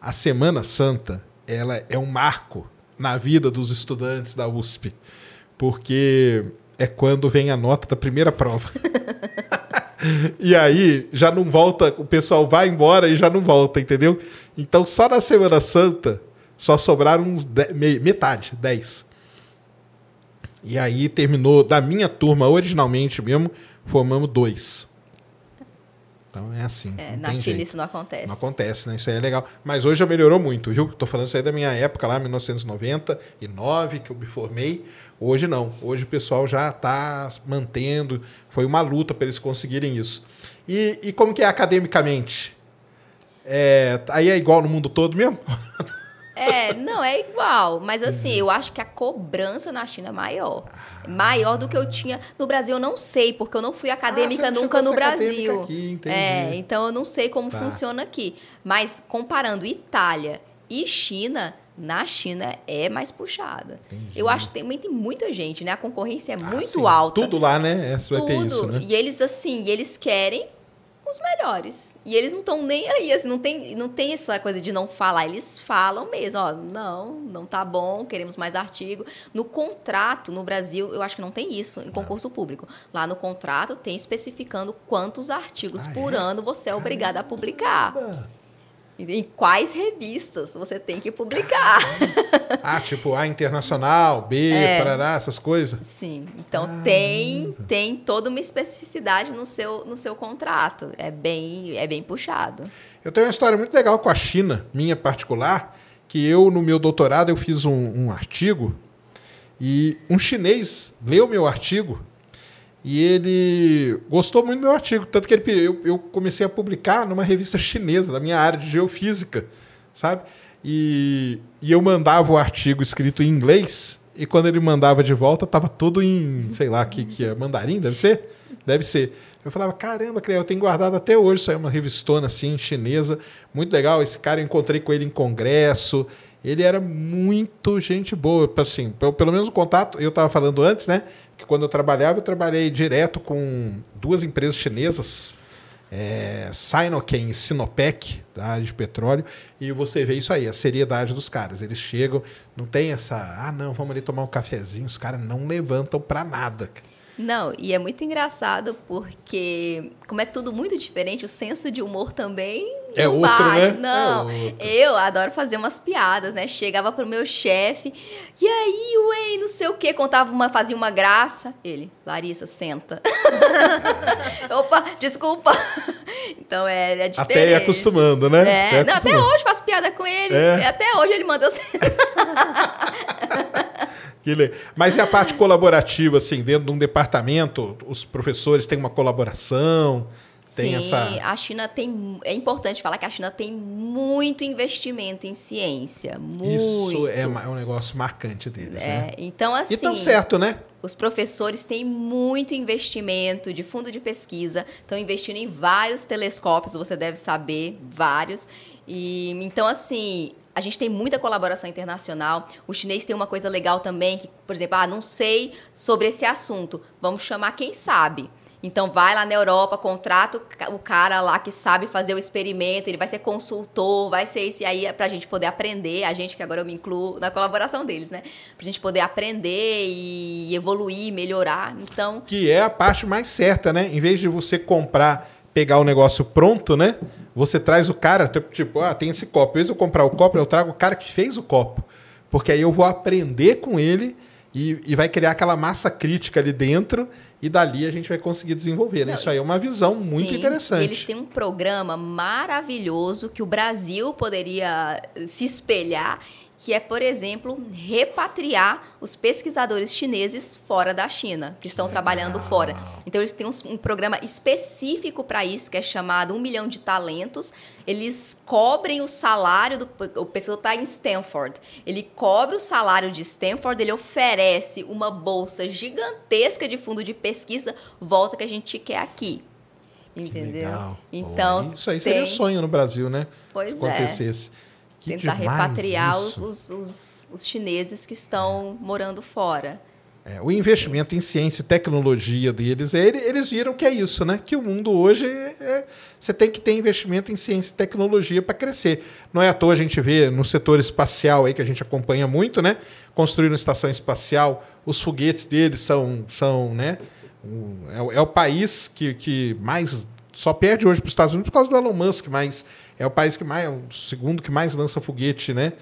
A Semana Santa, ela é um marco na vida dos estudantes da USP, porque é quando vem a nota da primeira prova. [LAUGHS] e aí já não volta, o pessoal vai embora e já não volta, entendeu? Então só na Semana Santa só sobraram uns de... metade, 10. E aí terminou, da minha turma, originalmente mesmo, formamos dois. Então é assim. É, na China isso não acontece. Não acontece, né? Isso aí é legal. Mas hoje já melhorou muito, viu? Tô falando isso aí da minha época lá, 1999, que eu me formei. Hoje não. Hoje o pessoal já está mantendo. Foi uma luta para eles conseguirem isso. E, e como que é academicamente? É, aí é igual no mundo todo mesmo? [LAUGHS] É, não, é igual. Mas assim, eu acho que a cobrança na China é maior. Maior do que eu tinha. No Brasil eu não sei, porque eu não fui acadêmica ah, nunca no Brasil. Aqui, entendi. É, então eu não sei como tá. funciona aqui. Mas comparando Itália e China, na China é mais puxada. Entendi. Eu acho que também tem muita gente, né? A concorrência é ah, muito sim. alta. Tudo lá, né? É, Tudo. Ter isso, né? E eles, assim, eles querem os melhores. E eles não estão nem aí, assim, não tem, não tem essa coisa de não falar, eles falam mesmo, ó, não, não tá bom, queremos mais artigo. No contrato, no Brasil, eu acho que não tem isso em concurso público. Lá no contrato tem especificando quantos artigos Ah, por é? ano você é obrigado a publicar. Em quais revistas você tem que publicar. [LAUGHS] Ah, tipo A Internacional, B, É. Parará, essas coisas. Sim. Então Caramba. tem tem toda uma especificidade no seu no seu contrato. É bem é bem puxado. Eu tenho uma história muito legal com a China, minha particular, que eu, no meu doutorado, eu fiz um, um artigo e um chinês leu meu artigo e ele gostou muito do meu artigo. Tanto que ele, eu, eu comecei a publicar numa revista chinesa, da minha área de geofísica, sabe? E, e eu mandava o artigo escrito em inglês e quando ele mandava de volta, estava tudo em, sei lá, que, que é mandarim, deve ser? Deve ser. Eu falava, caramba, Cleia, eu tenho guardado até hoje. Isso é uma revistona assim, chinesa. Muito legal. Esse cara eu encontrei com ele em congresso. Ele era muito gente boa. Assim, pelo menos o contato, eu estava falando antes, né? Que quando eu trabalhava, eu trabalhei direto com duas empresas chinesas, é, Sinochem e Sinopec, da área de petróleo, e você vê isso aí, a seriedade dos caras. Eles chegam, não tem essa, ah, não, vamos ali tomar um cafezinho, os caras não levantam para nada. Não, e é muito engraçado porque, como é tudo muito diferente, o senso de humor também. É não outro, bate. né? Não, É outro. eu adoro fazer umas piadas, né? Chegava pro meu chefe, e aí, ué, não sei o quê, contava uma, fazia uma graça. Ele, Larissa, senta. [LAUGHS] Opa, desculpa. [LAUGHS] Então é, é diferente. Até acostumando, né? É, não, até acostumando. hoje faço piada com ele. É. Até hoje ele manda eu [LAUGHS] Que Mas e a parte colaborativa, assim, dentro de um departamento, os professores têm uma colaboração, tem Sim, essa. a China tem. É importante falar que a China tem muito investimento em ciência. Muito. Isso é é um negócio marcante deles, né? É, então, assim, E tão certo, né? os professores têm muito investimento de fundo de pesquisa, estão investindo em vários telescópios, você deve saber, vários. E então, assim, a gente tem muita colaboração internacional. O chinês tem uma coisa legal também, que, por exemplo, ah, não sei sobre esse assunto, vamos chamar quem sabe. Então vai lá na Europa, contrata o ca- o cara lá que sabe fazer o experimento, ele vai ser consultor, vai ser isso, e aí pra gente poder aprender, a gente que agora eu me incluo na colaboração deles, né? Pra gente poder aprender e evoluir, melhorar. Então, Que é a parte mais certa, né? Em vez de você comprar, pegar o negócio pronto, né? Você traz o cara, tipo, ah, tem esse copo. Em vez de eu comprar o copo, eu trago o cara que fez o copo. Porque aí eu vou aprender com ele e, e vai criar aquela massa crítica ali dentro e dali a gente vai conseguir desenvolver. Né? Não, Isso aí é uma visão muito Sim, interessante. e Eles têm um programa maravilhoso que o Brasil poderia se espelhar, que é, por exemplo, repatriar os pesquisadores chineses fora da China, que estão trabalhando fora. Então, eles têm um, um programa específico para isso, que é chamado Um Milhão de Talentos. Eles cobrem o salário do. O pessoal está em Stanford. Ele cobre o salário de Stanford, ele oferece uma bolsa gigantesca de fundo de pesquisa, volta que a gente quer aqui. Entendeu? Então, Pô, isso aí seria um sonho no Brasil, né? Pois Se acontecesse. Que tentar repatriar os, os, os- os chineses que estão morando fora. É, o investimento em ciência e tecnologia deles, é, ele- eles viram que é isso, né? Que o mundo hoje é, é- você tem que ter investimento em ciência e tecnologia para crescer. Não é à toa a gente vê no setor espacial aí que a gente acompanha muito, né? Construíram estação espacial, os foguetes deles são, são né? é, o- é o país que, que mais só perde hoje para os Estados Unidos por causa do Elon Musk, mas é o país que mais, o segundo que mais lança foguete, né?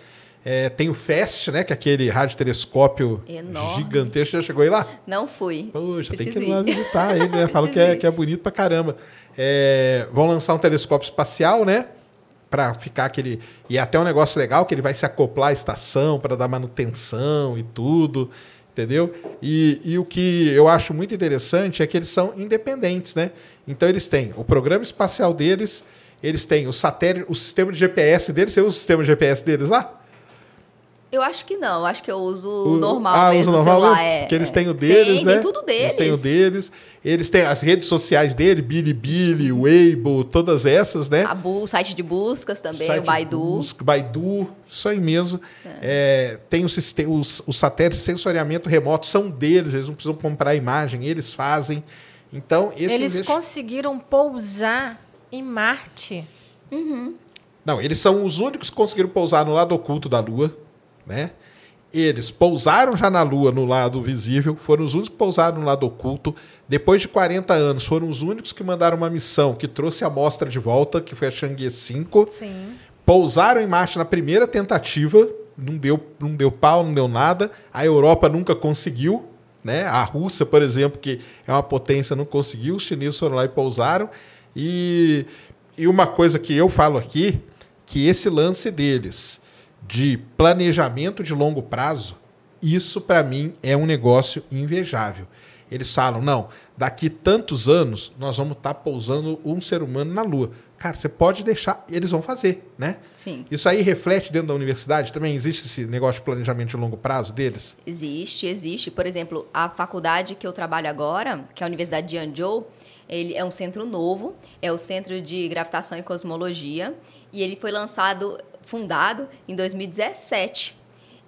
É, tem o FAST, né? Que é aquele radiotelescópio Enorme. gigantesco. Já chegou aí lá? Não fui. Poxa, tem que ir lá visitar ele, né? [LAUGHS] Falam que é, que é bonito pra caramba. É, vão lançar um telescópio espacial, né? Pra ficar aquele. E é até um negócio legal que ele vai se acoplar à estação para dar manutenção e tudo. Entendeu? E, e o que eu acho muito interessante é que eles são independentes, né? Então eles têm o programa espacial deles, eles têm o satélite, o sistema de GPS deles. Você usa o sistema de GPS deles lá? Eu acho que não, eu acho que eu uso O- o normal ah, mesmo, usa o o normal celular. É, Porque eles é. têm o deles, tem, né? Tem tudo deles. Eles têm o deles. Eles têm as redes sociais dele, Bilibili, Weibo, todas essas, né? A bu- o site de buscas também, Site o Baidu. Busca, Baidu, isso aí mesmo. É, tem o sistema, os, os satélites de sensoriamento remoto, são deles, eles não precisam comprar imagem, eles fazem. Então, esse Eles investi- conseguiram pousar em Marte. Uhum. Não, eles são os únicos que conseguiram pousar no lado oculto da Lua, né? Eles pousaram já na Lua no lado visível, foram os únicos que pousaram no lado oculto. Depois de 40 anos, foram os únicos que mandaram uma missão que trouxe a amostra de volta, que foi a Chang'e 5. Sim. Pousaram em Marte na primeira tentativa, não deu, não deu pau, não deu nada. A Europa nunca conseguiu, né? A Rússia, por exemplo, que é uma potência, não conseguiu. Os chineses foram lá e pousaram. E, e uma coisa que eu falo aqui, que esse lance deles de planejamento de longo prazo, isso para mim é um negócio invejável. Eles falam, não, daqui tantos anos nós vamos estar tá pousando um ser humano na Lua. Cara, você pode deixar, eles vão fazer, né? Sim. Isso aí reflete dentro da universidade também? Existe esse negócio de planejamento de longo prazo deles? Existe, existe. Por exemplo, a faculdade que eu trabalho agora, que é a Universidade de Anzhou, ele é um centro novo, é o Centro de Gravitação e Cosmologia, e ele foi lançado, fundado em 2017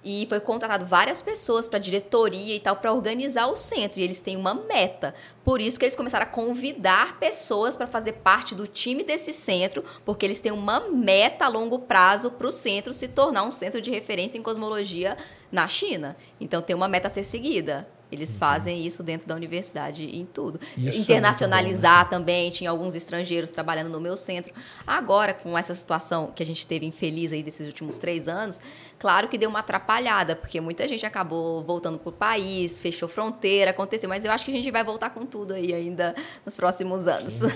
e foi contratado várias pessoas para diretoria e tal para organizar o centro e eles têm uma meta. Por isso que eles começaram a convidar pessoas para fazer parte do time desse centro, porque eles têm uma meta a longo prazo para o centro se tornar um centro de referência em cosmologia na China. Então tem uma meta a ser seguida. Eles uhum. fazem isso dentro da universidade em tudo. Isso é Internacionalizar é bom, né? também, tinha alguns estrangeiros trabalhando no meu centro. Agora, com essa situação que a gente teve infeliz aí desses últimos três anos, claro que deu uma atrapalhada, porque muita gente acabou voltando para o país, fechou fronteira, aconteceu, mas eu acho que a gente vai voltar com tudo aí ainda nos próximos anos. [LAUGHS]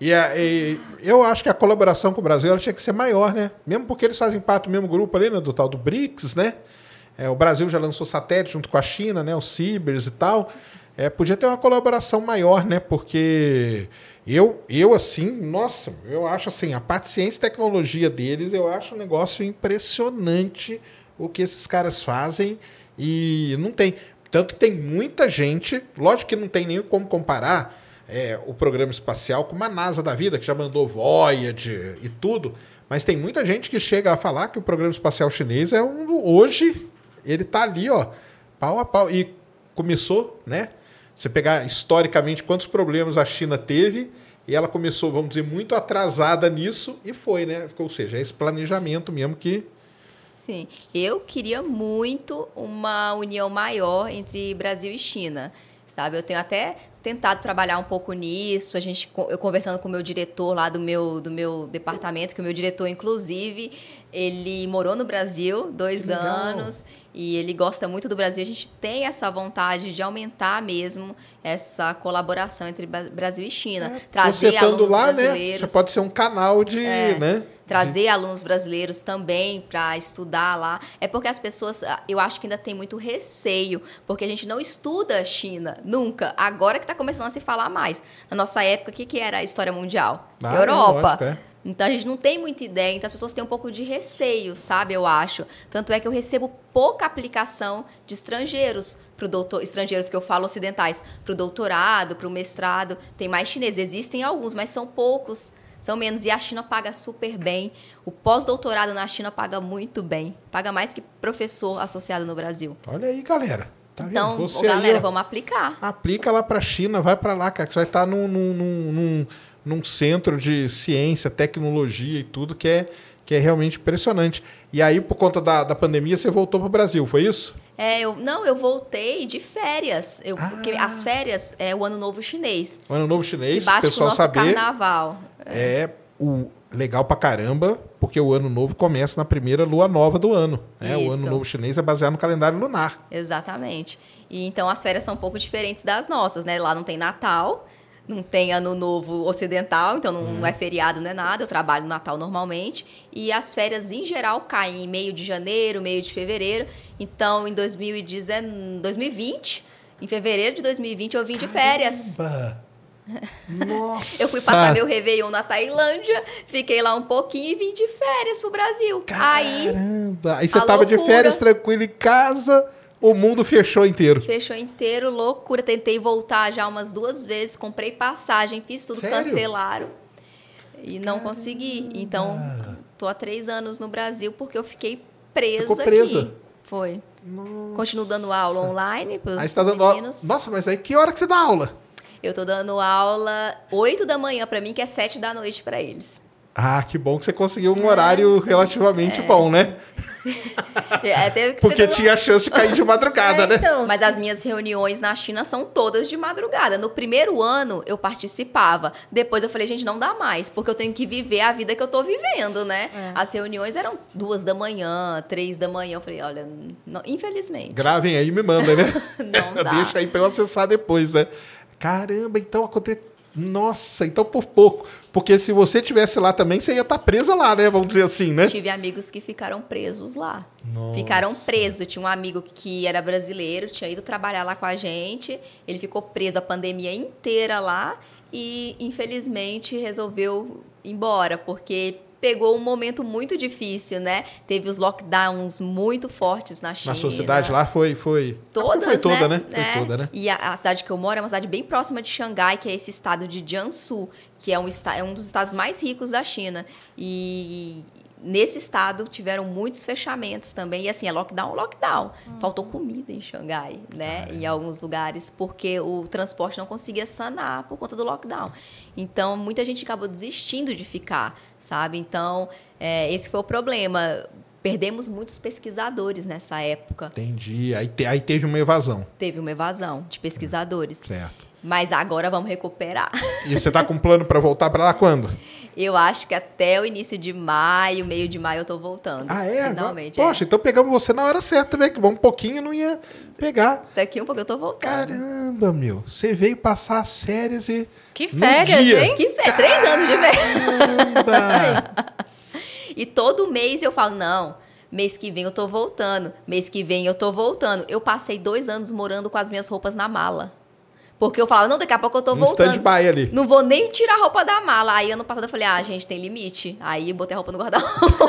E, e, eu acho que a colaboração com o Brasil tinha que ser maior, né? Mesmo porque eles fazem parte do mesmo grupo ali, né? Do tal do BRICS, né? É, o Brasil já lançou satélite junto com a China, né? O Cibers e tal. É, podia ter uma colaboração maior, né? Porque eu, eu assim, nossa, eu acho assim, a parte ciência e tecnologia deles, eu acho um negócio impressionante o que esses caras fazem e não tem. Tanto que tem muita gente, lógico que não tem nem como comparar é, o programa espacial com uma NASA da vida, que já mandou Voyager e tudo, mas tem muita gente que chega a falar que o programa espacial chinês é um hoje ele tá ali, ó, pau a pau. E começou, né? Você pegar historicamente quantos problemas a China teve, e ela começou, vamos dizer, muito atrasada nisso e foi, né? Ou seja, é esse planejamento mesmo que. Sim. Eu queria muito uma união maior entre Brasil e China. Sabe, eu tenho até tentado trabalhar um pouco nisso. A gente, eu conversando com o meu diretor lá do meu, do meu departamento, que o meu diretor, inclusive, ele morou no Brasil dois anos e ele gosta muito do Brasil. A gente tem essa vontade de aumentar mesmo essa colaboração entre Brasil e China. É, trazer alunos lá, né, brasileiros. Né? Pode ser um canal de. É, né? Trazer de... alunos brasileiros também para estudar lá. É porque as pessoas, ah, eu acho que ainda tem muito receio, porque a gente não estuda China nunca. Agora que está começando a se falar mais. Na nossa época, o que, que era a história mundial? Ah, é, Europa. Lógico, é. Então a gente não tem muita ideia, então as pessoas têm um pouco de receio, sabe? Eu acho. Tanto é que eu recebo pouca aplicação de estrangeiros para o doutor, estrangeiros que eu falo ocidentais, para o doutorado, para o mestrado. Tem mais chineses, existem alguns, mas são poucos, são menos. E a China paga super bem. O pós-doutorado na China paga muito bem, paga mais que professor associado no Brasil. Olha aí, galera. Tá então, Você galera, aí, ó, vamos aplicar. Aplica lá para a China, vai para lá, cara, que você vai estar tá num, num, num num centro de ciência, tecnologia e tudo que é, que é realmente impressionante. E aí, por conta da, da pandemia, você voltou para o Brasil, foi isso? É, eu, não, eu voltei de férias. Eu, ah. Porque as férias é o Ano Novo Chinês. O Ano Novo Chinês, o pessoal saber. carnaval. É. é o legal pra caramba, porque o Ano Novo começa na primeira lua nova do ano. Né? O Ano Novo Chinês é baseado no calendário lunar. Exatamente. E então as férias são um pouco diferentes das nossas, né? Lá não tem Natal não tem ano novo ocidental, então não uhum. é feriado, não é nada. Eu trabalho no Natal normalmente. E as férias, em geral, caem em meio de janeiro, meio de fevereiro. Então, em 2020, em fevereiro de 2020, eu vim de férias. Nossa! [LAUGHS] eu fui passar meu Réveillon na Tailândia, fiquei lá um pouquinho e vim de férias pro Brasil. Caramba! Aí, aí você tava loucura. de férias tranquilo em casa o mundo fechou inteiro. Fechou inteiro, loucura. Tentei voltar já umas duas vezes, comprei passagem, fiz tudo, Sério? cancelaram. E não Caramba. consegui. Então, tô há três anos no Brasil porque eu fiquei presa, Ficou presa. aqui. Foi. Nossa. Continuo dando aula online para os tá meninos. Nossa, mas aí que hora que você dá aula? Eu tô dando aula 8 da manhã para mim, que é 7 da noite para eles. Ah, que bom que você conseguiu um horário relativamente bom, né? [LAUGHS] É, teve que Porque tinha a chance de cair de madrugada, É, né? então, Mas as minhas reuniões na China são todas de madrugada. No primeiro ano eu participava. Depois eu falei, gente, não dá mais, porque eu tenho que viver a vida que eu tô vivendo, né? É. As reuniões eram duas da manhã, três da manhã. Eu falei, olha, não- infelizmente. Gravem aí e me mandem, né? [LAUGHS] Não dá. Deixa aí pra eu acessar depois, né? Caramba, então aconteceu. Nossa, então por pouco. Porque se você tivesse lá também, você ia estar presa lá, né? Vamos dizer assim, né? Tive amigos que ficaram presos lá. Nossa. Ficaram presos. Tinha um amigo que era brasileiro, tinha ido trabalhar lá com a gente. Ele ficou preso a pandemia inteira lá e, infelizmente, resolveu ir embora, porque pegou um momento muito difícil, né? Teve os lockdowns muito fortes na China. Na sua cidade lá foi. foi... Todas, foi toda, né? né? Foi toda, né? E a, a cidade que eu moro é uma cidade bem próxima de Xangai, que é esse estado de Jiangsu, que é um, é um dos estados mais ricos da China. E nesse estado tiveram muitos fechamentos também. E assim, é lockdown, lockdown. Faltou comida em Xangai, né? Em alguns lugares, porque o transporte não conseguia sanar por conta do lockdown. Então, muita gente acabou desistindo de ficar, sabe? Então, é, esse foi o problema. Perdemos muitos pesquisadores nessa época. Entendi. Aí, te- aí teve uma evasão. Teve uma evasão de pesquisadores. Certo. Mas agora vamos recuperar. E você tá com plano pra voltar pra lá quando? [LAUGHS] Eu acho que até o início de maio, meio de maio, eu tô voltando. Ah, é? Agora- Finalmente. é. Poxa, então pegamos você na hora certa também, que um pouquinho não ia pegar. Daqui um pouco eu tô voltando. Caramba, meu. Você veio passar as férias e. que férias, dia. hein? Que fé, três anos de férias. Caramba! [LAUGHS] E todo mês eu falo, não, mês que vem eu tô voltando. Mês que vem eu tô voltando. Eu passei dois anos morando com as minhas roupas na mala. Porque eu falava, não, daqui a pouco eu tô um voltando. stand-by ali. Não vou nem tirar a roupa da mala. Aí ano passado eu falei, ah, gente, tem limite. Aí botei a roupa no guarda-roupa.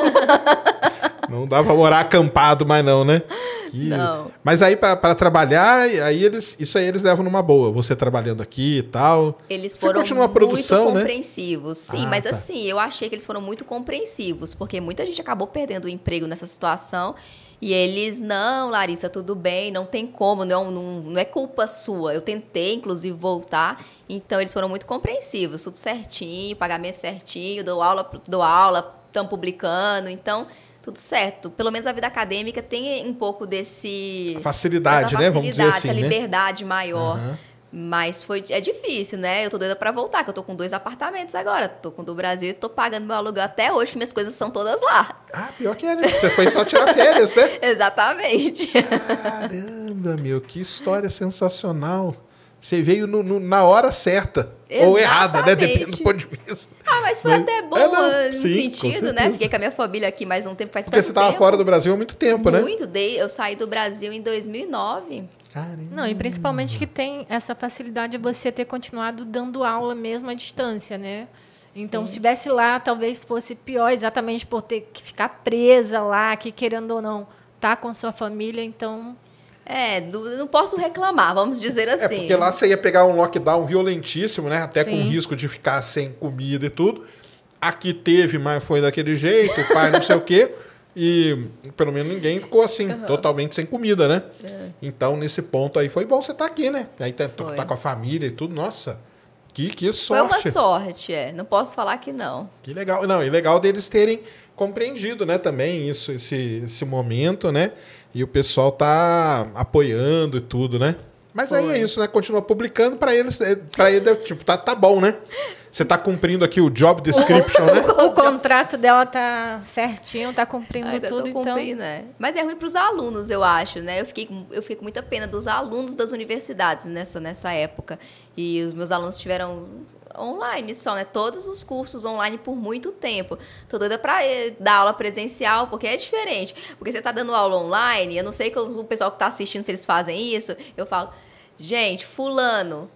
[LAUGHS] Não dá pra morar acampado mais não, né? Que- Não. Mas aí pra pra trabalhar, aí eles, isso aí eles levam numa boa. Você trabalhando aqui e tal. Eles Você foram a produção, muito né? compreensivos. Sim, Ah, mas tá. assim, eu achei que eles foram muito compreensivos, porque muita gente acabou perdendo o emprego nessa situação. E eles, não, Larissa, tudo bem, não tem como, não, não, não é culpa sua. Eu tentei, inclusive, voltar. Então, eles foram muito compreensivos, tudo certinho, pagamento certinho, dou aula, dou aula, estão publicando. Então, tudo certo. Pelo menos a vida acadêmica tem um pouco desse. Facilidade, essa né? Vamos dizer facilidade, assim, essa né? liberdade maior. Aham. Mas foi, é difícil, né? Eu tô doida pra voltar, que eu tô com dois apartamentos agora. Tô com o do Brasil e tô pagando meu aluguel até hoje, que minhas coisas são todas lá. Ah, pior que é, né? Você foi só tirar férias, né? [LAUGHS] Exatamente. Caramba, meu, que história sensacional. Você veio no- no- na hora certa. Ou errada, né? Exatamente. Depende do ponto de vista. ah, mas foi Mas- até bom é, eh, no sim, sentido, né? Fiquei com a minha família aqui mais um tempo, faz Porque você estava tempo. fora do Brasil há muito tempo, né? Muito, dei, eu saí do Brasil em 2009. Caramba. Não, e principalmente que tem essa facilidade de você ter continuado dando aula mesmo à distância, né? Então, se estivesse lá, talvez fosse pior, exatamente por ter que ficar presa lá, que querendo ou não, tá com sua família, então. É, do- não posso reclamar, vamos dizer É, assim. porque lá você ia pegar um lockdown violentíssimo, né? Até com Sim. risco de ficar sem comida e tudo. Aqui teve, mas foi daquele jeito, o pai não sei o quê. [LAUGHS] E pelo menos ninguém ficou assim, totalmente sem comida, né? Então, nesse ponto aí, foi bom você estar aqui, né? Aí tá, Foi. tá com a família e tudo. Nossa, que, que Foi sorte. uma sorte, é. Não posso falar que não. Que legal. Não, e legal deles terem compreendido, né, também isso, esse, esse momento, né? E o pessoal tá apoiando e tudo, né? Mas aí Foi. é isso, né? Continua publicando para eles, para ele tipo, tá, tá bom, né? [LAUGHS] Você tá cumprindo aqui o job description, [LAUGHS] né? O contrato dela tá certinho, tá cumprindo Ainda tudo, tô então. cumprindo, né? Mas é ruim para os alunos, eu acho, né? Eu fiquei, com- eu fiquei com muita pena dos alunos das universidades nessa, nessa época. E os meus alunos tiveram online só, né? Todos os cursos online por muito tempo. Tô doida para dar aula presencial, porque é diferente. Porque você tá dando aula online, eu não sei que o pessoal que tá assistindo se eles fazem isso. Eu falo, gente, fulano,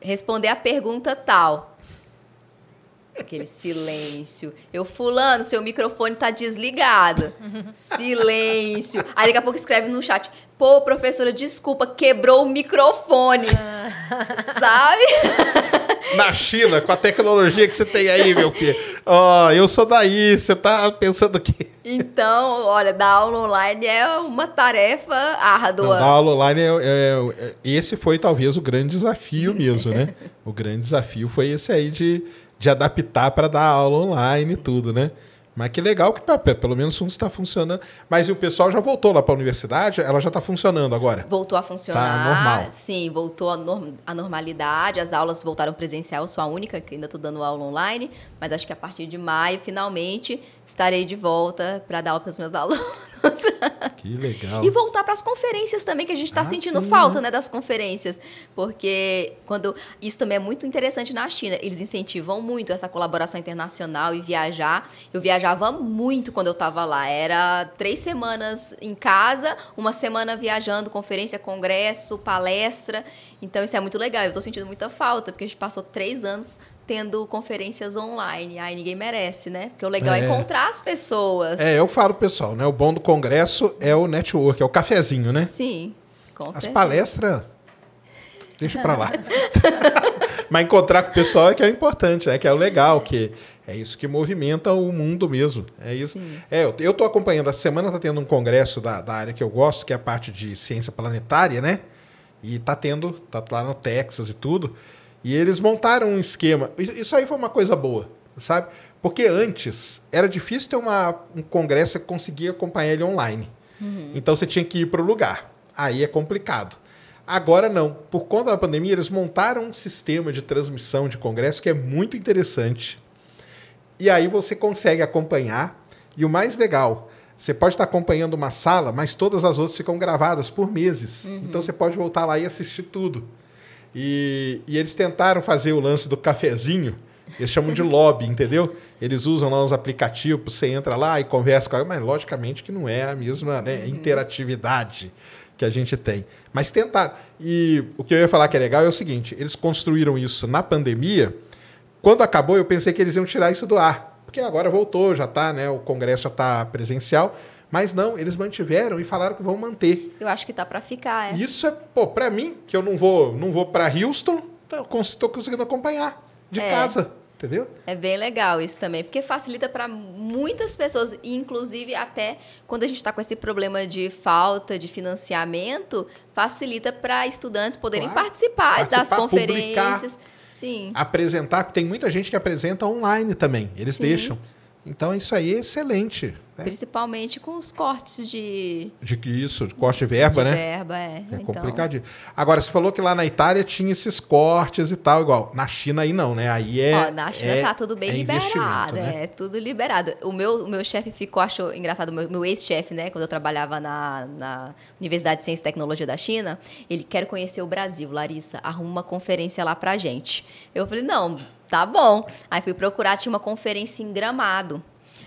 responder a pergunta tal. Aquele silêncio. Eu, fulano, seu microfone tá desligado. Silêncio. Aí daqui a pouco escreve no chat. Pô, professora, desculpa, quebrou o microfone. Sabe? Na China, com a tecnologia que você tem aí, meu filho. Ó, eu sou daí, você tá pensando o quê? Então, olha, dar aula online é uma tarefa árdua. Não, dar aula online, é, é, é, esse foi talvez o grande desafio mesmo, né? o grande desafio foi esse aí de, de adaptar para dar aula online e tudo, né? Mas que legal que pelo menos um está funcionando. Mas o pessoal já voltou lá para a universidade? Ela já está funcionando agora? Voltou a funcionar. Tá normal. Sim, voltou à normalidade. As aulas voltaram presencial. Eu sou a única que ainda estou dando aula online. Mas acho que a partir de maio, finalmente, estarei de volta para dar aula para os meus [LAUGHS] alunos. [LAUGHS] Que legal. E voltar para as conferências também, que a gente está ah, sentindo sim, falta né? né, das conferências. Porque quando isso também é muito interessante na China. Eles incentivam muito essa colaboração internacional e viajar. Eu viajava muito quando eu estava lá. Era três semanas em casa, uma semana viajando, conferência, congresso, palestra. Então isso é muito legal. Eu estou sentindo muita falta, porque a gente passou três anos tendo conferências online. Aí ninguém merece, né? Porque o legal é, é encontrar as pessoas. É, eu falo, pessoal, né? O bom do congresso é o network, é o cafezinho, né? Sim, com As certeza. palestras, deixa pra lá. [LAUGHS] Mas encontrar com o pessoal é que é o importante, né? Que é o legal, que é isso que movimenta o mundo mesmo. É isso. Sim. É, eu estou acompanhando. Essa semana está tendo um congresso da, da área que eu gosto, que é a parte de ciência planetária, né? E tá tendo, tá lá no Texas e tudo. E eles montaram um esquema. Isso aí foi uma coisa boa, sabe? Porque antes era difícil ter uma, um congresso que conseguia acompanhar ele online. Uhum. Então você tinha que ir para o lugar. Aí é complicado. Agora não. Por conta da pandemia, eles montaram um sistema de transmissão de congresso que é muito interessante. E aí você consegue acompanhar. E o mais legal, você pode estar acompanhando uma sala, mas todas as outras ficam gravadas por meses. Uhum. Então você pode voltar lá e assistir tudo. E, e eles tentaram fazer o lance do cafezinho, eles chamam de lobby, entendeu? Eles usam lá uns aplicativos, você entra lá e conversa com ela, mas logicamente que não é a mesma né, uhum. interatividade que a gente tem. Mas tentaram. E o que eu ia falar que é legal é o seguinte: eles construíram isso na pandemia. Quando acabou, eu pensei que eles iam tirar isso do ar. Porque agora voltou, já está, né? O Congresso já está presencial. Mas não, eles mantiveram e falaram que vão manter. Eu acho que tá para ficar, é. Isso é, pô, para mim, que eu não vou, não vou para Houston, estou conseguindo acompanhar de é. casa, entendeu? É bem legal isso também, porque facilita para muitas pessoas, inclusive até quando a gente está com esse problema de falta de financiamento, facilita para estudantes poderem claro. participar, participar, das conferências. Publicar, Sim. Apresentar, tem muita gente que apresenta online também, eles Sim. deixam. Então isso aí é excelente. Né? Principalmente com os cortes de. De isso, de corte de verba, de né? Verba, é. É então... complicadinho. Agora, você falou que lá na Itália tinha esses cortes e tal, igual. Na China aí não, né? Aí é. Ó, na China é, tá tudo bem é liberado, né? é tudo liberado. O meu, o meu chefe ficou, achou engraçado, meu, meu ex-chefe, né? Quando eu trabalhava na, na Universidade de Ciência e Tecnologia da China, ele quer conhecer o Brasil, Larissa, arruma uma conferência lá pra gente. Eu falei, não, tá bom. Aí fui procurar, tinha uma conferência em Gramado.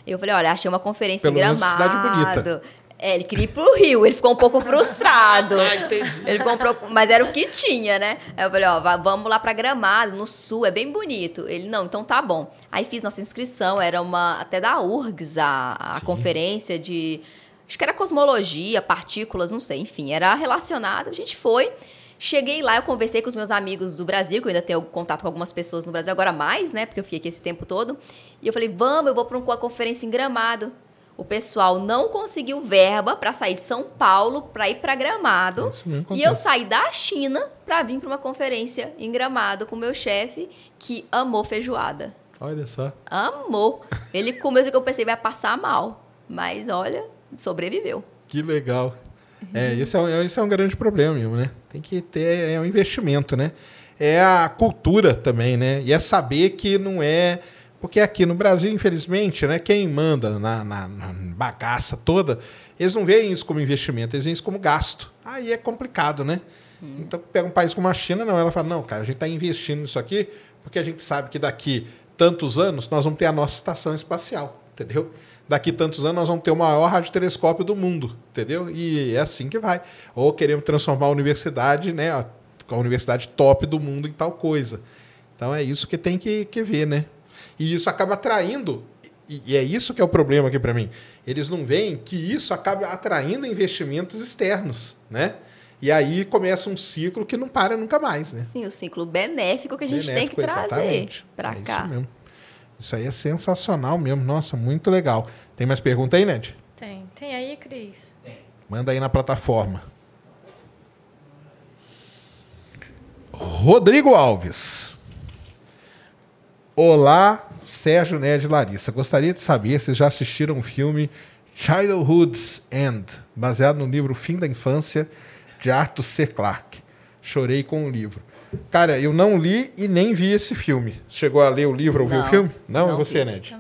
Eu falei, olha, achei uma conferência Pelo em Gramado. Cidade bonita. É, ele queria ir pro Rio, ele ficou um pouco frustrado. [LAUGHS] ah, entendi. Ele pouco, mas era o que tinha, né? Aí eu falei, ó, vamos lá para Gramado, no sul, é bem bonito. Ele, não, então tá bom. Aí fiz nossa inscrição, era uma até da URGS, a, a conferência de acho que era cosmologia, partículas, não sei, enfim, era relacionado. A gente foi. Cheguei lá, eu conversei com os meus amigos do Brasil, que eu ainda tenho contato com algumas pessoas no Brasil, agora mais, né? Porque eu fiquei aqui esse tempo todo. E eu falei, vamos, eu vou para uma conferência em Gramado. O pessoal não conseguiu verba para sair de São Paulo para ir para Gramado. E eu saí da China para vir para uma conferência em Gramado com meu chefe, que amou feijoada. Olha só. Amou. Ele comeu que eu pensei vai passar mal. Mas olha, sobreviveu. Que legal. É, esse é, esse é um grande problema mesmo, né? Tem que ter é um investimento, né? É a cultura também, né? E é saber que não é. Porque aqui no Brasil, infelizmente, né, quem manda na, na, na bagaça toda, eles não veem isso como investimento, eles veem isso como gasto. Aí é complicado, né? Hum. Então, pega um país como a China, não. Ela fala, não, cara, a gente está investindo nisso aqui porque a gente sabe que daqui tantos anos nós vamos ter a nossa estação espacial, entendeu? Daqui tantos anos nós vamos ter o maior radiotelescópio do mundo, entendeu? E é assim que vai. Ou queremos transformar a universidade, né, a, universidade top do mundo em tal coisa. Então é isso que tem que, que ver, né? E isso acaba atraindo, e, e é isso que é o problema aqui para mim. Eles não veem que isso acaba atraindo investimentos externos, né? E aí começa um ciclo que não para nunca mais, né? Sim, o ciclo benéfico que a gente benéfico, tem que trazer para é cá. Isso mesmo. Isso aí é sensacional mesmo. Nossa, muito legal. Tem mais pergunta aí, Ned? Tem. Tem aí, Cris? Manda aí na plataforma. Rodrigo Alves. Olá, Sérgio Ned Larissa. Gostaria de saber se já assistiram o filme Childhood's End, baseado no livro Fim da Infância, de Arthur C. Clarke. Chorei com o livro. Cara, eu não li e nem vi esse filme. Chegou a ler o livro ou viu o filme? Não, não é você, vi. Ned?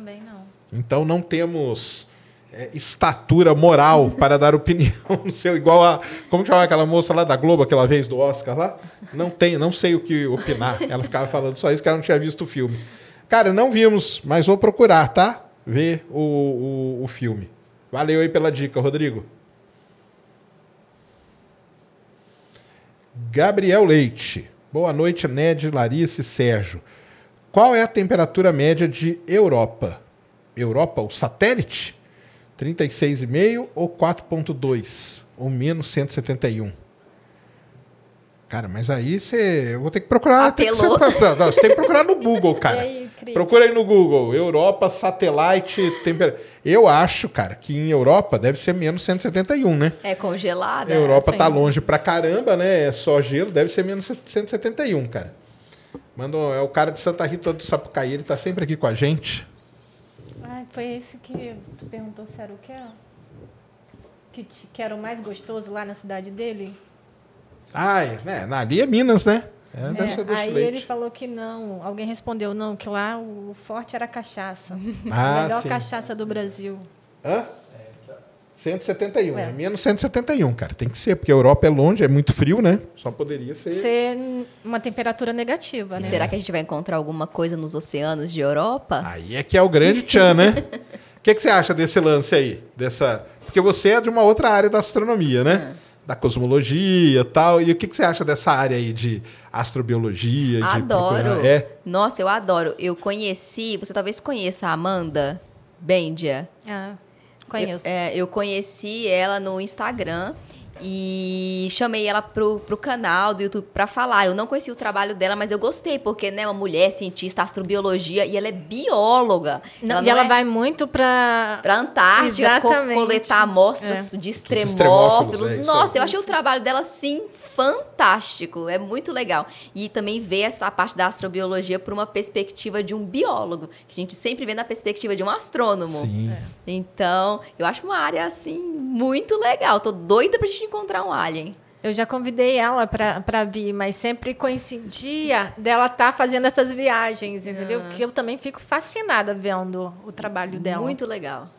Então não temos é, estatura moral [LAUGHS] para dar opinião no seu, igual a. Como que chamava aquela moça lá da Globo, aquela vez do Oscar lá? Não tem, não sei o que opinar. Ela ficava falando só isso que ela não tinha visto o filme. Cara, não vimos, mas vou procurar, tá? Ver o, o, o filme. Valeu aí pela dica, Rodrigo. Gabriel Leite. Boa noite, Ned, Larissa e Sérgio. Qual é a temperatura média de Europa? Europa, o satélite? 36,5 ou 4,2? Ou menos 171? Cara, mas aí você. Eu vou ter que procurar. Tem que, você, tem que procurar no Google, [LAUGHS] cara. aí? Procura aí no Google. Europa, satélite, temperatura. Eu acho, cara, que em Europa deve ser menos 171, né? É congelada. A Europa sim. tá longe pra caramba, né? É só gelo, deve ser menos 171, cara. Manda, um- é o cara de Santa Rita do Sapucaí, ele tá sempre aqui com a gente. Ai, foi esse que tu perguntou se era o quê? Que, te- que era o mais gostoso lá na cidade dele? Ai, né? Ali é Minas, né? É, É, aí leite. ele falou que não. Alguém respondeu não, que lá o forte era a cachaça. Ah, a melhor sim. cachaça do Brasil. Hã? 171, é. É. menos 171, cara. Tem que ser, porque a Europa é longe, é muito frio, né? Só poderia ser. Ser uma temperatura negativa, né? Será que a gente vai encontrar alguma coisa nos oceanos de Europa? Aí é que é o grande tchan, né? [LAUGHS] O que, que você acha desse lance aí? Dessa... Porque você é de uma outra área da astronomia, né? Da cosmologia e tal. E o que, que você acha dessa área aí de astrobiologia? de Adoro. procurar- É. Nossa, eu adoro. Eu conheci, você talvez conheça a Amanda Bendia. Ah, conheço. Eu, é, eu conheci ela no Instagram e chamei ela pro, pro canal do YouTube pra falar. Eu não conheci o trabalho dela, mas eu gostei, porque né, uma mulher cientista, astrobiologia, e ela é bióloga. Não, ela e ela é vai muito pra. pra Antártica co- coletar amostras de extremófilos, extremófilos. é, Nossa, eu achei o trabalho dela, assim, fantástico. É muito legal. E também ver essa parte da astrobiologia por uma perspectiva de um biólogo, que a gente sempre vê na perspectiva de um astrônomo. Sim. Então, eu acho uma área, assim, muito legal. Tô doida pra gente encontrar um alien. Eu já convidei ela pra pra vir, mas sempre coincidia dela estar fazendo essas viagens, entendeu? Ah. Que eu também fico fascinada vendo o trabalho dela. Muito legal.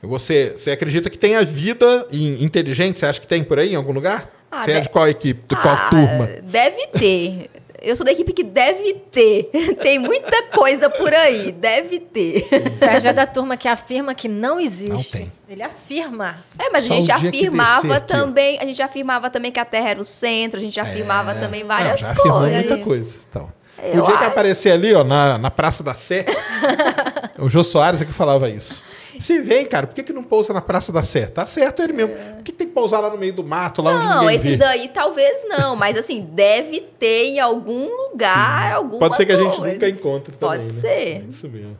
Você, você acredita que tem a vida in- inteligente? Você acha que tem por aí em algum lugar? Ah, você é de- qual equipe? De qual Ah, turma? Deve ter. Eu sou da equipe que deve ter. [LAUGHS] Tem muita coisa por aí. Deve ter. Sérgio é da turma que afirma que não existe. Não tem. Ele afirma. É, mas Só a gente que afirmava ó. também, a gente afirmava também que a Terra era o centro, a gente afirmava também várias Não, já afirmou coisas. muita coisa. Então. Eu o dia que acho. aparecer ali, ó, na, na Praça da Sé, [LAUGHS] o Jô Soares é que falava isso. Se vem, cara, por que, que não pousa na Praça da Sé? Tá certo ele mesmo. Por que, que tem que pousar lá no meio do mato, lá onde Não, ninguém esses vê? aí talvez não, mas assim, deve ter em algum lugar, alguma Pode ser que a gente coisa. nunca encontre também, Pode né? ser. É isso mesmo.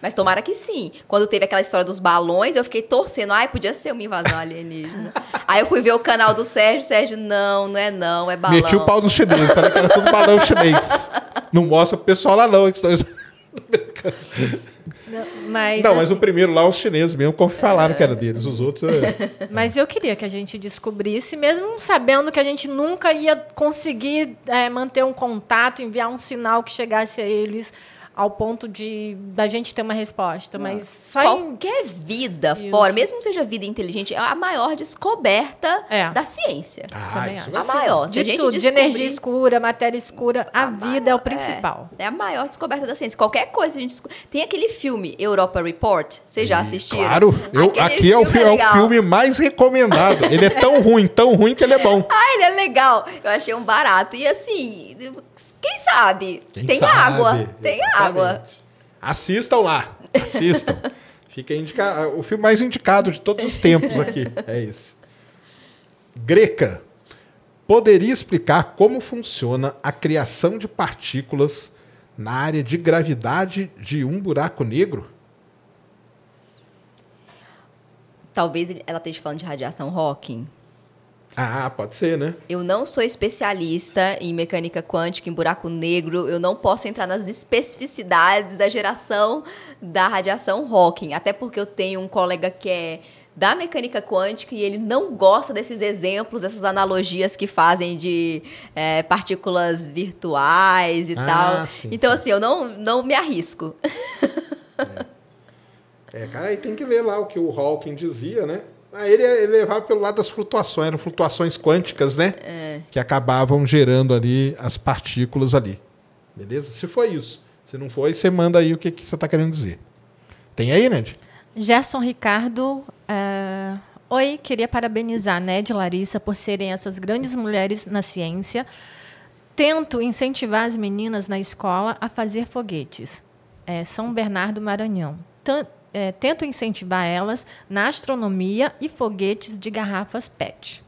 Mas tomara que sim. Quando teve aquela história dos balões, eu fiquei torcendo. Ai, podia ser uma invasão alienígena. [LAUGHS] Aí eu fui ver o canal do Sérgio. Sérgio, não, não é não, é balão. Meti o pau no chinês, que era tudo balão chinês. Não mostra pro pessoal lá, não. que eles- [LAUGHS] Não, Mas, Não, mas assim, o primeiro lá, os chineses mesmo, como falaram que era deles. Os outros. é- mas eu queria que a gente descobrisse, mesmo sabendo que a gente nunca ia conseguir é, manter um contato, enviar um sinal que chegasse a eles ao ponto de da gente ter uma resposta. Mas só em Qualquer vida Isso. fora, mesmo que seja vida inteligente, é a maior descoberta É. da ciência. Ah, Também isso acho. vai A maior. De tudo, de descobrir- energia escura, matéria escura, a, A vida é maior- o principal. É, a maior descoberta da ciência. Qualquer coisa a gente Tem aquele filme Europa Report. Vocês já assistiram? Claro, eu, aqui é o, fi- é o filme mais recomendado. Ele é tão ruim, tão ruim que ele é bom. [LAUGHS] Ah, ele é legal. Eu achei um barato. E assim, quem sabe? Quem tem sabe? água. Tem Exatamente. água. Assistam lá. Assistam. [LAUGHS] Fica indica... o filme mais indicado de todos os tempos aqui. [LAUGHS] É esse. Greca. Poderia explicar como funciona a criação de partículas na área de gravidade de um buraco negro? Talvez ela esteja falando de radiação Hawking. Ah, pode ser, né? Eu não sou especialista em mecânica quântica, em buraco negro. Eu não posso entrar nas especificidades da geração da radiação Hawking. Até porque eu tenho um colega que é da mecânica quântica e ele não gosta desses exemplos, dessas analogias que fazem de é, partículas virtuais e ah, tal. Sim, então, assim, eu não, não me arrisco. [LAUGHS] É. é, cara, aí tem que ver lá o que o Hawking dizia, né? Ah, ele, ele levava pelo lado das flutuações, eram flutuações quânticas, né? É. Que acabavam gerando ali as partículas ali. Beleza? Se foi isso. Se não foi, você manda aí o que, que você está querendo dizer. Tem aí, Ned? Gerson Ricardo. Uh... Oi, queria parabenizar Ned e Larissa por serem essas grandes mulheres na ciência. Tento incentivar as meninas na escola a fazer foguetes. É, São Bernardo Maranhão é, tento incentivar elas na astronomia e foguetes de garrafas PET.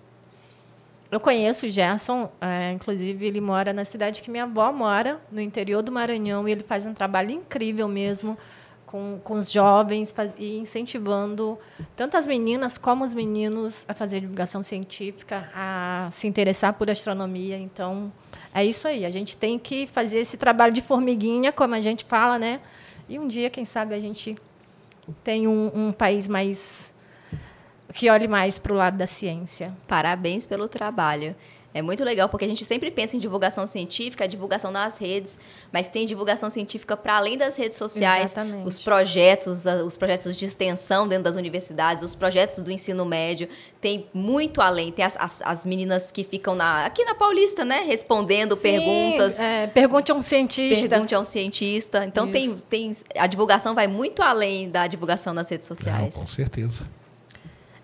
Eu conheço o Gerson, é, inclusive ele mora na cidade que minha avó mora, no interior do Maranhão, e ele faz um trabalho incrível mesmo com, com os jovens faz, e incentivando tanto as meninas como os meninos a fazer divulgação científica, a se interessar por astronomia. Então, é isso aí. A gente tem que fazer esse trabalho de formiguinha, como a gente fala, né? E um dia, quem sabe, a gente tem um, um país mais que olhe mais para o lado da ciência. Parabéns pelo trabalho. É muito legal, porque a gente sempre pensa em divulgação científica, divulgação nas redes, mas tem divulgação científica para além das redes sociais. Exatamente. Os projetos, os projetos de extensão dentro das universidades, os projetos do ensino médio, tem muito além. Tem as, as, as meninas que ficam na, aqui na Paulista, né? Respondendo Sim, perguntas. É, pergunte a um cientista. Pergunte a um cientista. Então tem, tem. A divulgação vai muito além da divulgação nas redes sociais. Não, com certeza.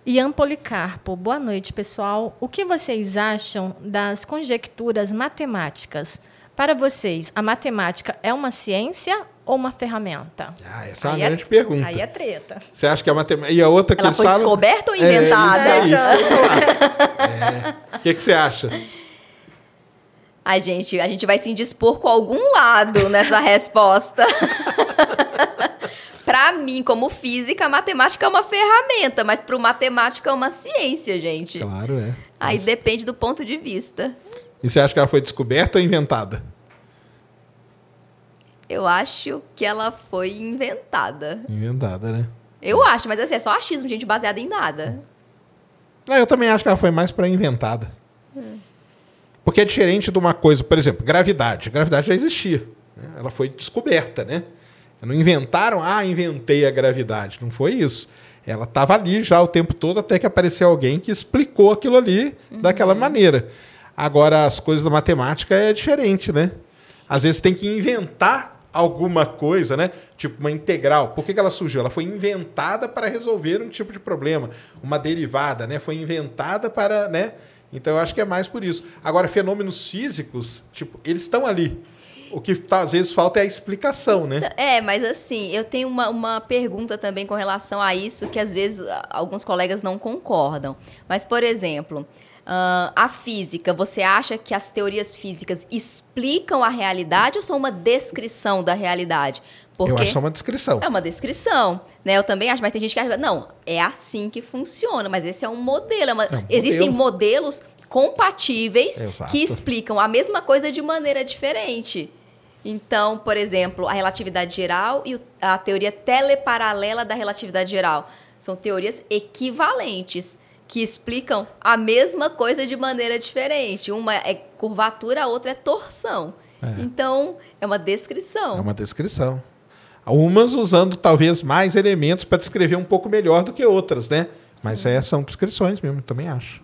Ian Policarpo, boa noite, pessoal. O que vocês acham das conjecturas matemáticas? Para vocês, a matemática é uma ciência ou uma ferreta? Ah, essa é uma aí é grande é, pergunta. Aí é treta. Você acha que a matemática. E a outra que Ela foi falam... descoberta ou inventada? É, isso aí, isso é. O que, que você acha? A gente, a gente vai se indispor com algum lado nessa resposta. [LAUGHS] para mim, como física, a matemática é uma ferramenta, mas para o matemático é uma ciência, gente. Claro, é. Aí mas... depende do ponto de vista. E você acha que ela foi descoberta ou inventada? Eu acho que ela foi inventada. Inventada, né? Eu acho, mas assim, é só achismo, gente, baseado em nada. Não, eu também acho que ela foi mais para inventada. Hum. Porque é diferente de uma coisa, por exemplo, gravidade. Gravidade já existia. Né? Ela foi descoberta, né? Não inventaram, ah, inventei a gravidade. Não foi isso. Ela estava ali já o tempo todo até que apareceu alguém que explicou aquilo ali uhum. daquela maneira. Agora, as coisas da matemática é diferente, né? Às vezes tem que inventar alguma coisa, né? Tipo uma integral. Por que, que ela surgiu? Ela foi inventada para resolver um tipo de problema. Uma derivada, né? Foi inventada para, né? Então eu acho que é mais por isso. Agora, fenômenos físicos, tipo, eles estão ali. O que tá, às vezes falta é a explicação, né? É, mas assim, eu tenho uma, uma pergunta também com relação a isso, que às vezes alguns colegas não concordam. Mas, por exemplo, uh, a física, você acha que as teorias físicas explicam a realidade ou são uma descrição da realidade? Porque eu acho é uma descrição. É uma descrição. Né? Eu também acho, mas tem gente que acha, não, é assim que funciona, mas esse é um modelo. É uma... é um Existem modelo. modelos compatíveis Exato. que explicam a mesma coisa de maneira diferente. Então, por exemplo, a relatividade geral e a teoria teleparalela da relatividade geral são teorias equivalentes que explicam a mesma coisa de maneira diferente. Uma é curvatura, a outra é torção. É. Então, é uma descrição. É uma descrição. Umas usando talvez mais elementos para descrever um pouco melhor do que outras, né? Mas é, são descrições mesmo, também acho.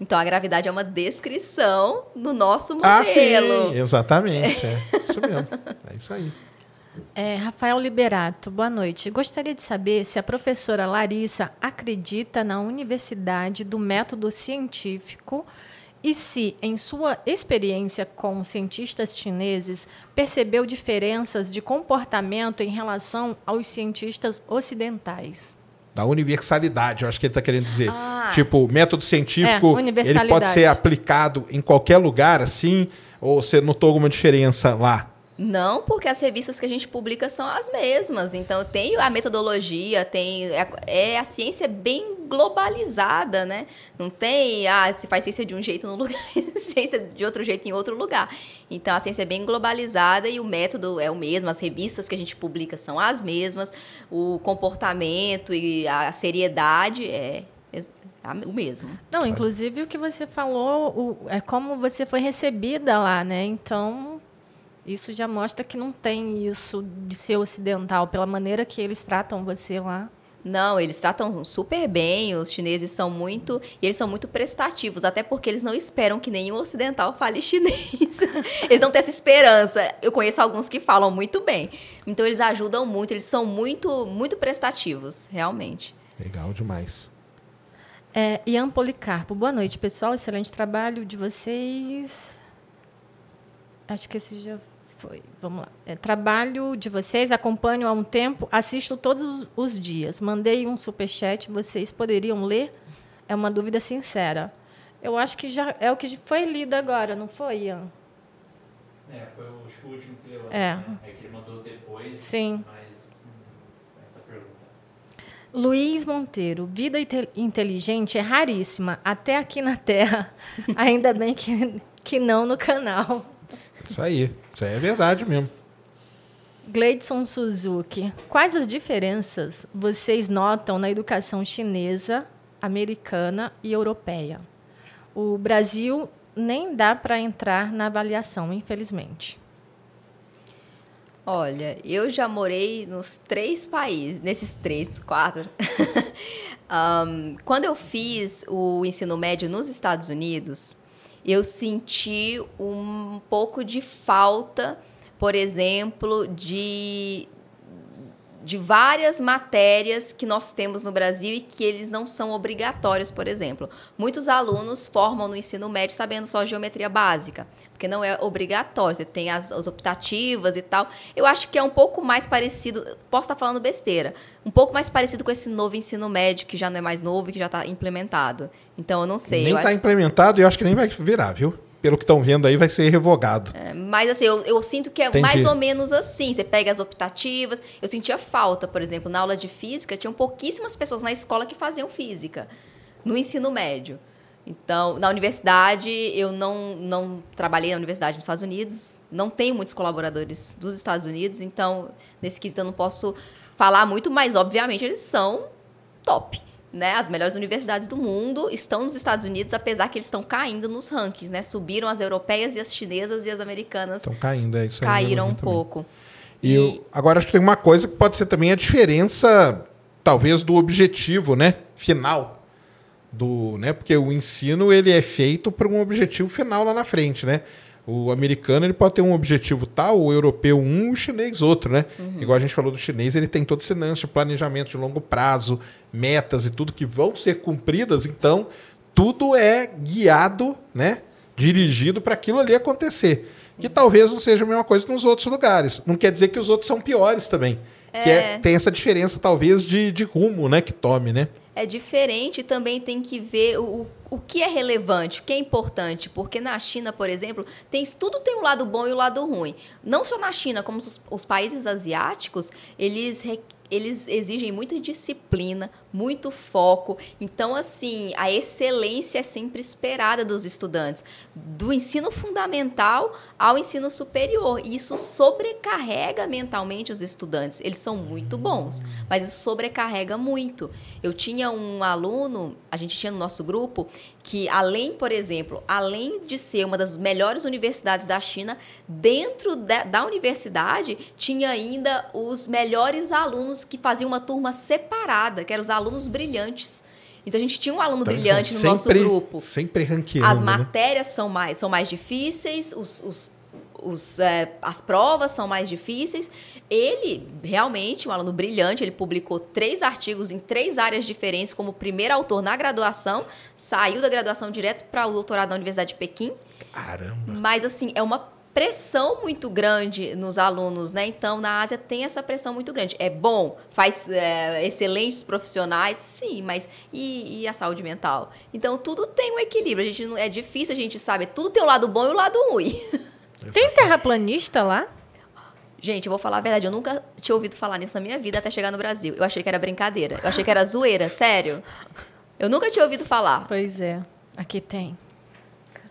Então a gravidade é uma descrição do nosso modelo. Ah, sim, exatamente. É, isso mesmo. É isso aí. É, Rafael Liberato, boa noite. Gostaria de saber se a professora Larissa acredita na universidade do método científico e se, em sua experiência com cientistas chineses, percebeu diferenças de comportamento em relação aos cientistas ocidentais da universalidade, eu acho que ele está querendo dizer. Ah. Tipo, método científico, é, ele pode ser aplicado em qualquer lugar, assim, ou você notou alguma diferença lá? Não, porque as revistas que a gente publica são as mesmas. Então, tem a metodologia, tem. É, a ciência bem globalizada, né? Não tem, ah, se faz ciência de um jeito num lugar, [LAUGHS] ciência de outro jeito em outro lugar. Então, a ciência é bem globalizada e o método é o mesmo, as revistas que a gente publica são as mesmas, o comportamento e a seriedade é, é o mesmo. Não, inclusive o que você falou o, é como você foi recebida lá, né? Então, isso já mostra que não tem isso de ser ocidental, pela maneira que eles tratam você lá. Não, eles tratam super bem, os chineses são muito. E eles são muito prestativos, até porque eles não esperam que nenhum ocidental fale [LAUGHS] chinês. eles não têm essa esperança. Eu conheço alguns que falam muito bem. Então eles ajudam muito, eles são muito, muito prestativos, realmente. Legal demais. É, Ian Policarpo, boa noite, pessoal. Excelente trabalho de vocês. Acho que esse já foi. Vamos lá. É, trabalho de vocês, acompanho há um tempo, assisto todos os dias. Mandei um superchat, vocês poderiam ler? É uma dúvida sincera. Eu acho que já é o que foi lido agora, não foi, Ian? É, foi o último que. É. Né? É que ele mandou depois. Sim. Mas hum, essa pergunta. Luiz Monteiro, vida inteligente é raríssima, até aqui na Terra. [LAUGHS] Ainda bem que, que não no canal. Isso aí. Isso aí é verdade mesmo. Gleidson Suzuki, quais as diferenças vocês notam na educação chinesa, americana e europeia? O Brasil nem dá para entrar na avaliação, infelizmente. Olha, eu já morei nos três países, nesses três, quatro. [LAUGHS] um, quando eu fiz o ensino médio nos Estados Unidos, eu senti um pouco de falta, por exemplo, de, de várias matérias que nós temos no Brasil e que eles não são obrigatórios, por exemplo. Muitos alunos formam no ensino médio sabendo só geometria básica, porque não é obrigatório, você tem as, as optativas e tal. Eu acho que é um pouco mais parecido, posso estar falando besteira, um pouco mais parecido com esse novo ensino médio, que já não é mais novo e que já está implementado. Então, eu não sei. Nem está acho... implementado e eu acho que nem vai virar, viu? Pelo que estão vendo aí, vai ser revogado. É, mas assim, eu, eu sinto que é Entendi. mais ou menos assim. Você pega as optativas. Eu sentia falta, por exemplo, na aula de física, tinham pouquíssimas pessoas na escola que faziam física, no ensino médio. Então, na universidade, eu não, não trabalhei na universidade nos Estados Unidos, não tenho muitos colaboradores dos Estados Unidos, então, nesse quesito eu não posso falar muito, mas, obviamente, eles são top. Né? As melhores universidades do mundo estão nos Estados Unidos, apesar que eles estão caindo nos rankings, né? Subiram as europeias e as chinesas e as americanas. Estão caindo, é isso aí. Caíram um pouco. E, e... agora acho que tem uma coisa que pode ser também a diferença, talvez, do objetivo, né? Final do, né? Porque o ensino ele é feito para um objetivo final lá na frente, né? O americano ele pode ter um objetivo tal, o europeu um, o chinês outro, né? Uhum. Igual a gente falou do chinês, ele tem todo esse lance de planejamento de longo prazo, metas e tudo que vão ser cumpridas, então tudo é guiado, né? Dirigido para aquilo ali acontecer. Que talvez não seja a mesma coisa nos outros lugares. Não quer dizer que os outros são piores também. É. Que é, tem essa diferença, talvez, de, de rumo, né? Que tome, né? é diferente também tem que ver o, o que é relevante, o que é importante, porque na China, por exemplo, tem, tudo tem um lado bom e um lado ruim. Não só na China, como os, os países asiáticos, eles eles exigem muita disciplina, muito foco. Então, assim, a excelência é sempre esperada dos estudantes, do ensino fundamental ao ensino superior. E isso sobrecarrega mentalmente os estudantes. Eles são muito bons, mas isso sobrecarrega muito. Eu tinha um aluno, a gente tinha no nosso grupo, que além, por exemplo, além de ser uma das melhores universidades da China, dentro da, da universidade tinha ainda os melhores alunos que faziam uma turma separada, que eram os alunos brilhantes. Então a gente tinha um aluno então, brilhante no sempre, nosso grupo. Sempre ranqueando. As né? matérias né? são mais são mais difíceis, os, os, os é, as provas são mais difíceis. Ele, realmente, um aluno brilhante, ele publicou três artigos em três áreas diferentes como primeiro autor na graduação, saiu da graduação direto para o doutorado na Universidade de Pequim. Caramba! Mas, assim, é uma pressão muito grande nos alunos, né? Então, na Ásia tem essa pressão muito grande. É bom, faz é, excelentes profissionais, sim, mas e, e, a saúde mental? Então, tudo tem um equilíbrio. A gente não, é difícil a gente sabe, tudo tem o lado bom e o lado ruim. [LAUGHS] Tem terraplanista lá? Gente, eu vou falar a verdade, eu nunca tinha ouvido falar nisso na minha vida até chegar no Brasil. Eu achei que era brincadeira. Eu achei que era zoeira, sério. Eu nunca tinha ouvido falar. Pois é, aqui tem.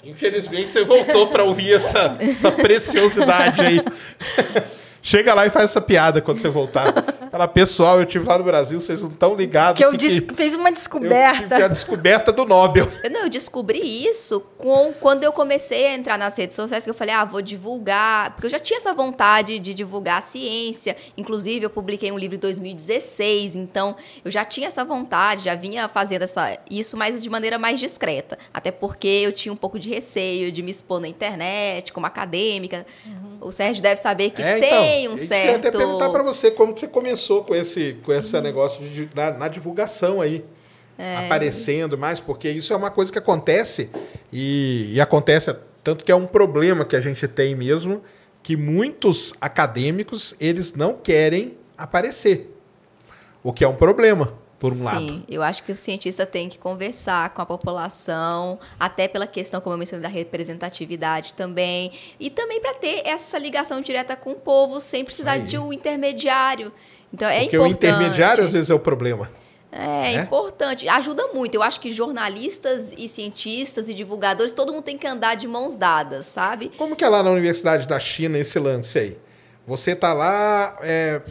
Infelizmente você voltou para ouvir essa, essa preciosidade aí. [LAUGHS] Chega lá e faz essa piada quando você voltar. Fala, pessoal, eu tive lá no Brasil, vocês não estão ligados. Que eu que fiz uma descoberta. Eu tive a descoberta do Nobel. [LAUGHS] Eu, não, eu descobri isso com, quando eu comecei a entrar nas redes sociais, que eu falei, ah, vou divulgar. Porque eu já tinha essa vontade de divulgar a ciência. Inclusive, eu publiquei um livro em 2016, então eu já tinha essa vontade, já vinha fazendo essa, isso, mas de maneira mais discreta. Até porque eu tinha um pouco de receio de me expor na internet, como acadêmica. Uhum. O Sérgio deve saber que é, tem então, um certo. Eu até perguntar para você como você começou com esse, com esse uhum. negócio de, na, na divulgação aí. É. Aparecendo mais, porque isso é uma coisa que acontece e, e acontece tanto que é um problema que a gente tem mesmo, que muitos acadêmicos eles não querem aparecer, o que é um problema por um Sim, lado. Sim, eu acho que o cientista tem que conversar com a população, até pela questão, como eu mencionei, da representatividade também, e também para ter essa ligação direta com o povo, sem precisar Aí. de um intermediário. Então é Porque importante. Porque o intermediário às vezes é o problema. É, é, importante, ajuda muito. Eu acho que jornalistas e cientistas e divulgadores, todo mundo tem que andar de mãos dadas, sabe? Como que é lá na Universidade da China esse lance aí? Você tá lá, é,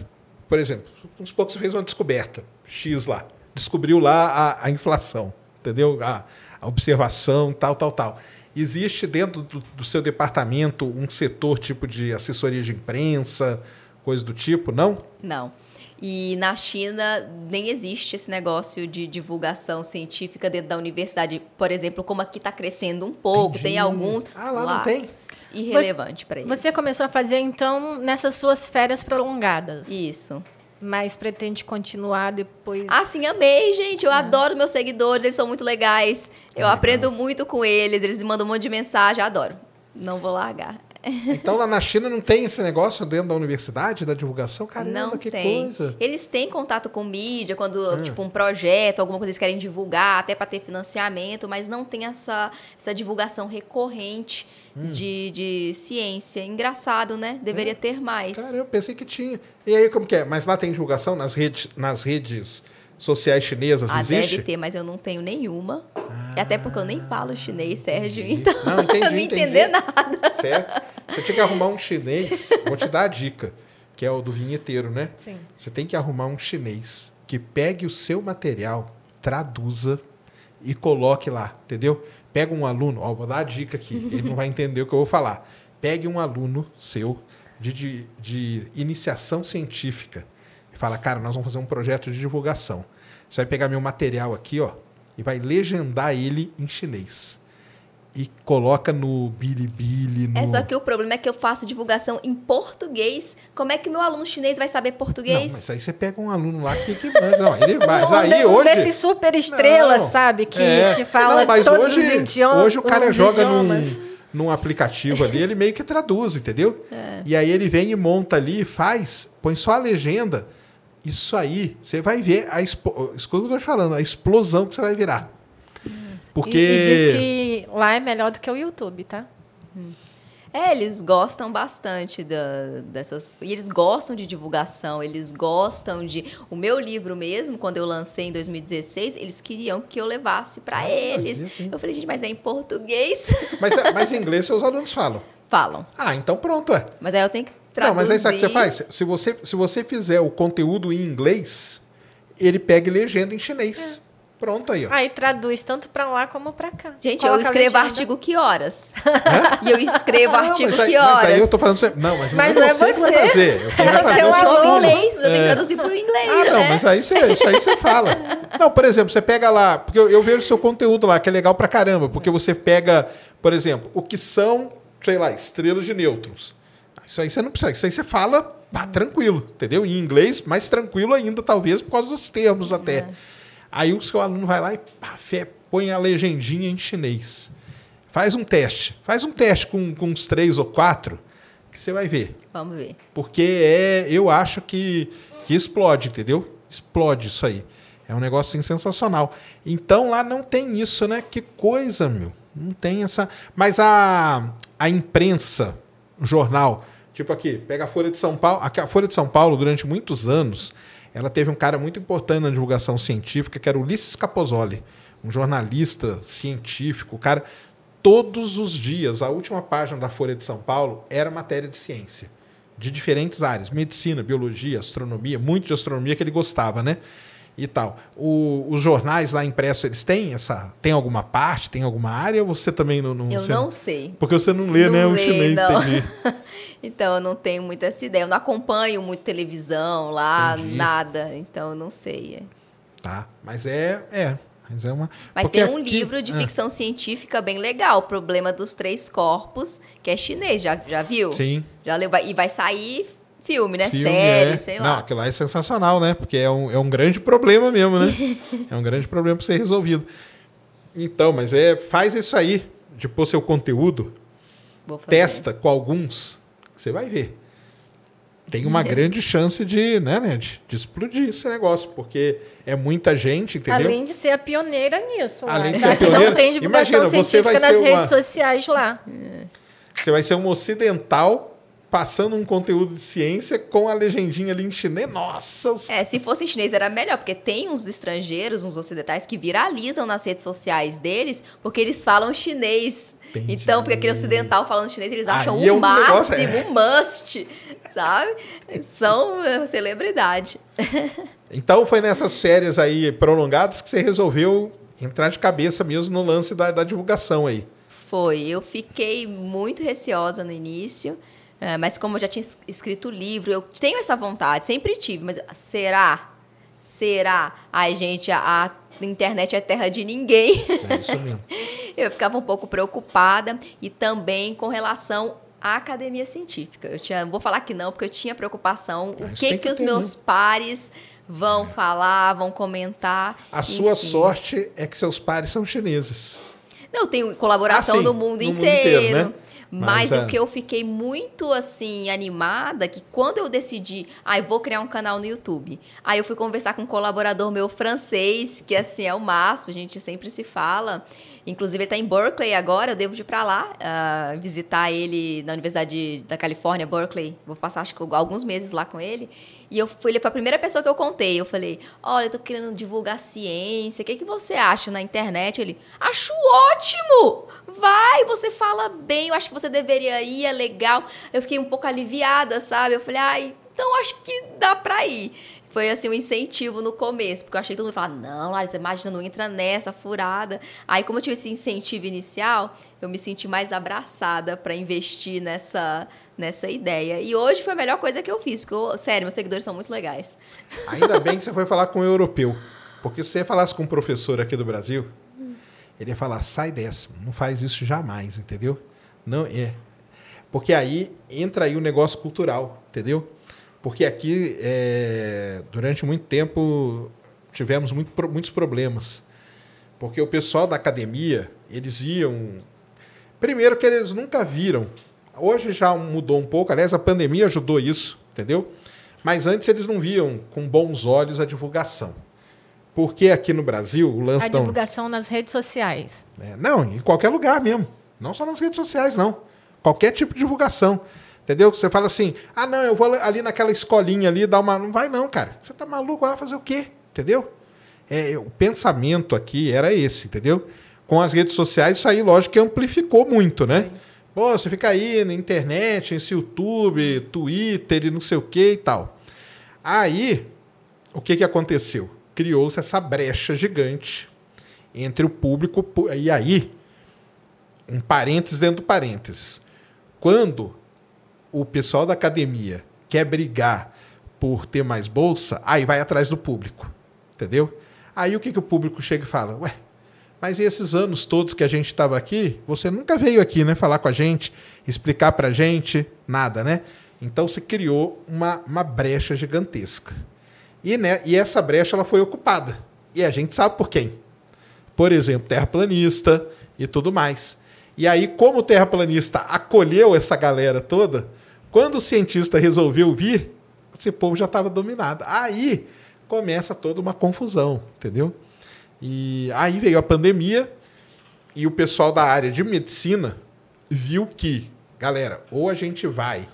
por exemplo, uns poucos você fez uma descoberta X lá. Descobriu lá a, a inflação, entendeu? A, a, observação, tal, tal, tal. Existe dentro do, do, seu departamento um setor tipo de assessoria de imprensa, coisa do tipo, não? Não. E na China nem existe esse negócio de divulgação científica dentro da universidade. Por exemplo, como aqui está crescendo um pouco, Entendi. tem alguns. Ah, lá, lá não tem? Irrelevante para eles. Você começou a fazer, então, nessas suas férias prolongadas. Isso. Mas pretende continuar depois? Ah, sim, amei, gente. Eu é. adoro meus seguidores, eles são muito legais. Eu Legal. aprendo muito com eles, eles me mandam um monte de mensagem, adoro. Não vou largar. Então lá na China não tem esse negócio dentro da universidade, da divulgação? Caramba, não que tem. coisa. Eles têm contato com mídia, quando, ah. tipo, um projeto, alguma coisa eles querem divulgar, até para ter financiamento, mas não tem essa, essa divulgação recorrente hum. de, de ciência. Engraçado, né? Deveria é. ter mais. Cara, eu pensei que tinha. E aí, como que é? Mas lá tem divulgação nas redes, nas redes sociais chinesas? Ah, existe? deve ter, mas eu não tenho nenhuma. Ah, até porque eu nem falo chinês, Sérgio, entendi. então não, entendi, [LAUGHS] eu não entendi. entender nada. Certo? Você tinha que arrumar um chinês, vou te dar a dica, que é o do vinheteiro, né? Sim. Você tem que arrumar um chinês que pegue o seu material, traduza e coloque lá, entendeu? Pega um aluno, ó, vou dar a dica aqui, ele não vai entender o que eu vou falar. Pegue um aluno seu de, de, de iniciação científica fala, cara, nós vamos fazer um projeto de divulgação. Você vai pegar meu material aqui, ó, e vai legendar ele em chinês e coloca no Bilibili. No... É só que o problema é que eu faço divulgação em português. Como é que meu aluno chinês vai saber português? Não, mas aí você pega um aluno lá que, que não, ele mas aí um hoje desses super estrelas, não, sabe, que, é, que fala não, mas todos hoje, os idiomas. Hoje o cara joga num, num aplicativo ali, ele meio que traduz, entendeu? É. E aí ele vem e monta ali, faz, põe só a legenda. Isso aí, você vai ver a escuta o que eu tô falando, a explosão que você vai virar. Porque... E, e, diz que lá é melhor do que o YouTube, tá? É, eles gostam bastante da, dessas. E eles gostam de divulgação, eles gostam de. O meu livro mesmo, quando eu lancei em 2016, eles queriam que eu levasse para ah, eles. Eu falei, gente, mas é em português. Mas, é, mas em inglês seus alunos falam? Falam. Ah, então pronto, é. Mas aí eu tenho que traduzir. Não, mas aí sabe o que você faz? Se você, se você fizer o conteúdo em inglês, ele pega legenda em chinês. É. Pronto aí, ó. Aí traduz tanto para lá como para cá. Gente, Coloca eu escrevo artigo que horas? [LAUGHS] e eu escrevo não, artigo aí, que horas? Mas aí eu tô falando... Não, mas, mas não, é você, que vai fazer. Eu tenho que fazer o seu aluno. Inglês, mas eu tenho que é. traduzir por inglês, Ah, não, né? mas aí você, isso aí você [LAUGHS] fala. Não, por exemplo, você pega lá... Porque eu, eu vejo o seu conteúdo lá, que é legal pra caramba. Porque você pega, por exemplo, o que são, sei lá, estrelas de nêutrons. Isso aí você não precisa. Isso aí você fala tá, tranquilo, entendeu? Em inglês, mais tranquilo ainda, talvez, por causa dos termos até. É. Aí o seu aluno vai lá e pá, põe a legendinha em chinês. Faz um teste. Faz um teste com, com uns três ou quatro, que você vai ver. Vamos ver. Porque é, eu acho que, que explode, entendeu? Explode isso aí. É um negócio assim, sensacional. Então lá não tem isso, né? Que coisa, meu. Não tem essa. Mas a, a imprensa, o jornal, Tipo aqui, pega a Folha de São Paulo. A Folha de São Paulo, durante muitos anos, ela teve um cara muito importante na divulgação científica, que era Ulisses Capozoli, um jornalista científico. O cara, todos os dias, a última página da Folha de São Paulo era matéria de ciência, de diferentes áreas: medicina, biologia, astronomia, muito de astronomia que ele gostava, né? E tal. O, os jornais lá impressos, eles têm essa. Tem alguma parte, tem alguma área, ou você também não. não eu você, não sei. Porque você não lê, não né? O chinês, não. entendi. [LAUGHS] então, eu não tenho muita essa ideia. Eu não acompanho muito televisão lá, Entendi. nada. Então, eu não sei. Tá. Mas é. É. Mas é uma. Mas Porque tem um aqui- livro de Ah, ficção científica bem legal, Problema dos Três Corpos, que é chinês. Já, já viu? Sim. Já leu? E vai sair filme, né? Filme, Série, é. sei Não, lá. aquilo lá é sensacional, né? Porque é um, é um grande problema mesmo, né? [LAUGHS] é um grande problema para ser resolvido. Então, mas é faz isso aí, de pôr seu conteúdo, testa com alguns, que você vai ver. Tem uma [LAUGHS] grande chance de, né, né, de, de explodir esse negócio, porque é muita gente, entendeu? Além de ser a pioneira nisso. Além lá. de ser a pioneira, Não tem divulgação imagina, você vai científica nas ser uma- redes sociais lá. Você vai ser um ocidental passando um conteúdo de ciência com a legendinha ali em chinês. Nossa, os É, se fosse em chinês era melhor, porque tem uns estrangeiros, uns ocidentais, que viralizam nas redes sociais deles porque eles falam chinês. Entendi. Então, porque aquele ocidental falando chinês, eles acham Aí é o um negócio- máximo, um must, sabe? São é, celebridade. Então foi nessas férias aí prolongadas que você resolveu entrar de cabeça mesmo no lance da, da divulgação aí. Foi. Eu fiquei muito receosa no início, eh, mas como eu já tinha es- escrito o livro, eu tenho essa vontade, sempre tive, mas será? Será? Ai, gente, a, a internet é terra de ninguém. É isso mesmo. [LAUGHS] Eu ficava um pouco preocupada e também com relação à academia científica. Eu tinha, vou falar que não, porque eu tinha preocupação. Ah, o que que, que os meus mesmo. pares vão falar, vão comentar. A sua enfim. sorte é que seus pares são chineses. Não, tem colaboração Ah, sim, do mundo no mundo inteiro. inteiro, né? Mas, Mas, é. o que eu fiquei muito assim animada que quando eu decidi, ah, eu vou criar um canal no YouTube. Aí eu fui conversar com um colaborador meu francês, que assim é o máximo, a gente sempre se fala. Inclusive ele está em Berkeley agora, eu devo ir para lá ah, visitar ele na Universidade da Califórnia, Berkeley. Vou passar acho que alguns meses lá com ele. E eu fui, ele foi a primeira pessoa que eu contei. Eu falei: Olha, eu tô querendo divulgar ciência. O que, que você acha na internet? Ele: Acho ótimo! Vai, você fala bem. Eu acho que você deveria ir, é legal. Eu fiquei um pouco aliviada, sabe? Eu falei: Ai, então acho que dá pra ir. Foi assim um incentivo no começo, porque eu achei que todo mundo falava, não, Larissa, imagina, não entra nessa furada. Aí, como eu tive esse incentivo inicial, eu me senti mais abraçada para investir nessa, nessa ideia. E hoje foi a melhor coisa que eu fiz, porque, eu- sério, meus seguidores são muito legais. Ainda bem que você foi falar com um europeu. Porque se você falasse com um professor aqui do Brasil, ele ia falar: sai dessa, não faz isso jamais, entendeu? Não é. Porque aí entra aí o negócio cultural, entendeu? Porque aqui, é, durante muito tempo, tivemos muito muitos problemas. Porque o pessoal da academia, eles iam. Primeiro que eles nunca viram. Hoje já mudou um pouco, aliás, a pandemia ajudou isso, entendeu? Mas antes eles não viam com bons olhos a divulgação. Porque aqui no Brasil, o A lance da. divulgação nas redes sociais. É, não, em qualquer lugar mesmo. Não só nas redes sociais, não. Qualquer tipo de divulgação. Entendeu? Você fala assim, ah, não, eu vou ali naquela escolinha ali dar uma. Não vai, não, cara. Você tá maluco? Vai fazer o quê? Entendeu? É, o pensamento aqui era esse, entendeu? Com as redes sociais, isso aí, lógico, que amplificou muito, né? Pô, você fica aí na internet, nesse YouTube, Twitter e não sei o que e tal. Aí, o que, que aconteceu? Criou-se essa brecha gigante entre o público. E aí, um parênteses dentro do parênteses. Quando o pessoal da academia quer brigar por ter mais bolsa, aí vai atrás do público. Entendeu? Aí o que, que o público chega e fala? Ué, mas esses anos todos que a gente estava aqui, você nunca veio aqui, né? Falar com a gente, explicar pra gente, nada, né? Então se criou uma, uma brecha gigantesca. E, né, e essa brecha ela foi ocupada. E a gente sabe por quem. Por exemplo, terraplanista e tudo mais. E aí, como o terraplanista acolheu essa galera toda, quando o cientista resolveu vir, esse povo já estava dominado. Aí começa toda uma confusão, entendeu? E aí veio a pandemia e o pessoal da área de medicina viu que, galera, ou a gente vai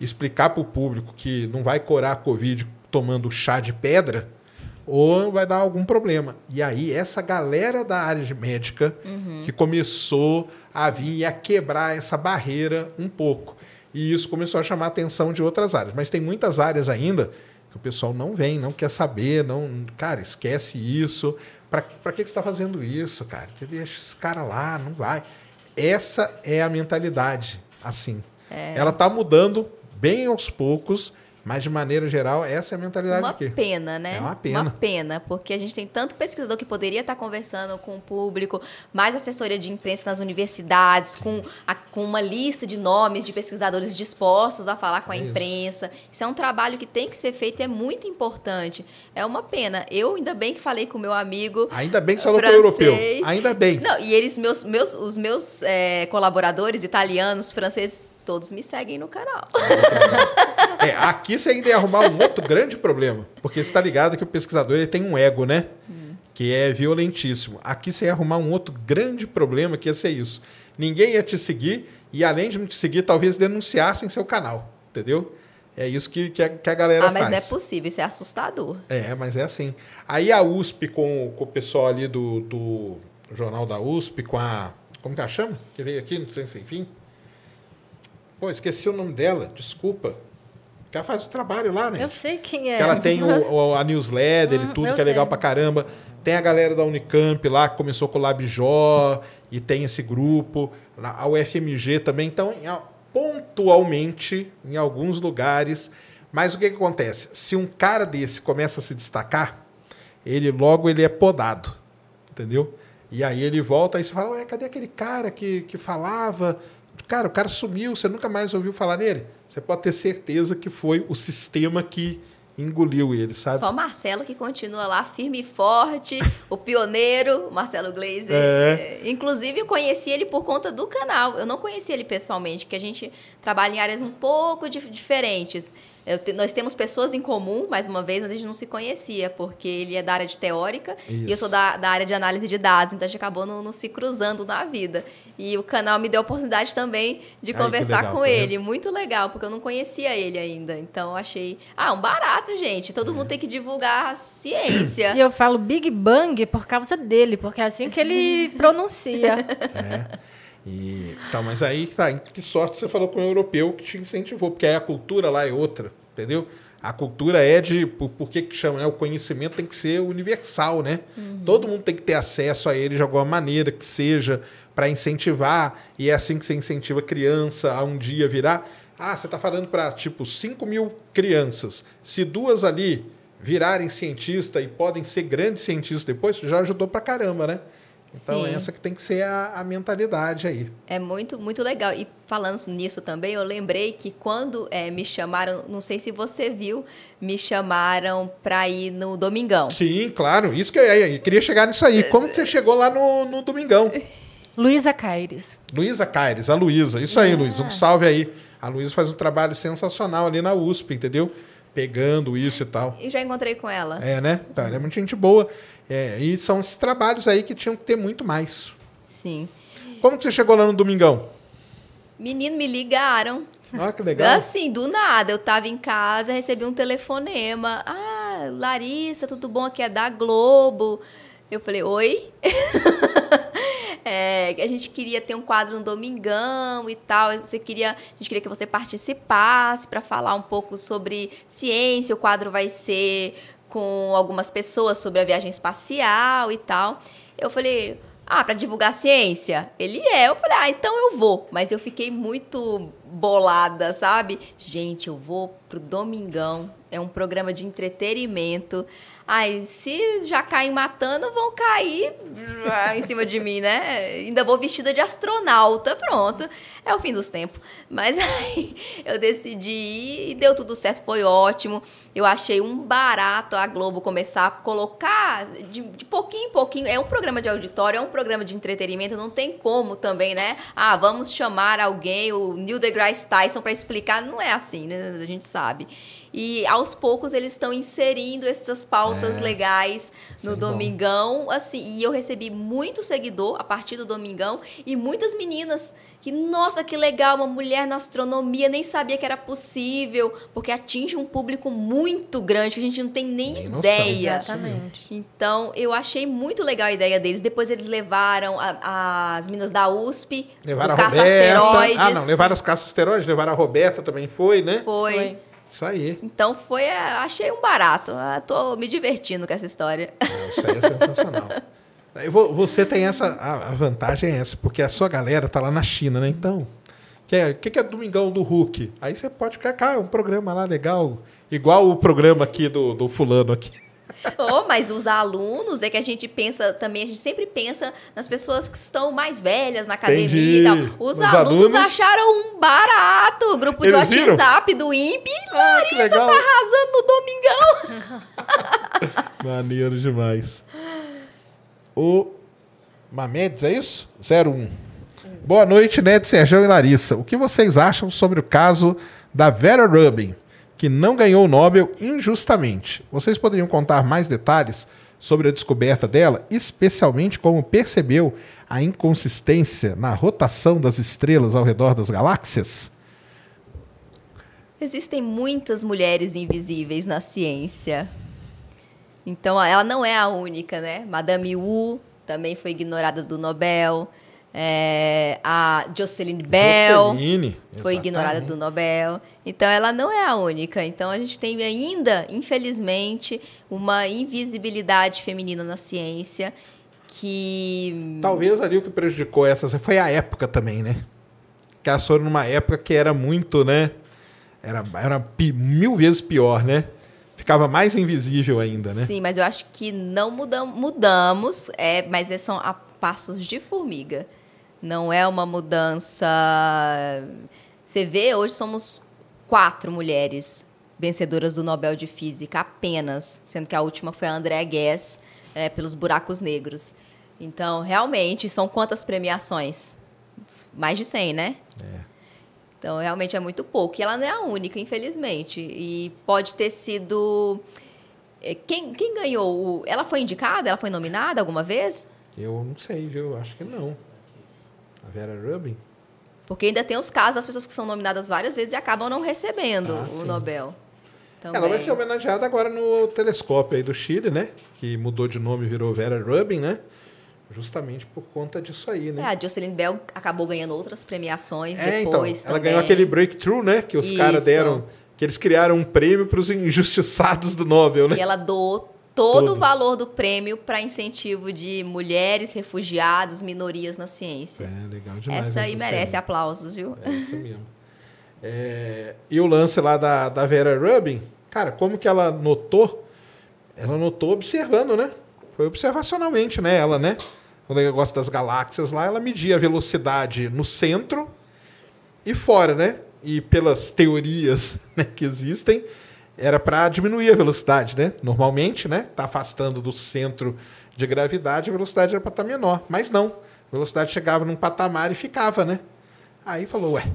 explicar para o público que não vai curar a Covid tomando chá de pedra, ou vai dar algum problema. E aí, essa galera da área de médica uhum. que começou a vir e a quebrar essa barreira um pouco. E isso começou a chamar a atenção de outras áreas. Mas tem muitas áreas ainda que o pessoal não vem, não quer saber, não, cara, esquece isso. Para que você está fazendo isso, cara? Deixa esse cara lá, não vai. Essa é a mentalidade, assim. É. Ela está mudando bem aos poucos, mas, de maneira geral, essa é a mentalidade uma aqui. Uma pena, né? É uma pena. Uma pena, porque a gente tem tanto pesquisador que poderia estar conversando com o público, mais assessoria de imprensa nas universidades, com, a, com uma lista de nomes de pesquisadores dispostos a falar com a é imprensa. Isso. isso é um trabalho que tem que ser feito e é muito importante. É uma pena. Eu, ainda bem que falei com o meu amigo. Ainda bem que falou com o europeu. Ainda bem. Não, e eles, meus, meus, os meus é, colaboradores italianos, franceses, todos me seguem no canal. É, aqui você ainda ia arrumar um outro grande problema. Porque você está ligado que o pesquisador ele tem um ego, né? Hum. Que é violentíssimo. Aqui você ia arrumar um outro grande problema que ia ser isso. Ninguém ia te seguir e, além de não te seguir, talvez denunciassem seu canal. Entendeu? É isso que, que, a, que a galera faz. Ah, mas faz. não é possível, isso é assustador. É, mas é assim. Aí a USP, com, com o pessoal ali do, do jornal da USP, com a. Como que ela chama? Que veio aqui, não sei se enfim. Pô, esqueci o nome dela, desculpa. Ela faz o trabalho lá, né? Eu sei quem é. Que ela tem o, o a newsletter e hum, tudo, que é legal pra caramba. Tem a galera da Unicamp lá, que começou com o LabJó, e tem esse grupo. A UFMG também. Então, pontualmente, em alguns lugares. Mas o que, que acontece? Se um cara desse começa a se destacar, ele logo ele é podado. Entendeu? E aí ele volta e você fala, ué, cadê aquele cara que, que falava Cara, o cara sumiu, você nunca mais ouviu falar nele. Você pode ter certeza que foi o sistema que engoliu ele, sabe? Só Marcelo que continua lá firme e forte, o pioneiro, Marcelo Glazer. É. é. Inclusive, eu conheci ele por conta do canal. Eu não conheci ele pessoalmente, que a gente trabalha em áreas um pouco diferentes. Te, nós temos pessoas em comum, mais uma vez, mas a gente não se conhecia, porque ele é da área de teórica Isso. e eu sou da, da área de análise de dados, então a gente acabou não, não se cruzando na vida. E o canal me deu a oportunidade também de Ai, conversar legal, com tá ele. Muito legal, porque eu não conhecia ele ainda. Então achei. Ah, um barato, gente. Todo é. mundo tem que divulgar a ciência. E eu falo Big Bang por causa dele, porque é assim que ele [LAUGHS] pronuncia. É. E, tá, mas aí tá, que sorte você falou com o europeu que te incentivou, porque aí a cultura lá é outra, entendeu? A cultura é de. Por, por que, que chama? Né? O conhecimento tem que ser universal, né? Uhum. Todo mundo tem que ter acesso a ele de alguma maneira que seja, para incentivar. E é assim que você incentiva a criança a um dia virar. Ah, você está falando para tipo 5 mil crianças. Se duas ali virarem cientista e podem ser grandes cientistas depois, já ajudou para caramba, né? Então, Sim. essa que tem que ser a, a, mentalidade aí. É muito, muito legal. E falando nisso também, eu lembrei que quando é, me chamaram, não sei se você viu, me chamaram para ir no Domingão. Sim, claro. Isso que eu, eu queria chegar nisso aí. Como que você chegou lá no, no Domingão? [LAUGHS] Luísa Caires. Luísa Caires, a Luísa. Isso aí, Luísa. Um salve aí. A Luísa faz um trabalho sensacional ali na USP, entendeu? Pegando isso e tal. E já encontrei com ela. É, né? Tá, ela é muito gente boa. É, e são esses trabalhos aí que tinham que ter muito mais. Sim. Como que você chegou lá no Domingão? Menino, me ligaram. Ah, que legal. Assim, do nada. Eu tava em casa, recebi um telefonema. Ah, Larissa, tudo bom? Aqui é da Globo. Eu falei, oi? [LAUGHS] é, a gente queria ter um quadro no Domingão e tal. Você queria, a gente queria que você participasse para falar um pouco sobre ciência. O quadro vai ser com algumas pessoas sobre a viagem espacial e tal. Eu falei, ah, para divulgar ciência? Ele é. Eu falei, ah, então eu vou. Mas eu fiquei muito bolada, sabe? Gente, eu vou pro Domingão. É um programa de entretenimento. Ai, se já caem matando, vão cair em cima de mim, né? Ainda vou vestida de astronauta, pronto. É o fim dos tempos. Mas aí eu decidi ir e deu tudo certo, foi ótimo. Eu achei um barato a Globo começar a colocar de, de pouquinho em pouquinho. É um programa de auditório, é um programa de entretenimento, não tem como também, né? Ah, vamos chamar alguém, o Neil deGrasse Tyson, para explicar. Não é assim, né? A gente sabe. E aos poucos eles estão inserindo essas pautas É. legais no bom. Domingão, assim, e eu recebi muito seguidor a partir do Domingão e muitas meninas que, nossa, que legal, uma mulher na astronomia, nem sabia que era possível, porque atinge um público muito grande que a gente não tem nem, Nem noção. ideia. Exatamente. Então, eu achei muito legal a ideia deles. Depois eles levaram a- as meninas da USP, Levaram do a Roberta. Caça-Asteroides. Ah, não, levaram as caças asteroides, levaram a Roberta também foi, né? Foi. Foi. Isso aí. Então, foi, é, achei um barato. Ah, tô me divertindo com essa história. Não, Isso aí é sensacional. Você tem essa. A vantagem é essa, porque a sua galera tá lá na China, né? Então. O que, é, que, que é Domingão do Hulk? Aí você pode ficar, cara, um programa lá legal. Igual o programa aqui do, do fulano aqui. [LAUGHS] Oh, mas os alunos, é que a gente pensa também, a gente sempre pensa nas pessoas que estão mais velhas na academia Entendi. e tal. Os, Os alunos, alunos- acharam um barato. O grupo Eles de viram? WhatsApp do INPE. Ah, Larissa tá arrasando no Domingão. [LAUGHS] Maneiro demais. O Mamedes, é isso? 01. Boa noite, Ned, Serjão e Larissa. O que vocês acham sobre o caso da Vera Rubin, que não ganhou o Nobel injustamente? Vocês poderiam contar mais detalhes sobre a descoberta dela, especialmente como percebeu a inconsistência na rotação das estrelas ao redor das galáxias? Existem muitas mulheres invisíveis na ciência. Então, ela não é a única, né? Madame Wu também foi ignorada do Nobel. É, a Jocelyn Bell Joceline, foi ignorada do Nobel. Então, ela não é a única. Então, a gente tem ainda, infelizmente, uma invisibilidade feminina na ciência que... Talvez ali o que prejudicou essas foi a época também, né? Que elas foram numa época que era muito, né? Era, era mil vezes pior, né? Ficava mais invisível ainda, né? Sim, mas eu acho que não mudam, mudamos, é, mas é- são a passos de formiga. Não é uma mudança. Você vê, hoje somos quatro mulheres vencedoras do Nobel de Física apenas, sendo que a última foi a Andrea Guess, é, pelos buracos negros. Então, realmente, são quantas premiações? Mais de 100, né? Então, realmente é muito pouco. E ela não é a única, infelizmente. E pode ter sido. eh, Quem, quem ganhou? Ela foi indicada? Ela foi nominada alguma vez? Eu não sei, viu? Acho que não. A Vera Rubin? Porque ainda tem os casos das pessoas que são nominadas várias vezes e acabam não recebendo Ah, o sim. Nobel. Ela vai ser homenageada agora no telescópio aí do Chile, né? Que mudou de nome e virou Vera Rubin, né? Justamente por conta disso aí, É, né? a Jocelyn Bell acabou ganhando outras premiações É, então, depois ela também. ganhou aquele breakthrough, né? Que os caras deram, que eles criaram um prêmio para os injustiçados do Nobel, né? E ela doou todo, Todo. o valor do prêmio para incentivo de mulheres, refugiados, minorias na ciência. É, legal demais. Essa né, aí merece aplausos, viu? É isso mesmo. É, e o lance lá da, da Vera Rubin, cara, como que ela notou? Ela notou observando, né? Foi observacionalmente, né? Ela, né? O negócio das galáxias lá, ela media a velocidade no centro e fora, né? E pelas teorias [LAUGHS] né, que existem, era para diminuir a velocidade, né? Normalmente, né? Tá afastando do centro de gravidade, a velocidade era para estar menor. Mas não. A velocidade chegava num patamar e ficava, né? Aí falou, ué,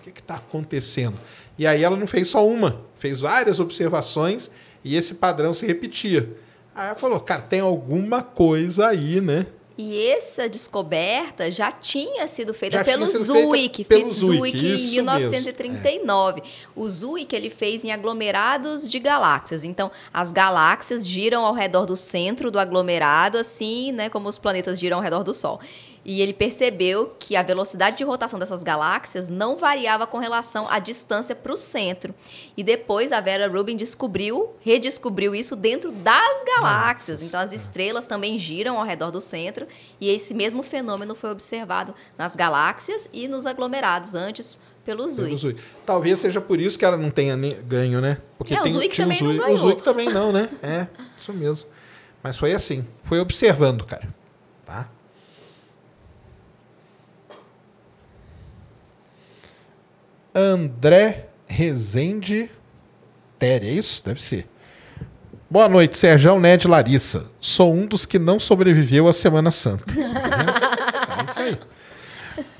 o que está acontecendo? E aí ela não fez só uma, fez várias observações e esse padrão se repetia. Aí ela falou, cara, tem alguma coisa aí, né? E essa descoberta já tinha sido feita Já pelo sido feita Zwick, pelo Zwick, Zwick, em isso 1939. O Zwick ele fez em aglomerados de galáxias. Então, as galáxias giram ao redor do centro do aglomerado, assim, né, como os planetas giram ao redor do Sol. E ele percebeu que a velocidade de rotação dessas galáxias não variava com relação à distância para o centro. E depois a Vera Rubin descobriu, redescobriu isso dentro das galáxias. Então as estrelas também giram ao redor do centro e esse mesmo fenômeno foi observado nas galáxias e nos aglomerados antes pelo Pelo Zwick. Zwick. Talvez seja por isso que ela não tenha ganho, né? Porque É, o tem, Zwick tinha também não o ganhou. Zwick também não, né? É, isso mesmo. Mas foi assim, foi observando, cara. Tá? André Rezende Tere, é isso? Deve ser. Boa noite, Serjão, Ned Larissa. Sou um dos que não sobreviveu à Semana Santa. Vendo? [LAUGHS] É isso aí.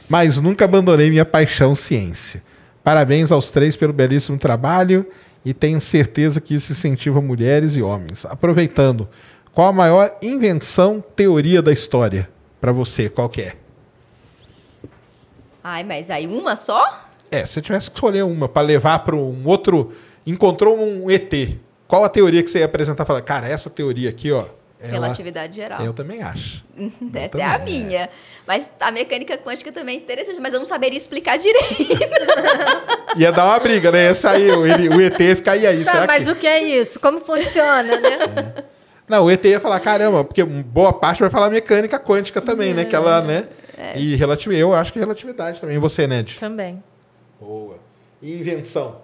Mas nunca abandonei minha paixão ciência. Parabéns aos três pelo belíssimo trabalho e tenho certeza que isso incentiva mulheres e homens. Aproveitando, qual a maior invenção, teoria da história para você? Qual que é? Ai, mas aí uma só? É, se eu tivesse que escolher uma para levar para um outro. Encontrou um ET. Qual a teoria que você ia apresentar? Falar, cara, essa teoria aqui, ó. Ela... Relatividade geral. Eu também acho. Essa também. é a minha. Mas a mecânica quântica também é interessante, mas eu não saberia explicar direito. [LAUGHS] Ia dar uma briga, né? Ia sair, o, o ET ia ficar, e aí? Tá, mas que... o que é isso? Como funciona, né? [LAUGHS] É. Não, o ET ia falar, caramba, porque boa parte vai falar mecânica quântica também, é. né? Que ela, né? É. E relatividade, eu acho que relatividade também. E você, Ned? Também. Boa. E invenção?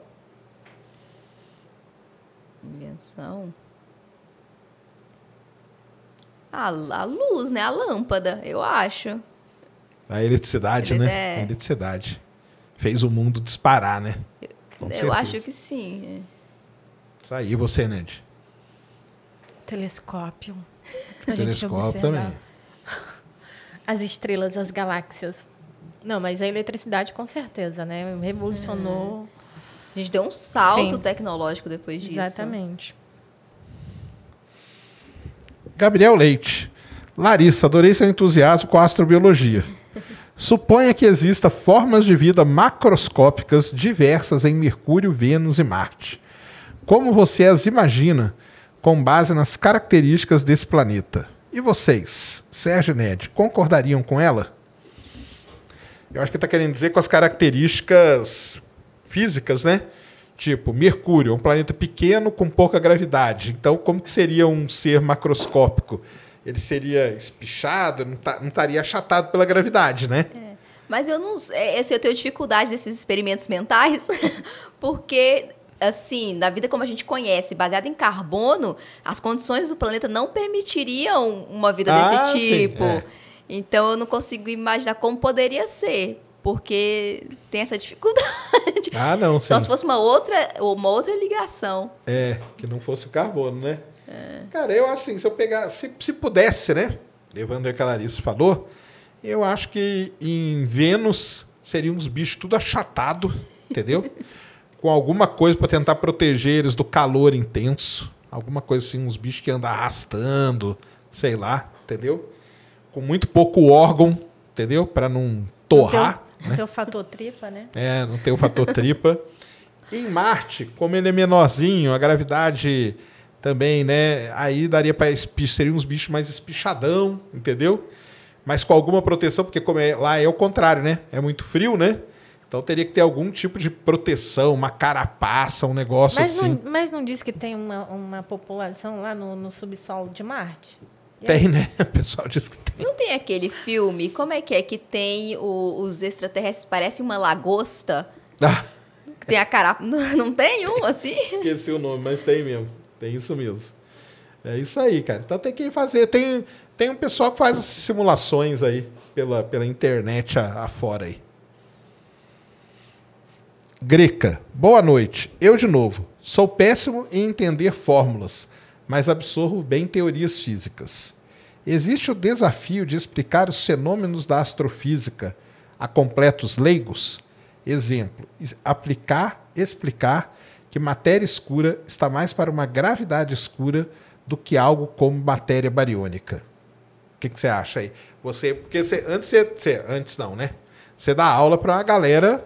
Invenção? A, a luz, né? A lâmpada, eu acho. A eletricidade, Ele, né? É... A eletricidade. Fez o mundo disparar, né? Com eu certeza. acho que sim. Isso aí, e você, Ned? Telescópio. [LAUGHS] Telescópio também. [LAUGHS] As estrelas, as galáxias. Não, mas a eletricidade com certeza, né? Revolucionou. É. A gente deu um salto Sim. tecnológico depois disso. Exatamente. Gabriel Leite. Larissa, adorei seu entusiasmo com a astrobiologia. [LAUGHS] Suponha que exista formas de vida macroscópicas diversas em Mercúrio, Vênus e Marte. Como você as imagina com base nas características desse planeta? E vocês, Sérgio e Ned, concordariam com ela? Eu acho que está querendo dizer com as características físicas, né? Tipo, Mercúrio, um planeta pequeno com pouca gravidade. Então, como que seria um ser macroscópico? Ele seria espichado, não, tá, não estaria achatado pela gravidade, né? É. Mas eu não é, assim, eu tenho dificuldade desses experimentos mentais, [LAUGHS] porque assim, na vida como a gente conhece, baseada em carbono, as condições do planeta não permitiriam uma vida ah, desse tipo. Sim, é. Então eu não consigo imaginar como poderia ser porque tem essa dificuldade. [LAUGHS] Ah, não, sim. Só se fosse uma outra, uma outra ligação. É, que não fosse o carbono, né? É. Cara, eu acho assim, se eu pegar, se, se pudesse, né? Levando o que a Larissa falou, eu acho que em Vênus seriam uns bichos tudo achatado, entendeu? [LAUGHS] Com alguma coisa para tentar proteger eles do calor intenso. Alguma coisa assim, uns bichos que andam arrastando, sei lá, entendeu? Com muito pouco órgão, entendeu? Para não torrar. Não tem o fator tripa, né? É, não tem o fator tripa. [LAUGHS] em Marte, como ele é menorzinho, a gravidade também, né? Aí daria para seriam uns bichos mais espichadão, entendeu? Mas com alguma proteção, porque como é, lá é o contrário, né? É muito frio, né? Então teria que ter algum tipo de proteção, uma carapaça, um negócio mas assim. Não, mas não diz que tem uma, uma população lá no, no subsolo de Marte? Tem, né? [LAUGHS] O pessoal diz que tem. Não tem aquele filme, como é que é, que tem o, os extraterrestres, parece uma lagosta? Ah. Tem a cara... Não, [LAUGHS] não tem um assim? Esqueci o nome, mas tem mesmo. Tem isso mesmo. É isso aí, cara. Então tem que fazer. Tem, tem um pessoal que faz simulações aí pela, pela internet afora aí. Greca, boa noite. Eu de novo. Sou péssimo em entender fórmulas mas absorvo bem teorias físicas. Existe o desafio de explicar os fenômenos da astrofísica a completos leigos? Exemplo: aplicar, explicar que matéria escura está mais para uma gravidade escura do que algo como matéria bariônica. O que, que você acha aí? Você, porque você, antes, você, você, antes não, né? Você dá aula para uma galera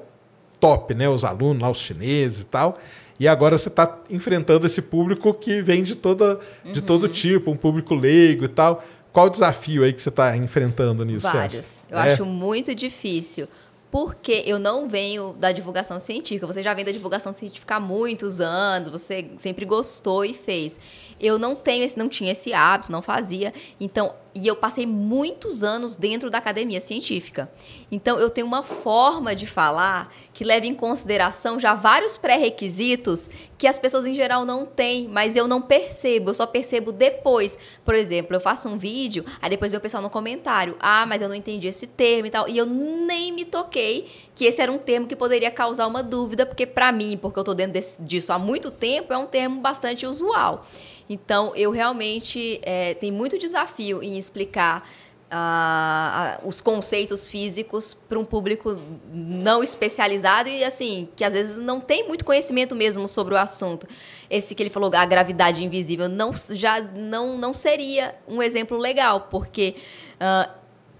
top, né? Os alunos lá, os chineses e tal. E agora você está enfrentando esse público que vem de, toda, de uhum. todo tipo, um público leigo e tal. Qual o desafio aí que você está enfrentando nisso? Vários. Eu é? acho muito difícil. Porque eu não venho da divulgação científica. Você já vem da divulgação científica há muitos anos, você sempre gostou e fez. Eu não tenho esse, não tinha esse hábito, não fazia. Então, e eu passei muitos anos dentro da academia científica. Então, eu tenho uma forma de falar que leva em consideração já vários pré-requisitos que as pessoas em geral não têm, mas eu não percebo, eu só percebo depois. Por exemplo, eu faço um vídeo, aí depois vê o pessoal no comentário: ah, mas eu não entendi esse termo e tal. E eu nem me toquei que esse era um termo que poderia causar uma dúvida, porque para mim, porque eu estou dentro desse, disso há muito tempo, é um termo bastante usual. Então, eu realmente é, tenho muito desafio em explicar ah, os conceitos físicos para um público não especializado e assim que às vezes não tem muito conhecimento mesmo sobre o assunto. Esse que ele falou, a gravidade invisível, não já não, não seria um exemplo legal, porque uh,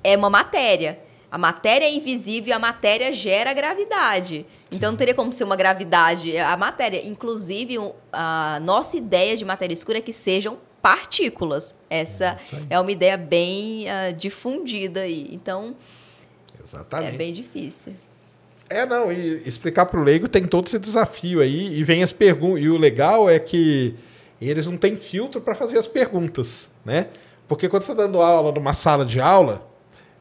é uma matéria. A matéria é invisível e a matéria gera gravidade. Então não teria como ser uma gravidade. A matéria, inclusive, a nossa ideia de matéria escura é que sejam partículas. Essa é, é uma ideia bem uh, difundida aí. Então, Exatamente. é bem difícil. É, não, e explicar para o leigo tem todo esse desafio aí, e vem as perguntas. E o legal é que eles não têm filtro para fazer as perguntas, né? Porque quando você está dando aula numa sala de aula,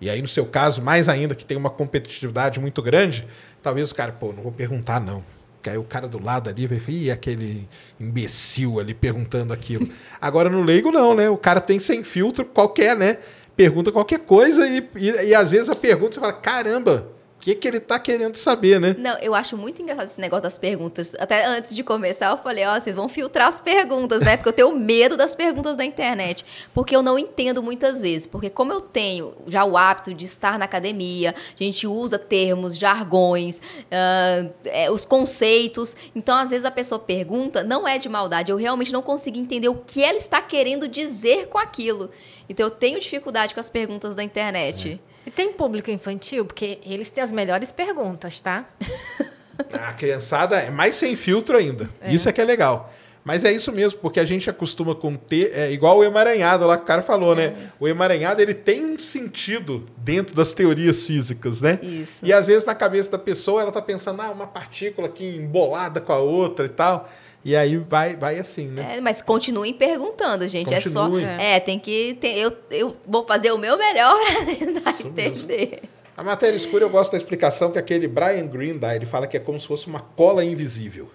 e aí no seu caso, mais ainda que tem uma competitividade muito grande, talvez o cara, pô, não vou perguntar não. Que aí o cara do lado ali vai falar, ih, aquele imbecil ali perguntando aquilo. [LAUGHS] Agora no leigo não, né? O cara tem sem filtro qualquer, né? Pergunta qualquer coisa e, e, e às vezes a pergunta você fala, caramba, que, que ele tá querendo saber, né? Não, eu acho muito engraçado esse negócio das perguntas. Até antes de começar, eu falei, ó, oh, vocês vão filtrar as perguntas, né? Porque eu tenho medo das perguntas da internet. Porque eu não entendo muitas vezes. Porque como eu tenho já o hábito de estar na academia, a gente usa termos, jargões, uh, é, os conceitos. Então, às vezes, a pessoa pergunta, não é de maldade. Eu realmente não consigo entender o que ela está querendo dizer com aquilo. Então, eu tenho dificuldade com as perguntas da internet. É. E tem público infantil? Porque eles têm as melhores perguntas, tá? [LAUGHS] A criançada é mais sem filtro ainda. É. Isso é que é legal. Mas é isso mesmo, porque a gente acostuma com ter. É igual o emaranhado lá que o cara falou, né? é. né? O emaranhado ele tem um sentido dentro das teorias físicas, né? Isso. E às vezes na cabeça da pessoa ela tá pensando, ah, uma partícula aqui embolada com a outra e tal. E aí vai, vai assim, né? É, mas continuem perguntando, gente. Continue. É só. É, tem que. Tem, eu, eu vou fazer o meu melhor [LAUGHS] para tentar entender. Mesmo. A matéria escura eu gosto da explicação que aquele Brian Green dá. Ele fala que é como se fosse uma cola invisível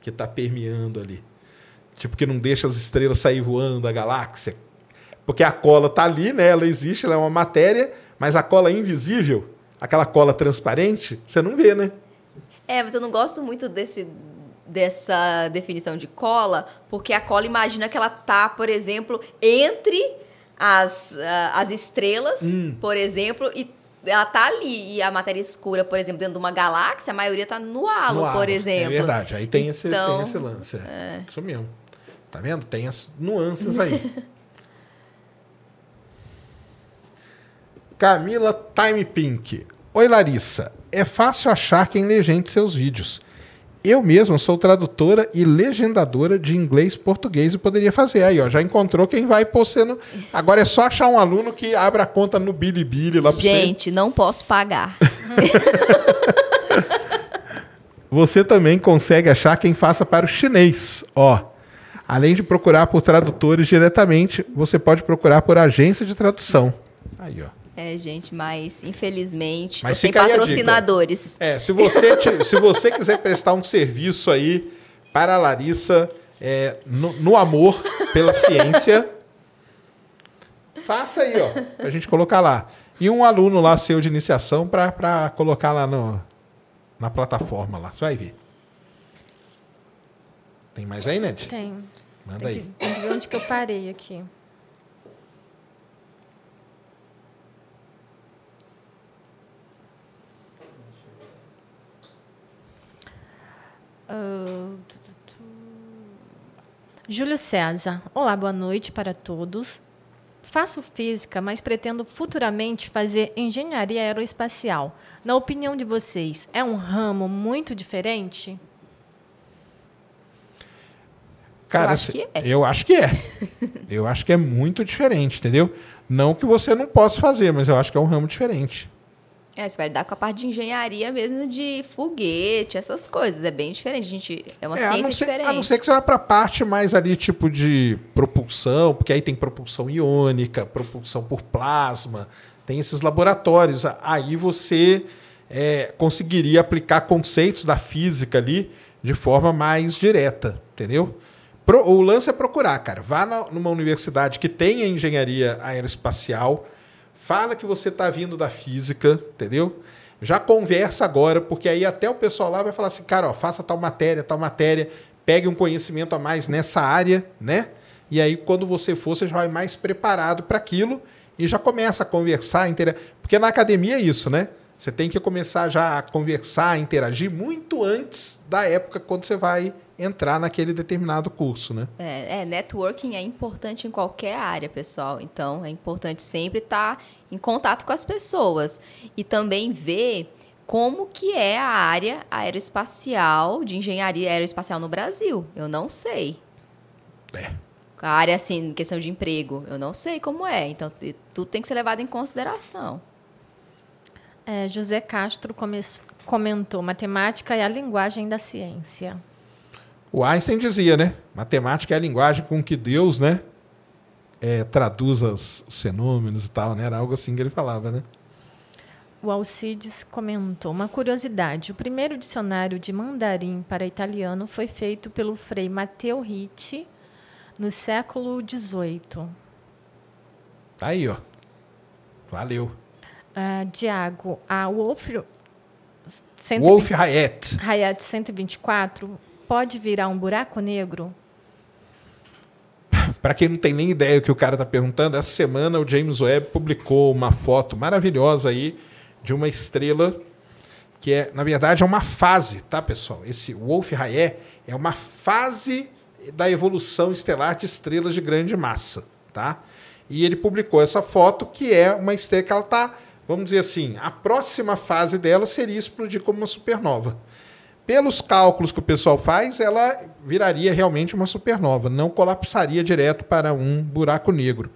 que está permeando ali. Tipo, que não deixa as estrelas sair voando da galáxia. Porque a cola está ali, né? Ela existe, ela é uma matéria, mas a cola invisível, aquela cola transparente, você não vê, né? É, mas eu não gosto muito desse dessa definição de cola, porque a cola imagina que ela tá, por exemplo, entre as, uh, as estrelas, hum. por exemplo, e ela tá ali. E a matéria escura, por exemplo, dentro de uma galáxia, a maioria tá no halo, no halo. por é exemplo. É verdade. Aí tem, esse, então, tem esse lance. É. Isso mesmo. Tá vendo? Tem as nuances aí. [LAUGHS] Camila Time Pink. Oi, Larissa. É fácil achar quem legende seus vídeos. Eu mesma sou tradutora e legendadora de inglês português e poderia fazer. Aí, ó, já encontrou quem vai postando. Agora é só achar um aluno que abra a conta no Bilibili lá para você. Gente, não posso pagar. [LAUGHS] você também consegue achar quem faça para o chinês. Ó, além de procurar por tradutores diretamente, você pode procurar por agência de tradução. Aí, ó. É, gente, mas infelizmente mas sem patrocinadores. É, se você, te, [LAUGHS] se você quiser prestar um serviço aí para a Larissa é, no, no, amor pela ciência, faça aí, ó, pra gente colocar lá. E um aluno lá seu de iniciação para colocar lá no, na plataforma lá. Você vai ver. Tem mais aí, Ned? Tem. Manda tem aí. Que, tem que ver onde que eu parei aqui. Uh, Júlio César. Olá, boa noite para todos. Faço física, mas pretendo futuramente fazer engenharia aeroespacial. Na opinião de vocês, é um ramo muito diferente? Cara, eu acho que é. Eu acho que é. eu acho que é muito diferente, entendeu? Não que você não possa fazer, mas eu acho que é um ramo diferente. É, você vai lidar com a parte de engenharia mesmo de foguete, essas coisas. É bem diferente. A gente, é uma é, ciência ser, diferente. A não ser que você vá para a parte mais ali, tipo de propulsão, porque aí tem propulsão iônica, propulsão por plasma, tem esses laboratórios. Aí você é, conseguiria aplicar conceitos da física ali de forma mais direta, entendeu? Pro, o lance é procurar, cara. Vá na, numa universidade que tenha engenharia aeroespacial Fala que você está vindo da física, entendeu? Já conversa agora, porque aí até o pessoal lá vai falar assim, cara, ó, faça tal matéria, tal matéria, pegue um conhecimento a mais nessa área, né? E aí, quando você for, você já vai mais preparado para aquilo. e já começa a conversar, inter... porque na academia é isso, né? Você tem que começar já a conversar, a interagir muito antes da época quando você vai entrar naquele determinado curso, né? É, é, networking é importante em qualquer área, pessoal. Então, é importante sempre estar em contato com as pessoas e também ver como que é a área aeroespacial, de engenharia aeroespacial no Brasil. Eu não sei. É. A área, assim, questão de emprego, eu não sei como é. Então, tudo tem que ser levado em consideração. É, José Castro comentou: matemática é a linguagem da ciência. O Einstein dizia, né? Matemática é a linguagem com que Deus, né? É, traduz os fenômenos e tal, né? Era algo assim que ele falava, né? O Alcides comentou: uma curiosidade: o primeiro dicionário de mandarim para italiano foi feito pelo frei Matteo Ricci no século XVIII. Tá aí, ó. Valeu. Uh, Diago, a Wolf. Wolf Hayat. Hayat 124 pode virar um buraco negro? Para quem não tem nem ideia do que o cara está perguntando, essa semana o James Webb publicou uma foto maravilhosa aí de uma estrela que é, na verdade, é uma fase, tá, pessoal? Esse Wolf Rayet é uma fase da evolução estelar de estrelas de grande massa, tá? E ele publicou essa foto que é uma estrela que ela está, vamos dizer assim, a próxima fase dela seria explodir como uma supernova pelos cálculos que o pessoal faz, ela viraria realmente uma supernova, não colapsaria direto para um buraco negro.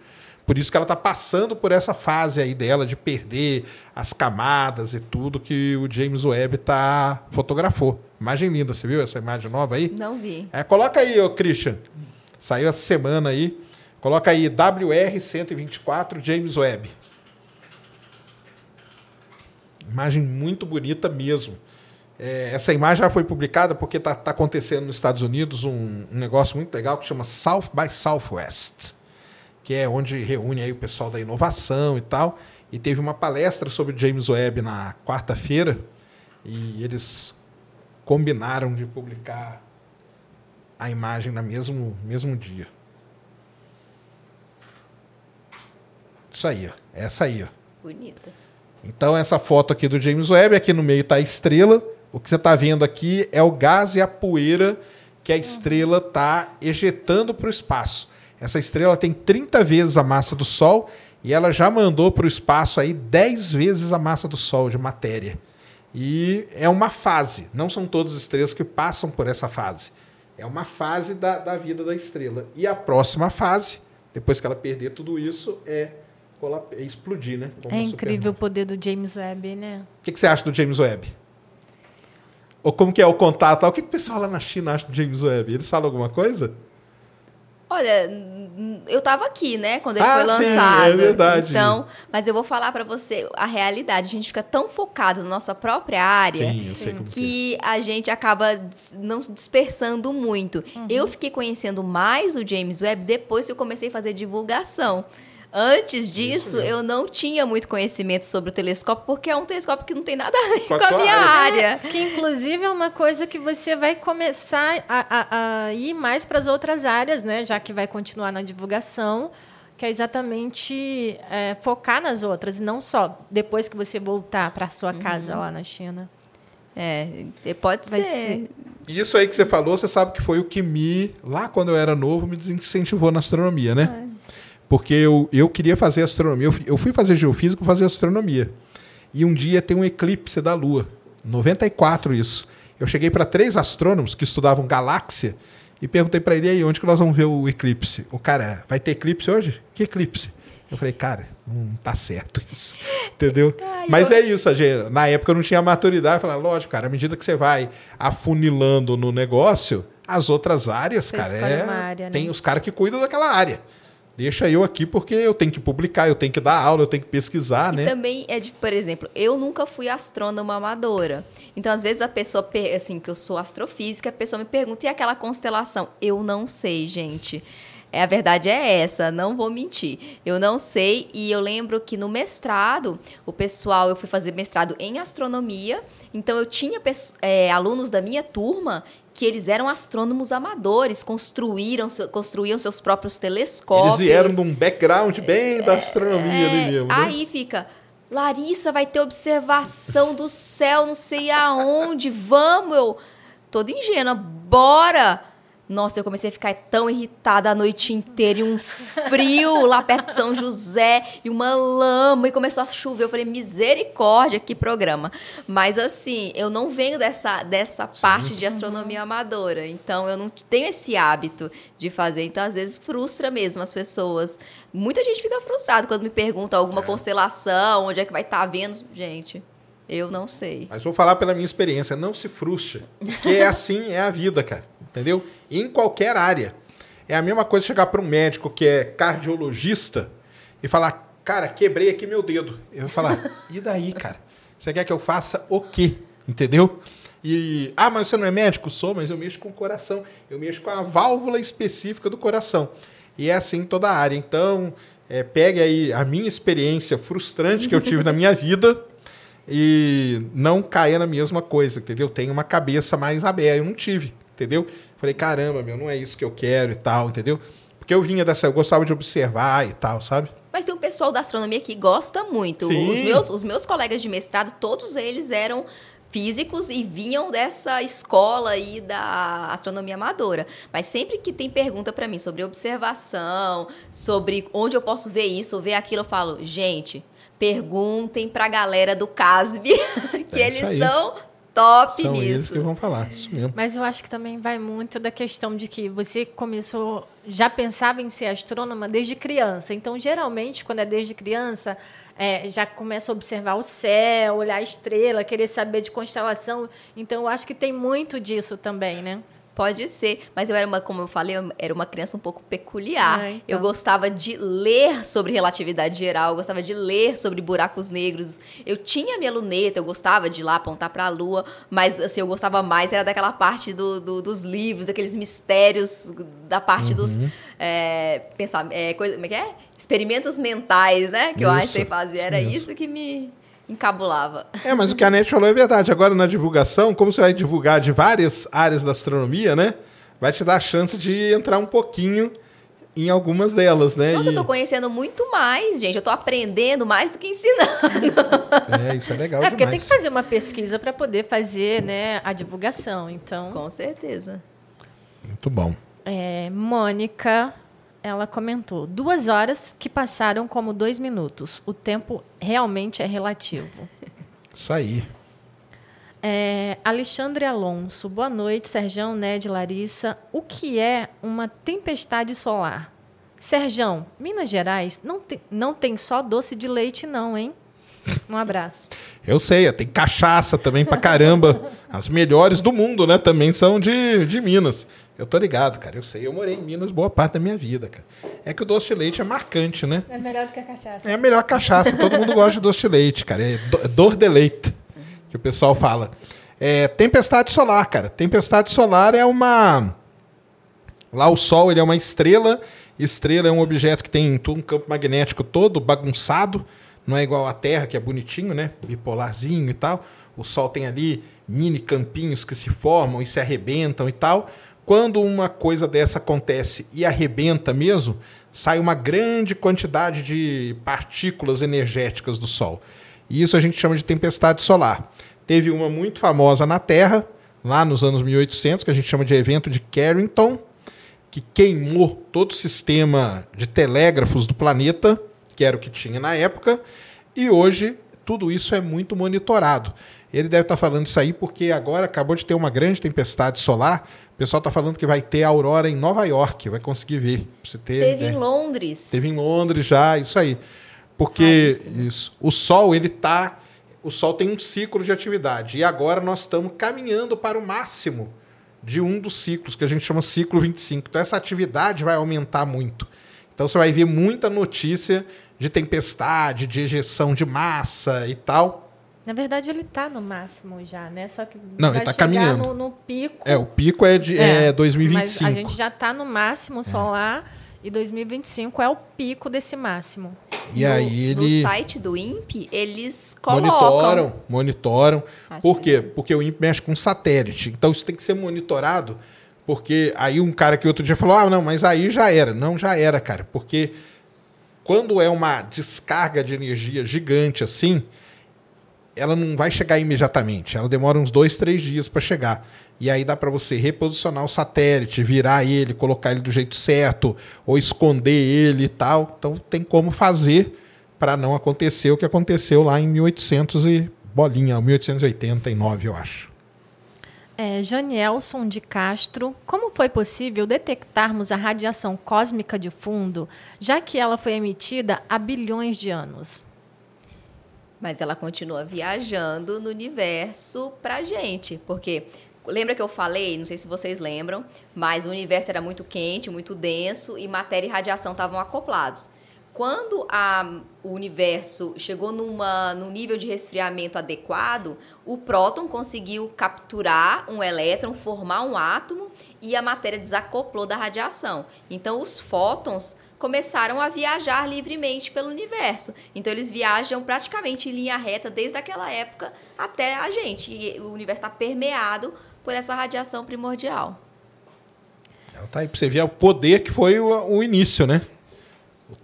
Por isso que ela está passando por essa fase aí dela de perder as camadas e tudo que o James Webb tá fotografou. Imagem linda, você viu essa imagem nova aí? Não vi. É, coloca aí, ô Christian. Saiu essa semana aí. Coloca aí WR124 James Webb. Imagem muito bonita mesmo. É, essa imagem já foi publicada porque está tá acontecendo nos Estados Unidos um, um, negócio muito legal que chama South by Southwest, que é onde reúne aí o pessoal da inovação e tal. E teve uma palestra sobre o James Webb na quarta-feira e eles combinaram de publicar a imagem no mesmo, mesmo dia. Isso aí, ó. Essa aí, ó. Bonita. Então, essa foto aqui do James Webb, aqui no meio está a estrela, o que você está vendo aqui é o gás e a poeira que a estrela está ejetando para o espaço. Essa estrela tem 30 vezes a massa do Sol e ela já mandou para o espaço aí 10 vezes a massa do Sol de matéria. E é uma fase, não são todas as estrelas que passam por essa fase. É uma fase da, da vida da estrela. E a próxima fase, depois que ela perder tudo isso, é, é explodir, né? Como é incrível o poder do James Webb, né? O que, que você acha do James Webb? Ou como que é o contato? O que, que o pessoal lá na China acha do James Webb? Eles falam alguma coisa? Olha, eu estava aqui, né, quando ele ah, foi lançado. Sim, é verdade. Então, mas eu vou falar para você a realidade. A gente fica tão focado na nossa própria área sim, que é. a gente acaba não dispersando muito. Uhum. Eu fiquei conhecendo mais o James Webb depois que eu comecei a fazer divulgação. Antes disso, eu não tinha muito conhecimento sobre o telescópio, porque é um telescópio que não tem nada a ver com, com a, minha área. área. Que, inclusive, é uma coisa que você vai começar a, a, a ir mais para as outras áreas, né? Já que vai continuar na divulgação que é exatamente é, focar nas outras, não só depois que você voltar para sua uhum. casa uhum. lá na China. É, pode ser. ser. Isso aí que você falou, você sabe que foi o que me, lá quando eu era novo, me desincentivou na astronomia, né? É. Porque eu, eu queria fazer astronomia. Eu, fui fazer geofísica para fazer astronomia. E um dia tem um eclipse da Lua. 94 isso. Eu cheguei para três astrônomos que estudavam galáxia e perguntei para ele aí onde que nós vamos ver o eclipse. O cara, vai ter eclipse hoje? Que eclipse? Eu falei, cara, não tá certo [LAUGHS] isso. Entendeu? Ai, Mas eu... é isso, gente. Na época eu não tinha maturidade. Eu falei, lógico, cara, à medida que você vai afunilando no negócio, as outras áreas, você cara, é... área, né? tem os caras que cuidam daquela área deixa eu aqui porque eu tenho que publicar, eu tenho que dar aula, eu tenho que pesquisar, e né? também é de, por exemplo, eu nunca fui astrônoma amadora. Então, às vezes a pessoa, assim, que eu sou astrofísica, a pessoa me pergunta, e aquela constelação? Eu não sei, gente. É, a verdade é essa, não vou mentir. Eu não sei, e eu lembro que no mestrado, o pessoal, eu fui fazer mestrado em astronomia, então eu tinha é, alunos da minha turma que eles eram astrônomos amadores, construíram, construíam seus próprios telescópios. Eles vieram de um background bem da astronomia é, ali mesmo. Né? Aí fica, Larissa vai ter observação do céu, não sei aonde, vamos, eu toda ingênua, bora! Nossa, eu comecei a ficar tão irritada a noite inteira e um frio lá perto de São José e uma lama e começou a chover. Eu falei, misericórdia, que programa. Mas assim, eu não venho dessa, dessa parte de astronomia amadora, então eu não tenho esse hábito de fazer. Então, às vezes, frustra mesmo as pessoas. Muita gente fica frustrada quando me pergunta alguma constelação, onde é que vai estar tá vendo. Gente, eu não sei. Mas vou falar pela minha experiência, não se frustre. Porque é assim, é a vida, cara. Entendeu? Em qualquer área. É a mesma coisa chegar para um médico que é cardiologista e falar, cara, quebrei aqui meu dedo. Eu vou falar, [LAUGHS] e daí, cara? Você quer que eu faça o quê? Entendeu? E, ah, mas você não é médico? Sou, mas eu mexo com o coração. Eu mexo com a válvula específica do coração. E é assim em toda a área. Então, é, pegue aí a minha experiência frustrante que eu tive na minha [LAUGHS] vida e não caia na mesma coisa, entendeu? Tenha uma cabeça mais aberta. Eu não tive, entendeu? Falei, caramba, meu, não é isso que eu quero e tal, entendeu? Porque eu vinha dessa, eu gostava de observar e tal, sabe? Mas tem um pessoal da astronomia que gosta muito. Sim. Os meus, os meus colegas de mestrado, todos eles eram físicos e vinham dessa escola aí da astronomia amadora. Mas sempre que tem pergunta para mim sobre observação, sobre onde eu posso ver isso ou ver aquilo, eu falo, gente, perguntem para a galera do CASB, [LAUGHS] que é eles são top São nisso. eles que vão falar, isso mesmo. Mas eu acho que também vai muito da questão de que você começou, já pensava em ser astrônoma desde criança. Então, geralmente, quando é desde criança, é, já começa a observar o céu, olhar a estrela, querer saber de constelação. Então, eu acho que tem muito disso também, né? Pode ser, mas eu era uma, como eu falei, eu era uma criança um pouco peculiar. Ah, então. Eu gostava de ler sobre relatividade geral, eu gostava de ler sobre buracos negros. Eu tinha minha luneta, eu gostava de ir lá apontar para a lua, mas assim, eu gostava mais era daquela parte do, do, dos livros, daqueles mistérios, da parte Uhum. dos é, pensar, é, coisa, como é que é? Experimentos mentais, né? Que o Isso, Einstein fazia. Era isso isso que me encabulava. É, mas o que a Net falou é verdade. Agora, na divulgação, como você vai divulgar de várias áreas da astronomia, né? Vai te dar a chance de entrar um pouquinho em algumas delas, né? Nossa, E- eu tô conhecendo muito mais, gente. Eu tô aprendendo mais do que ensinando. É, isso é legal É porque demais. tem que fazer uma pesquisa para poder fazer né, a divulgação. Então, Com certeza. Muito bom. é, Mônica, ela comentou: duas horas que passaram como dois minutos. O tempo realmente é relativo. [LAUGHS] Isso aí. É, Alexandre Alonso, boa noite, Serjão, Ned, Larissa. O que é uma tempestade solar? Serjão, Minas Gerais não tem, não tem só doce de leite, não, hein? Um abraço. Eu sei, tem cachaça também pra caramba. As melhores do mundo, né? Também são de, de Minas. Eu tô ligado, cara. Eu sei, eu morei em Minas boa parte da minha vida, cara. É que o doce de leite é marcante, né? É melhor do que a cachaça. É a melhor cachaça. Todo mundo gosta de doce de leite, cara. É do- dor de leite, que o pessoal fala. É, tempestade solar, cara. Tempestade solar é uma. Lá o Sol ele é uma estrela. Estrela é um objeto que tem todo um campo magnético todo bagunçado. Não é igual à Terra, que é bonitinho, né? Bipolarzinho e tal. O Sol tem ali mini campinhos que se formam e se arrebentam e tal. Quando uma coisa dessa acontece e arrebenta mesmo, sai uma grande quantidade de partículas energéticas do Sol. E isso a gente chama de tempestade solar. Teve uma muito famosa na Terra, lá nos anos 1800, que a gente chama de evento de Carrington, que queimou todo o sistema de telégrafos do planeta, que era o que tinha na época, e hoje tudo isso é muito monitorado. Ele deve estar falando isso aí porque agora acabou de ter uma grande tempestade solar. O pessoal está falando que vai ter aurora em Nova York, vai conseguir ver. Você ter, Teve é. em Londres. Teve em Londres já, isso aí. Porque isso, o Sol, ele tá. O Sol tem um ciclo de atividade. E agora nós estamos caminhando para o máximo de um dos ciclos, que a gente chama ciclo 25. Então essa atividade vai aumentar muito. Então você vai ver muita notícia de tempestade, de ejeção de massa e tal. Na verdade, ele está no máximo já, né? Só que Não, vai ele tá chegar caminhando. No, no pico. É, o pico é de É, é, 2025. Mas a gente já está no máximo solar e 2025 é o pico desse máximo. E no, aí ele... No site do INPE, eles colocam... Monitoram, monitoram. Acho Por quê? Porque o INPE mexe com satélite. Então isso tem que ser monitorado, porque aí um cara que outro dia falou, ah, não, mas aí já era. Não, já era, cara. Porque quando é uma descarga de energia gigante assim, ela não vai chegar imediatamente. Ela demora uns dois, três dias para chegar. E aí dá para você reposicionar o satélite, virar ele, colocar ele do jeito certo, ou esconder ele e tal. Então tem como fazer para não acontecer o que aconteceu lá em 1800 e bolinha, 1889, eu acho. É, Janielson de Castro, como foi possível detectarmos a radiação cósmica de fundo, já que ela foi emitida há bilhões de anos? Mas ela continua viajando no universo para gente, porque lembra que eu falei, não sei se vocês lembram, mas o universo era muito quente, muito denso e matéria e radiação estavam acoplados. Quando a, o universo chegou numa, num nível de resfriamento adequado, o próton conseguiu capturar um elétron, formar um átomo e a matéria desacoplou da radiação. Então, os fótons começaram a viajar livremente pelo universo. Então, eles viajam praticamente em linha reta desde aquela época até a gente. E o universo está permeado por essa radiação primordial. Tá aí para você ver o poder que foi o, o início, né?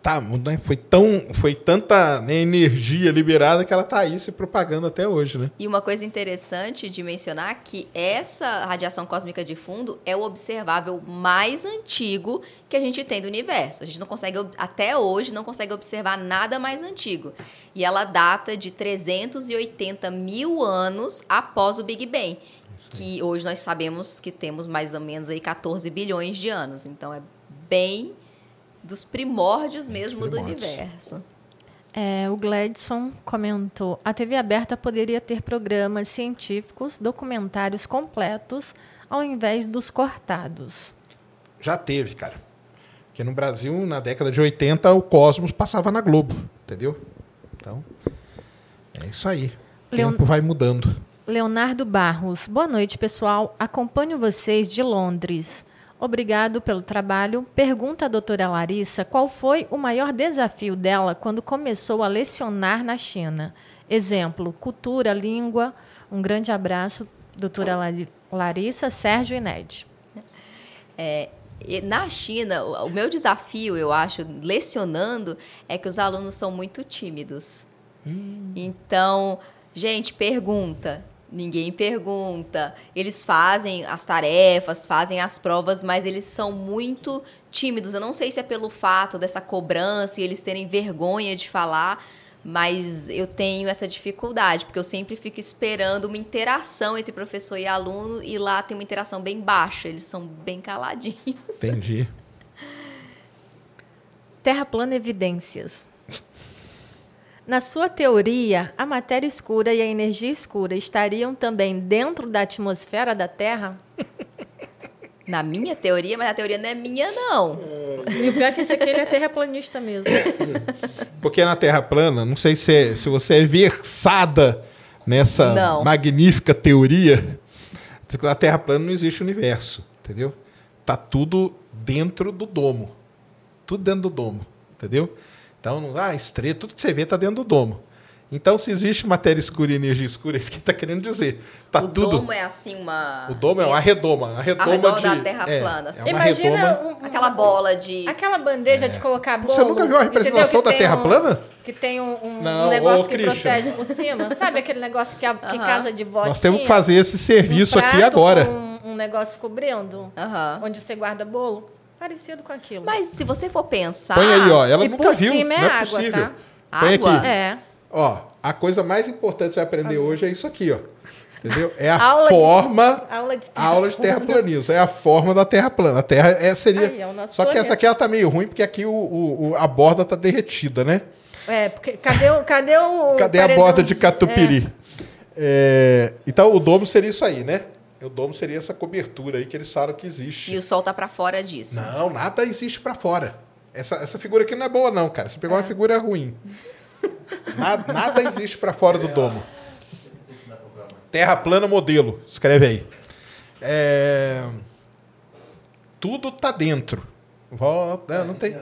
Tá, né? foi, tão, foi tanta né, energia liberada que ela está aí se propagando até hoje, né? E uma coisa interessante de mencionar que essa radiação cósmica de fundo é o observável mais antigo que a gente tem do universo. A gente não consegue, até hoje, não consegue observar nada mais antigo. E ela data de 380 mil anos após o Big Bang. Que hoje nós sabemos que temos mais ou menos aí 14 bilhões de anos. Então é bem dos primórdios mesmo primórdios. do universo. É, o Gladson comentou: a TV aberta poderia ter programas científicos, documentários completos, ao invés dos cortados. Já teve, cara. Porque no Brasil, na década de 80, o Cosmos passava na Globo, entendeu? Então, é isso aí. O Leon... tempo vai mudando. Leonardo Barros. Boa noite, pessoal. Acompanho vocês de Londres. Obrigado pelo trabalho. Pergunta a doutora Larissa qual foi o maior desafio dela quando começou a lecionar na China. Exemplo, cultura, língua. Um grande abraço, doutora Larissa, Sérgio e Ned. É, na China, o meu desafio, eu acho, lecionando, é que os alunos são muito tímidos. Hum. Então, gente, pergunta ninguém pergunta. Eles fazem as tarefas, fazem as provas, mas eles são muito tímidos. Eu não sei se é pelo fato dessa cobrança e eles terem vergonha de falar, mas eu tenho essa dificuldade, porque eu sempre fico esperando uma interação entre professor e aluno e lá tem uma interação bem baixa, eles são bem caladinhos. Entendi. [LAUGHS] Terra plana evidências. Na sua teoria, a matéria escura e a energia escura estariam também dentro da atmosfera da Terra? [LAUGHS] Na minha teoria, mas a teoria não é minha, não. E o pior é que esse aqui ele é terraplanista mesmo. [LAUGHS] Porque na Terra plana, não sei se, é, se você é versada nessa não. magnífica teoria, na Terra plana não existe universo, entendeu? Tá tudo dentro do domo. Tudo dentro do domo, entendeu? Então, ah, estrela, tudo que você vê está dentro do domo. Então, se existe matéria escura e energia escura, [LAUGHS] é isso que está querendo dizer. Tá o tudo... domo é assim uma. O domo é uma redoma. A redoma de... da Terra é, plana. É Imagina redoma... um, aquela bola de. Aquela bandeja é. de colocar bolo. Você nunca viu a representação da Terra um, plana? Que tem um, um Não, negócio que Christian. protege por cima. Sabe aquele negócio que, a, que uh -huh. casa de botinha? Nós temos que fazer esse serviço aqui agora. Um, um negócio cobrindo, uh -huh. onde você guarda bolo. Parecido com aquilo. Mas se você for pensar. Põe aí, ó. Ela e nunca viu. Cima é não é água, possível. Tá? Põe água? aqui. É. Ó, a coisa mais importante que você vai aprender água. hoje é isso aqui, ó. Entendeu? É a aula forma. De, aula de terra aula de terraplanismo. É a forma da terra plana. A terra é, seria. Aí, é Só planeta. que essa aqui ela tá meio ruim, porque aqui o, o, a borda tá derretida, né? É, porque cadê o. Cadê, o cadê a borda de catupiry? É. É, então o domo seria isso aí, né? O domo seria essa cobertura aí que eles falam que existe. E o sol tá para fora disso. Não, nada existe para fora. Essa, essa figura aqui não é boa, não, cara. Você pegou é. uma figura ruim. nada, nada existe para fora do domo. Terra plana modelo. Escreve aí. É... Tudo tá dentro. Volta. Não, não tem.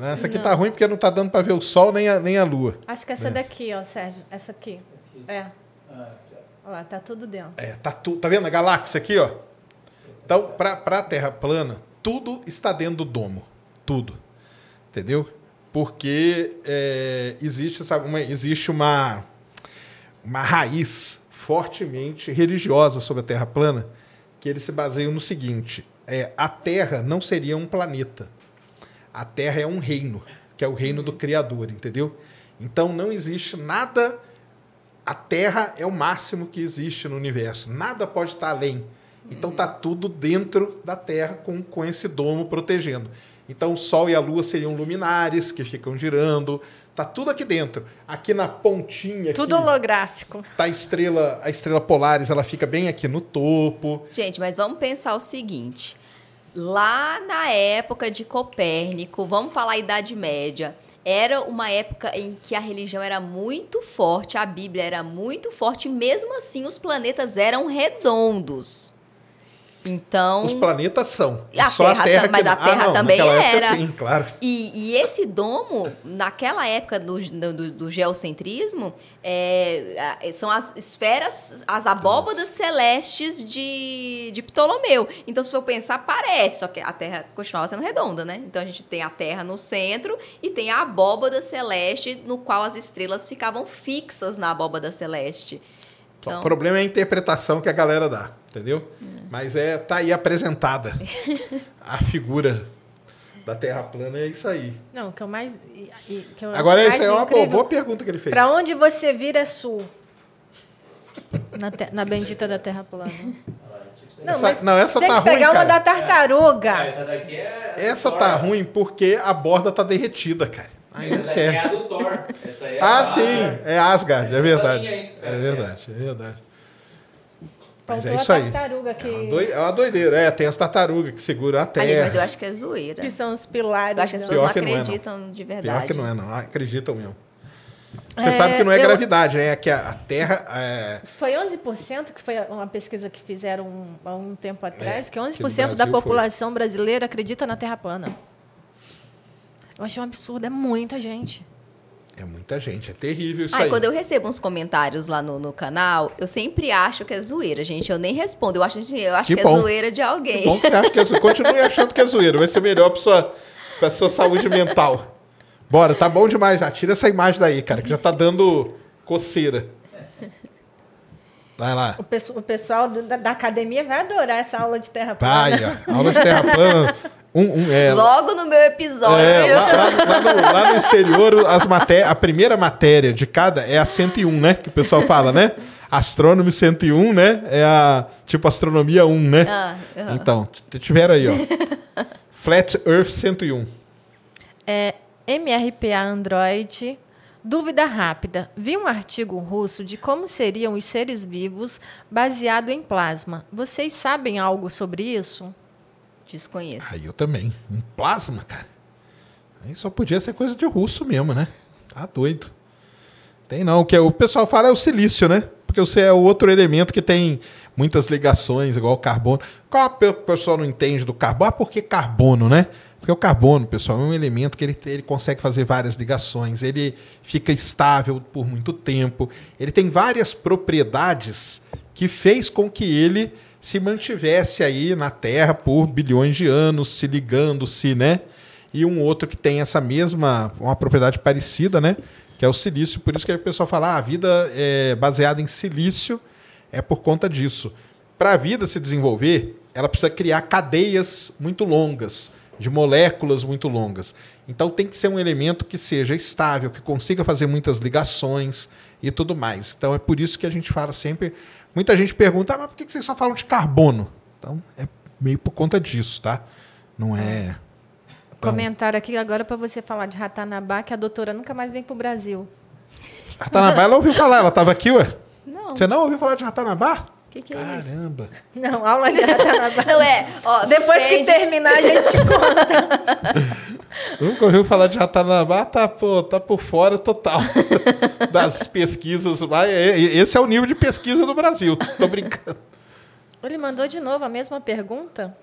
Essa aqui tá ruim porque não tá dando para ver o sol nem a, nem a lua. Acho que essa daqui, ó, Sérgio. Essa aqui. Esse aqui. É. Ah, aqui, ó. Tá tudo dentro. É, tá, tu, tá vendo a galáxia aqui, ó? Então, para a Terra plana, tudo está dentro do domo. Tudo. Entendeu? Porque é, existe, sabe, uma, existe uma, uma raiz fortemente religiosa sobre a Terra plana, que eles se baseiam no seguinte: é, a Terra não seria um planeta. A Terra é um reino, que é o reino do Criador, entendeu? Então não existe nada a Terra é o máximo que existe no universo. Nada pode estar além. Então tá tudo dentro da Terra com, com esse domo protegendo. Então o Sol e a Lua seriam luminares que ficam girando. Tá tudo aqui dentro. Aqui na pontinha Tudo aqui, holográfico. tá a estrela, a estrela Polaris, ela fica bem aqui no topo. Gente, mas vamos pensar o seguinte. Lá na época de Copérnico, vamos falar a Idade Média, era uma época em que a religião era muito forte, a Bíblia era muito forte, mesmo assim os planetas eram redondos. Então. Os planetas são. A Só Terra a Terra mas que a não. Terra ah, não, também era. sim, claro. E, e esse domo, naquela época do, do, do geocentrismo, é, são as esferas, as abóbadas celestes de, de Ptolomeu. Então, se for pensar, parece, só que a Terra continuava sendo redonda, né? Então, a gente tem a Terra no centro e tem a abóbada celeste, no qual as estrelas ficavam fixas na abóbada celeste. o problema é a interpretação que a galera dá, entendeu? Hum. Mas é tá aí apresentada a figura da Terra plana é isso aí. Não, o que eu mais. que eu Agora isso aí é uma boa, boa pergunta que ele fez. Pra onde você vira é sul? Na, te- na bendita da Terra plana. Não, Essa- mas não, essa tem tá que pegar ruim, uma cara. da tartaruga. Ah, essa daqui é. Essa tá ruim porque a borda tá derretida, cara. Aí não é a serve. do Thor. Essa aí é Ah, a sim, é Asgard, é Essa verdade. É verdade, é verdade. Mas é a isso aí. tartaruga que, É uma, doi- é uma doideira, é. Tem as tartarugas que seguram a Ali, mas eu terra. acho que é zoeira. que são os pilares. Eu acho que as da- pessoas não que não é, não. acreditam de verdade. Pior que não é, não. Ah, Acreditam mesmo. Você É, sabe que não é eu- gravidade, né? É que a Terra. é, Foi 11% que foi uma pesquisa que fizeram um- há um tempo atrás, que 11% É, no da Brasil foi. população brasileira acredita na Terra plana. Eu achei um absurdo, é muita gente. É muita gente, é terrível isso Ai, aí. quando eu recebo uns comentários lá no, no canal, eu sempre acho que é zoeira, gente. Eu nem respondo. Eu acho, eu acho Que que, é zoeira de alguém. Bom que você acha que é zoeira. Continue achando que é zoeira. Vai ser melhor pra sua, pra sua saúde mental. Bora, tá bom demais já. Tira essa imagem daí, cara, que já tá dando coceira. Vai lá. O, o pessoal da, da academia vai adorar essa aula de Terra plana. Vai, ó. Aula de terra plana. Um, um, é, Logo no meu episódio. é, lá, lá- lá no, lá no exterior, as maté a primeira matéria de cada é a 101, né? Que o pessoal fala, né? Astronomy 101, né? É a tipo astronomia 1, né? Ah, aham. Então, tiveram aí, ó. [LAUGHS] Flat Earth 101. É, MRPA Android. Dúvida rápida. Vi um artigo russo de como seriam os seres vivos baseado em plasma. Vocês sabem algo sobre isso? Desconheço. Aí eu também. Um plasma, cara. Aí só podia ser coisa de russo mesmo, né? Tá doido. Tem não. O que o pessoal fala é o silício, né? Porque você é outro elemento que tem muitas ligações, igual o carbono. Qual o pessoal não entende do carbono? Ah, por que carbono, né? Porque o carbono, pessoal, é um elemento que ele, ele consegue fazer várias ligações, ele fica estável por muito tempo, ele tem várias propriedades que fez com que ele se mantivesse aí na Terra por bilhões de anos, se ligando-se, né? E um outro que tem essa mesma, uma propriedade parecida, né? Que é o silício. Por isso que o pessoal fala, ah, a vida é baseada em silício é por conta disso. Para a vida se desenvolver, ela precisa criar cadeias muito longas, de moléculas muito longas. Então tem que ser um elemento que seja estável, que consiga fazer muitas ligações e tudo mais. Então é por isso que a gente fala sempre. Muita gente pergunta, ah, mas por que que vocês só falam de carbono? Então é meio por conta disso, tá? Não é. Então, Comentário aqui agora para você falar de Ratanabá, que a doutora nunca mais vem para o Brasil. Ratanabá, ela ouviu falar, ela estava aqui, ué? Não. Você não ouviu falar de Ratanabá? O que, que é isso? Caramba. Não, aula de Ratanabá. Não, é. Ó, Depois que suspende. terminar, a gente conta. [LAUGHS] [LAUGHS] Nunca ouviu falar de Ratanabá, tá, pô, tá por fora total [LAUGHS] das pesquisas. Mas é- Esse é o nível de pesquisa do Brasil. Tô brincando. Ele mandou de novo a mesma pergunta?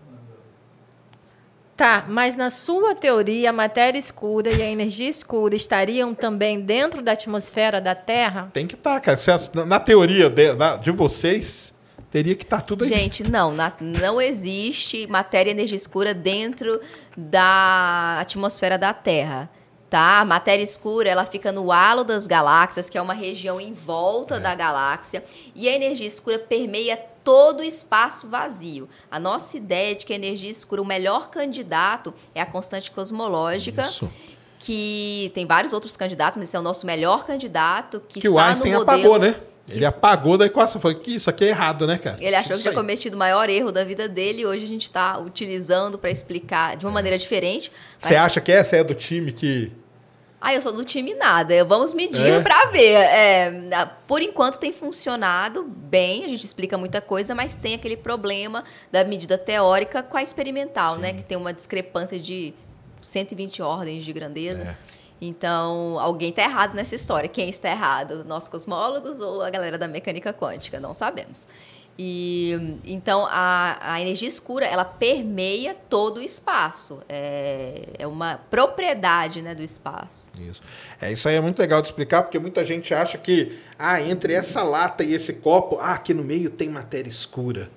Tá, mas na sua teoria, a matéria escura e a energia escura estariam também dentro da atmosfera da Terra? Tem que estar, tá, cara. Na teoria de, de vocês, teria que estar tá tudo aí. Gente, não, na, não existe matéria e energia escura dentro da atmosfera da Terra. Tá? A matéria escura ela fica no halo das galáxias, que é uma região em volta é. da galáxia, e a energia escura permeia todo o espaço vazio. A nossa ideia é de que a energia escura, o melhor candidato é a constante cosmológica. Isso. Que tem vários outros candidatos, mas esse é o nosso melhor candidato. Que, que o Einstein modelo... apagou, né? Ele apagou da equação. Foi que isso aqui é errado, né, cara? Ele achou que tinha cometido o maior erro da vida dele e hoje a gente está utilizando para explicar de uma maneira diferente. Você acha que essa é do time que ah, eu sou do time nada. Vamos medir é. para ver. É, por enquanto tem funcionado bem, a gente explica muita coisa, mas tem aquele problema da medida teórica com a experimental, né? Sim. né? Que tem uma discrepância de 120 ordens de grandeza. É. Então, alguém está errado nessa história. Quem está errado? Nós cosmólogos ou a galera da mecânica quântica? Não sabemos. E então a, a energia escura ela permeia todo o espaço. É, é uma propriedade né, do espaço. Isso. É, isso aí é muito legal de explicar, porque muita gente acha que ah, entre essa lata e esse copo, ah, aqui no meio tem matéria escura.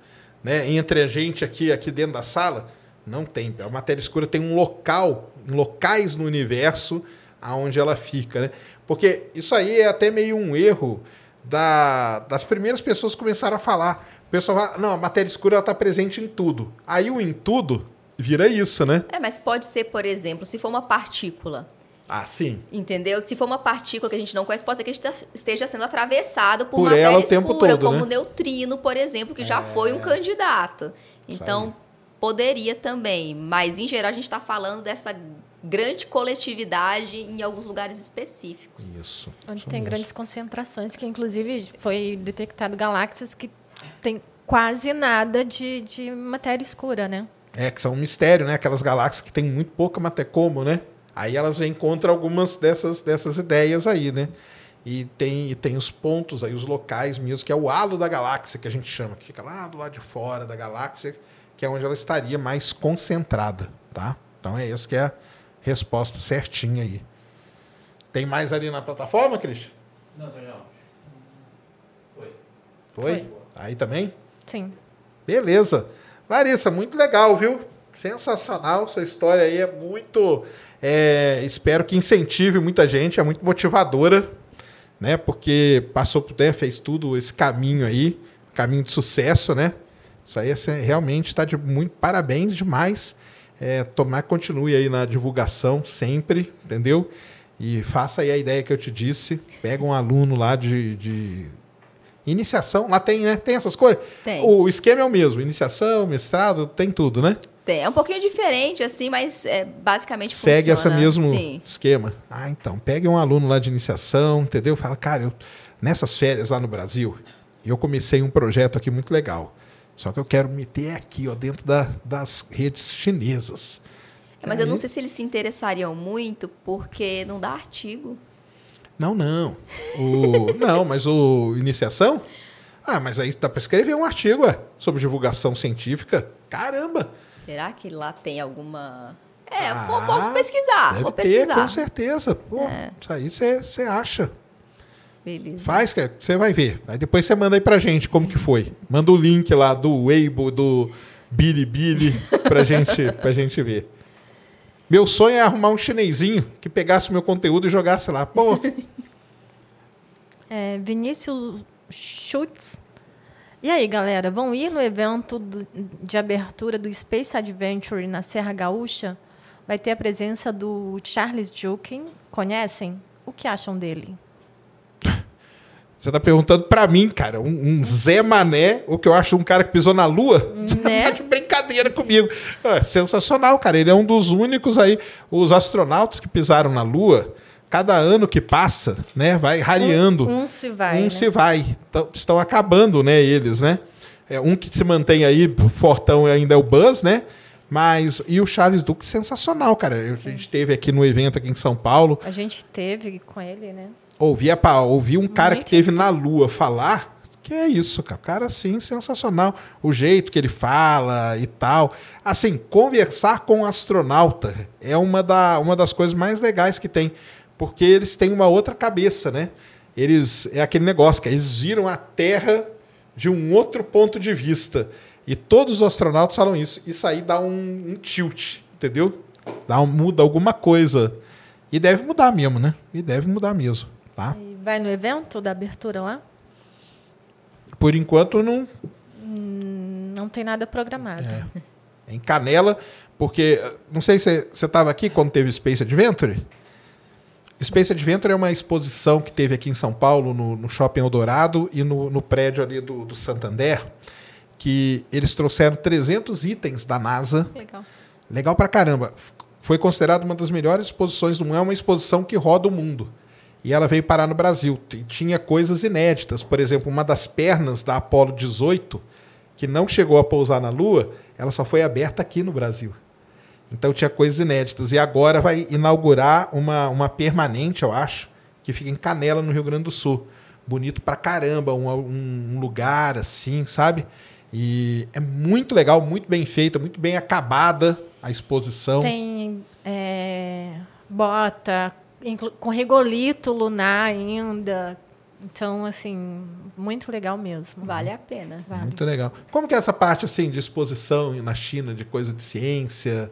Né? Entre a gente aqui, aqui dentro da sala, não tem. A matéria escura tem um local, locais no universo aonde ela fica. Né? Porque isso aí é até meio um erro da, das primeiras pessoas começaram a falar. O pessoal fala, não, a matéria escura está presente em tudo. Aí o em tudo vira isso, né? É, mas pode ser, por exemplo, se for uma partícula. Ah, sim. Entendeu? Se for uma partícula que a gente não conhece, pode ser que esteja sendo atravessado por, por matéria escura, todo, como né? neutrino, por exemplo, que é... já foi um candidato. Então, poderia também. Mas, em geral, a gente está falando dessa grande coletividade em alguns lugares específicos. Isso. Onde tem isso. grandes concentrações, que inclusive foi detectado galáxias que tem quase nada de, de matéria escura, né? É, que são um mistério, né? Aquelas galáxias que tem muito pouca matéria, como, né? Aí elas encontram algumas dessas, dessas ideias aí, né? E tem, e tem os pontos aí, os locais mesmo, que é o halo da galáxia, que a gente chama, que fica lá do lado de fora da galáxia, que é onde ela estaria mais concentrada, tá? Então é isso que é resposta certinha aí. Tem mais ali na plataforma, Cristian? Não, senhor. Foi. Foi? Foi. Aí também? Sim. Beleza. Larissa, muito legal, viu? Sensacional. Sua história aí é muito. É, espero que incentive muita gente, é muito motivadora, né? Porque passou por terra, fez tudo esse caminho aí, caminho de sucesso, né? Isso aí é, realmente está de muito parabéns demais. É, tomar continue aí na divulgação sempre, entendeu? E faça aí a ideia que eu te disse. Pega um aluno lá de, de iniciação. Lá tem, né? Tem essas coisas? Tem. O esquema é o mesmo. Iniciação, mestrado, tem tudo, né? Tem. É um pouquinho diferente, assim, mas é, basicamente Segue funciona. esse mesmo Sim. esquema. Ah, então. Pegue um aluno lá de iniciação, entendeu? Fala, cara, eu, nessas férias lá no Brasil, eu comecei um projeto aqui muito legal. Só que eu quero meter aqui, ó, dentro da, das redes chinesas. É, mas Aí... eu não sei se eles se interessariam muito, porque não dá artigo. Não, não. O, [LAUGHS] não, mas o iniciação? Ah, mas aí dá para escrever um artigo é, sobre divulgação científica. Caramba! Será que lá tem alguma. É, ah, posso pesquisar. Deve vou pesquisar. Ter, com certeza. Pô, é. Isso aí você acha. Beleza. Faz, que você vai ver. Aí depois você manda aí pra gente como que foi. Manda o link lá do Weibo, do Bilibili, pra gente, [LAUGHS] pra gente ver. Meu sonho é arrumar um chinesinho que pegasse meu conteúdo e jogasse lá. Pô. [LAUGHS] É, Vinícius Schutz. E aí, galera, vão ir no evento do, de abertura do Space Adventure na Serra Gaúcha? Vai ter a presença do Charles Jukin. Conhecem? O que acham dele? Você tá perguntando para mim, cara, um, um, Zé Mané, o que eu acho um cara que pisou na lua, [LAUGHS] né? tá de brincadeira comigo. É, sensacional, cara. Ele é um dos únicos aí, os astronautas que pisaram na lua, cada ano que passa, né, vai rareando. Um, um se vai. Um né? se vai. Então, estão acabando, né, eles, né? É, um que se mantém aí, fortão ainda é o Buzz, né? Mas, e o Charles Duke, sensacional, cara. A gente teve aqui no evento aqui em São Paulo. A gente teve com ele, né? Ouvi, a, ouvi um cara Muito que teve na Lua falar Que é isso, cara. O cara, assim, sensacional. O jeito que ele fala e tal. Assim, conversar com um astronauta é uma, da, uma das coisas mais legais que tem. Porque eles têm uma outra cabeça, né? Eles. É aquele negócio que eles viram a Terra de um outro ponto de vista. E todos os astronautas falam isso. Isso aí dá um, um tilt, entendeu? Dá um, muda alguma coisa. E deve mudar mesmo, né? E deve mudar mesmo, tá? E vai no evento da abertura lá? Por enquanto não. Hum, não tem nada programado. É. Em Canela, porque. Não sei se você estava aqui quando teve Space Adventure. Space Adventure é uma exposição que teve aqui em São Paulo, no, no Shopping Eldorado e no, no prédio ali do, do, Santander, que eles trouxeram 300 itens da NASA. Legal. Legal pra caramba. Foi considerada uma das melhores exposições do mundo. É uma exposição que roda o mundo. E ela veio parar no Brasil. E tinha coisas inéditas. Por exemplo, uma das pernas da Apollo 18, que não chegou a pousar na Lua, ela só foi aberta aqui no Brasil. Então tinha coisas inéditas. E agora vai inaugurar uma, uma permanente, eu acho, que fica em Canela, no Rio Grande do Sul. Bonito pra caramba, um, um lugar assim, sabe? E é muito legal, muito bem feita, muito bem acabada a exposição. Tem é, bota, com regolito lunar ainda. Então, assim, muito legal mesmo. Vale a pena. Vale. Muito legal. Como que é essa parte assim de exposição na China de coisa de ciência?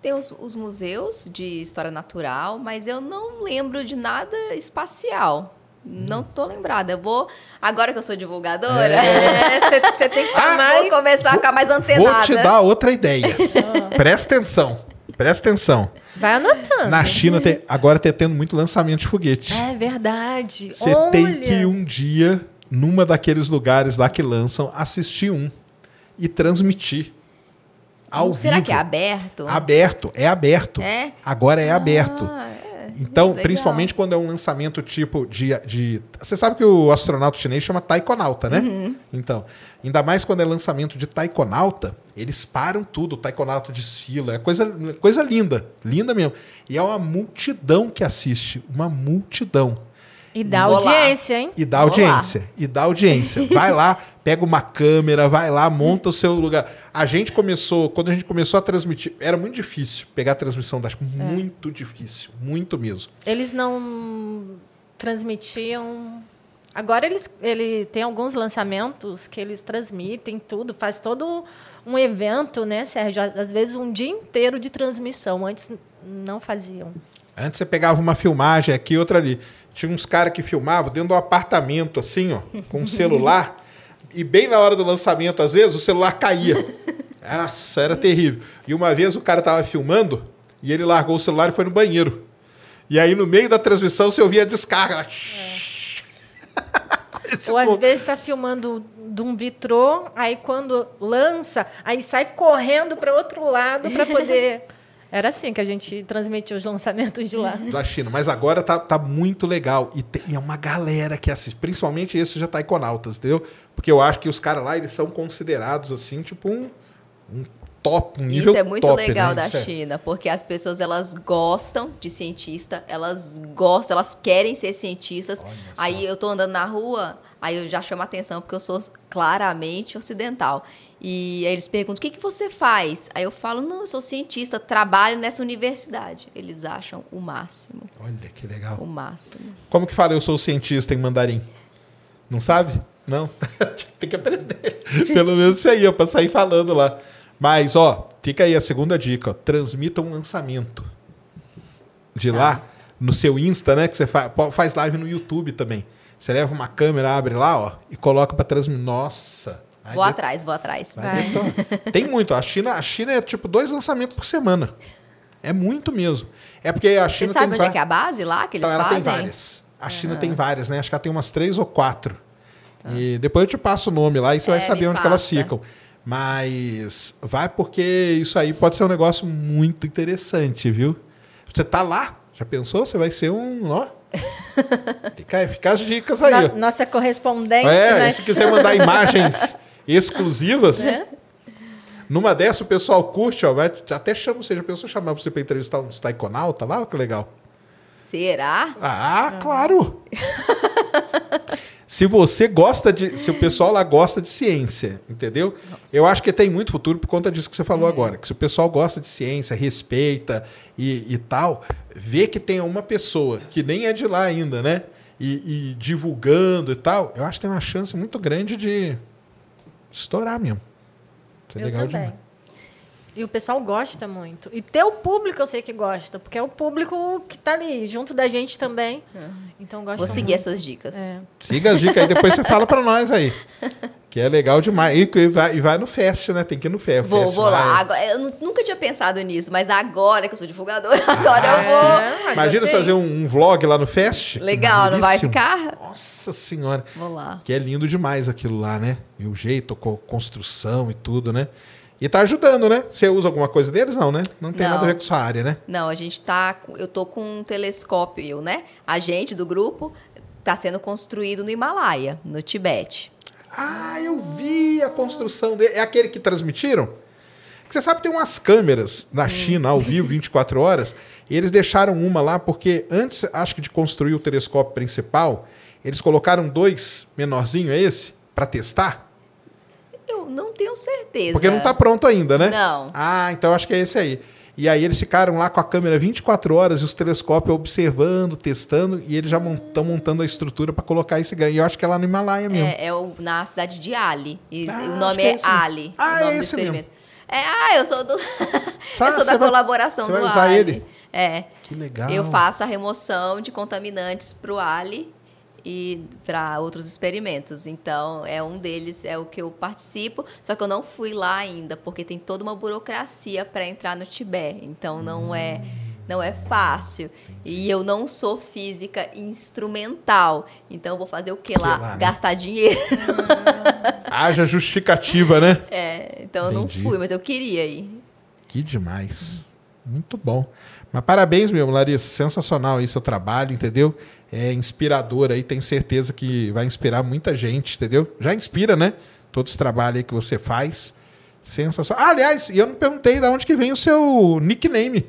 Tem os, os museus de história natural, mas eu não lembro de nada espacial. Não tô lembrada. Eu vou. Agora que eu sou divulgadora, [LAUGHS] você é, tem que ah, mais. Vou começar vou, a ficar mais antenada. Vou te dar outra ideia. [LAUGHS] Presta atenção. Presta atenção. Vai anotando. Na China, tem, agora está tendo muito lançamento de foguete. É verdade. Você tem que ir um dia, numa daqueles lugares lá que lançam, assistir um e transmitir. Ao Será vivo. que é aberto? Aberto, é aberto. É? Agora é ah, aberto. Então, Legal. principalmente quando é um lançamento tipo de, de. Você sabe que o astronauta chinês chama taikonauta, né? Uhum. Então, ainda mais quando é lançamento de taikonauta, eles param tudo, o taikonauta desfila. É coisa, coisa linda, linda mesmo. E é uma multidão que assiste, uma multidão. E dá audiência, hein? E dá audiência. E dá audiência. Vai lá, [LAUGHS] pega uma câmera, vai lá, monta o seu lugar. A gente começou, quando a gente começou a transmitir, era muito difícil pegar a transmissão das é. muito difícil, muito mesmo. Eles não transmitiam Agora eles ele tem alguns lançamentos que eles transmitem tudo, faz todo um evento, né, Sérgio? Às vezes um dia inteiro de transmissão. Antes não faziam. Antes você pegava uma filmagem aqui, outra ali. Tinha uns caras que filmavam dentro do apartamento, assim, ó, com um celular. [LAUGHS] e bem na hora do lançamento, às vezes, o celular caía. [LAUGHS] Nossa, era terrível. E uma vez o cara estava filmando e ele largou o celular e foi no banheiro. E aí, no meio da transmissão, você ouvia a descarga. É. [LAUGHS] Ou às vezes está filmando de um vitrô, aí quando lança, aí sai correndo para outro lado para poder. [LAUGHS] Era assim que a gente transmitia os lançamentos de lá. Da China. Mas agora tá, tá muito legal. E, tem, e é uma galera que assiste. Principalmente esses já taikonautas, entendeu? Porque eu acho que os caras lá, eles são considerados, assim, tipo um, um top, um nível Isso é muito top, legal né? da Isso é. China, porque as pessoas elas gostam de cientista, elas gostam, elas querem ser cientistas. Aí eu tô andando na rua, aí eu já chamo a atenção porque eu sou claramente ocidental. E aí eles perguntam: "O que que você faz?" Aí eu falo: "Não, eu sou cientista, trabalho nessa universidade". Eles acham o máximo. Olha que legal. O máximo. Como que fala eu sou cientista em mandarim? Não sabe? Não? [LAUGHS] Tem que aprender. [LAUGHS] Pelo menos isso aí, para sair falando lá. Mas, ó, fica aí a segunda dica. Ó, transmita um lançamento. De Tá. lá, no seu Insta, né? Que você faz, faz live no YouTube também. Você leva uma câmera, abre lá, ó, e coloca para transmitir. Nossa! Vou de- atrás, vou atrás. detonar. Tem muito. A China, a China é tipo dois lançamentos por semana. É muito mesmo. É porque a Você China sabe tem onde é va- que é a base lá que eles então, ela tem fazem? várias. A China tem várias, né? Acho que ela tem umas três ou quatro. E depois eu te passo o nome lá e você Tá. É, vai saber onde elas ficam. Mas vai porque isso aí pode ser um negócio muito interessante, viu? Você tá lá, já pensou? Você vai ser um, ó. [LAUGHS] Fica, fica as dicas aí. Ó. nossa correspondente, É, né? se quiser mandar [LAUGHS] imagens exclusivas, numa dessa o pessoal curte, ó, vai, até chama já pensou em chamar você para entrevistar uns taikonauta lá? Que legal. Será? Ah, claro! [LAUGHS] se você gosta de. Se o pessoal lá gosta de ciência, entendeu? Eu acho que tem muito futuro por conta disso que você falou agora. Que se o pessoal gosta de ciência, respeita e, e tal, vê que tem uma pessoa que nem é de lá ainda, né? E, e divulgando e tal, eu acho que tem uma chance muito grande de estourar mesmo. Isso é Eu legal também. demais. E o pessoal gosta muito. E ter o público eu sei que gosta, porque é o público que tá ali, junto da gente também. Então gosta Vou seguir muito. essas dicas. É. Siga as dicas aí, depois você fala pra nós aí. [LAUGHS] Que é legal demais. E, e vai, e vai no Fest, né? Tem que ir no Fest. Vou, Fest vou lá. Agora, eu nu- nunca tinha pensado nisso, mas agora que eu sou divulgadora, [LAUGHS] agora eu Ah, vou. sim. Ah, Imagina fazer um, um vlog lá no Fest. Legal, não vai ficar? Nossa senhora. Vou lá. Que é lindo demais aquilo lá, né? E o jeito, com construção e tudo, né? E tá ajudando, né? Você usa alguma coisa deles? Não, né? Não tem Não. nada a ver com sua área, né? Não, a gente tá. com- Eu tô com um telescópio, eu, né? A gente do grupo tá sendo construído no Himalaia, no Tibete. Ah, eu vi a construção dele. É aquele que transmitiram? Você sabe que tem umas câmeras na China ao vivo, 24 horas, e eles deixaram uma lá porque antes, acho que de construir o telescópio principal, eles colocaram dois menorzinho é esse para testar, Eu não tenho certeza. porque não tá pronto ainda, né? Não. Ah, então acho que é esse aí. E aí eles ficaram lá com a câmera 24 horas e os telescópios observando, testando, e eles já estão montando a estrutura para colocar esse ganho. E eu acho que é lá no Himalaia mesmo. É, é o- na cidade de Ali. E Ah, o nome é é. Ali. Ah, é esse mesmo. experimento. É, ah, eu sou do. [LAUGHS] Eu sou da vai- colaboração você do vai usar Ali. ele? É. Que legal. Eu faço a remoção de contaminantes para o Ali e para outros experimentos. Então, é um deles, é o que eu participo. Só que eu não fui lá ainda, porque tem toda uma burocracia para entrar no Tibete. Então, não é não é fácil. E eu não sou física instrumental. Então, eu vou fazer o que lá? lá, né? Gastar dinheiro. [LAUGHS] Haja justificativa, né? É, então eu não Entendi. fui, mas eu queria ir. Que demais. Muito bom. Mas parabéns mesmo, Larissa. Sensacional aí seu trabalho, entendeu? É inspirador aí, tenho certeza que vai inspirar muita gente, entendeu? Já inspira, né? Todo esse trabalho aí que você faz. Sensacional. Ah, aliás, e eu não perguntei de onde que vem o seu nickname.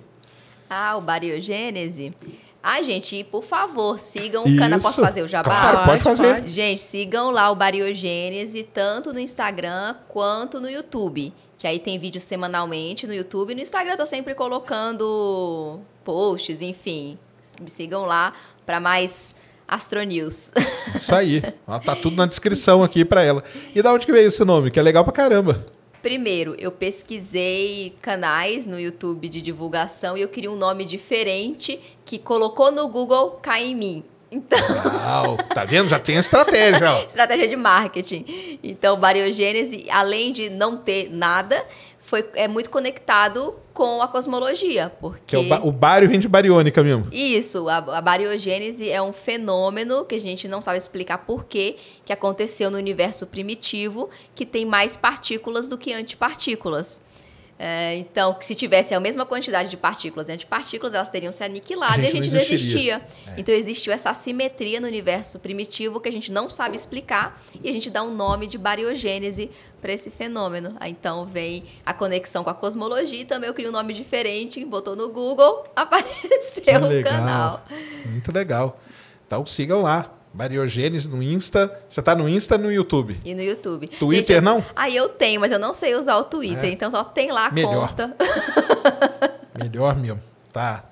Ah, o Bariogênese. Ai, gente, por favor, sigam o canal. Posso fazer o jabá? Claro, pode Pode, fazer. pode. Gente, sigam lá o Bariogênese, tanto no Instagram quanto no YouTube. Que aí tem vídeo semanalmente no YouTube. No Instagram eu tô sempre colocando posts, enfim. Me sigam lá para mais Astronews. [LAUGHS] Isso aí. Ó, tá tudo na descrição aqui pra ela. E da onde que veio esse nome? Que é legal pra caramba. Primeiro, eu pesquisei canais no YouTube de divulgação e eu queria um nome diferente que colocou no Google cai em mim. Então, Uau, tá vendo? Já tem a estratégia, [LAUGHS] estratégia de marketing. Então, bariogênese, além de não ter nada, foi, é muito conectado com a cosmologia, Que porque é o, ba o bário vem de bariônica mesmo. isso, a, a bariogênese é um fenômeno que a gente não sabe explicar por quê, que aconteceu no universo primitivo, que tem mais partículas do que antipartículas. É, então, que se tivesse a mesma quantidade de partículas e antipartículas, elas teriam se aniquilado A e a gente não existia. Então, existiu essa assimetria no universo primitivo que a gente não sabe explicar e a gente dá um nome de bariogênese para esse fenômeno. Aí, Então, vem a conexão com a cosmologia e também eu criei um nome diferente, botou no Google, [LAUGHS] apareceu o legal. canal. Muito legal. Então sigam lá. Bariogênese no Insta. Você tá no Insta e no YouTube? E no YouTube. Twitter, eu- não? Aí eu tenho, mas eu não sei usar o Twitter, É. então só tem lá a Melhor. conta. [LAUGHS] Melhor mesmo. Tá.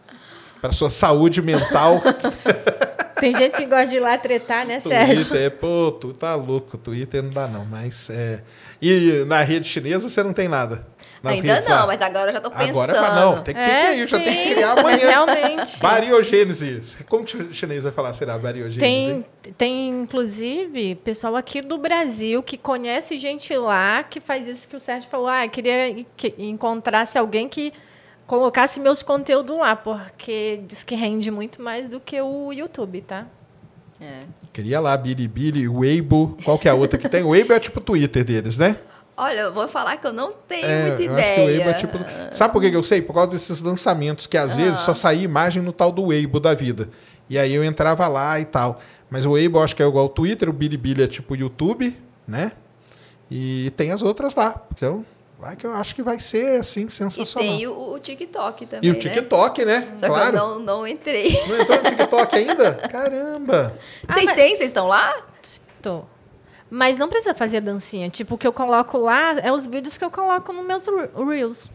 Para sua saúde mental, [LAUGHS] Tem gente que gosta de ir lá tretar, né, Sérgio? Twitter, é, pô, tu tá louco. Twitter não dá não, mas é... E na rede chinesa você não tem nada? Nas Ainda redes não, lá? mas agora eu já tô pensando. Agora não. Tem que, tem que ir, já tem que criar amanhã. É, [LAUGHS] Realmente. Bariogênese. Como que o chinês vai falar? Será bariogênese? Tem, tem, inclusive, pessoal aqui do Brasil que conhece gente lá que faz isso que o Sérgio falou. Ah, eu queria que encontrasse alguém que colocasse meus conteúdos lá, porque diz que rende muito mais do que o YouTube, tá? É. Cria lá, Bilibili, Weibo. Qual que é a outra que tem? O Weibo é tipo o Twitter deles, né? Olha, eu vou falar que eu não tenho É, muita eu acho que o ideia. Weibo é tipo. Sabe por que que eu sei? Por causa desses lançamentos, que às vezes só saía imagem no tal do Weibo da vida. E aí eu entrava lá e tal. Mas o Weibo eu acho que é igual ao Twitter, o Bilibili é tipo o YouTube, né? E tem as outras lá. Então, vai que eu acho que vai ser assim, E sensacional. tem o, o TikTok também. E o né? TikTok, né? Só claro. que eu não, não entrei. Não entrou no TikTok ainda? Caramba! Ah, Vocês mas- têm? Vocês estão lá? certo. Mas não precisa fazer dancinha. Tipo, o que eu coloco lá é os vídeos que eu coloco nos meus Reels.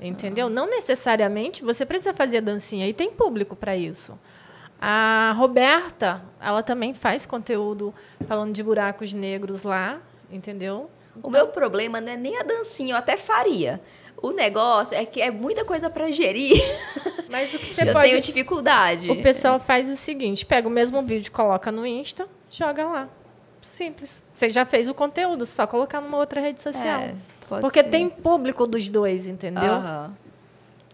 Entendeu? Não necessariamente você precisa fazer dancinha. E tem público para isso. A Roberta, ela também faz conteúdo falando de buracos negros lá, entendeu? O meu problema não é nem a dancinha, eu até faria. O negócio é que é muita coisa para gerir. [LAUGHS] Mas o que você eu pode. Eu tenho dificuldade. O pessoal faz o seguinte: pega o mesmo vídeo, coloca no Insta, joga lá. Simples. Você já fez o conteúdo, só colocar numa outra rede social. É, Porque ser. tem público dos dois, entendeu? Uhum.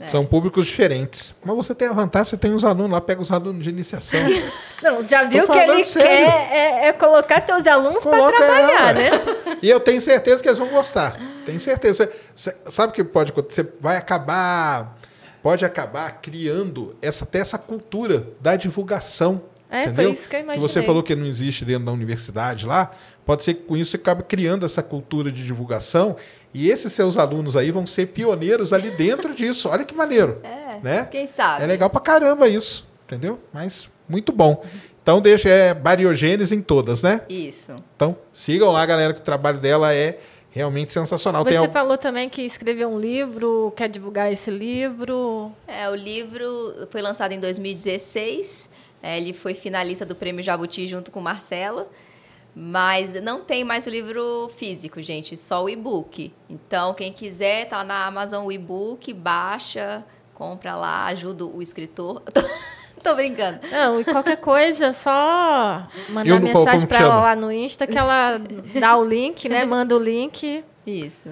É. São públicos diferentes. Mas você tem a vantagem, você tem os alunos lá, pega os alunos de iniciação. [LAUGHS] Não, já viu que ele sério. quer é, é, colocar teus alunos para trabalhar, ela. né? [LAUGHS] E eu tenho certeza que eles vão gostar. Tenho certeza. Você, sabe o que pode acontecer? Você vai acabar. Pode acabar criando essa, até essa cultura da divulgação. É, entendeu? foi isso que eu imaginei. Que você falou que não existe dentro da universidade lá. Pode ser que com isso você acabe criando essa cultura de divulgação e esses seus alunos aí vão ser pioneiros ali dentro [LAUGHS] disso. Olha que maneiro. É, né? quem sabe. É legal pra caramba isso, entendeu? Mas muito bom. Então deixa é bariogênese em todas, né? Isso. Então sigam lá, galera, que o trabalho dela é realmente sensacional. Você Tem falou também que escreveu um livro, quer divulgar esse livro? É, o livro foi lançado em 2016. É, ele foi finalista do Prêmio Jabuti junto com Marcelo. Mas não tem mais o livro físico, gente, só o e-book. Então, quem quiser, tá na Amazon o e-book, baixa, compra lá, ajuda o escritor. [LAUGHS] Tô, brincando. Não, e qualquer coisa, só mandar mensagem para ela lá no Insta que ela dá o link, né? [LAUGHS] Manda o link. Isso.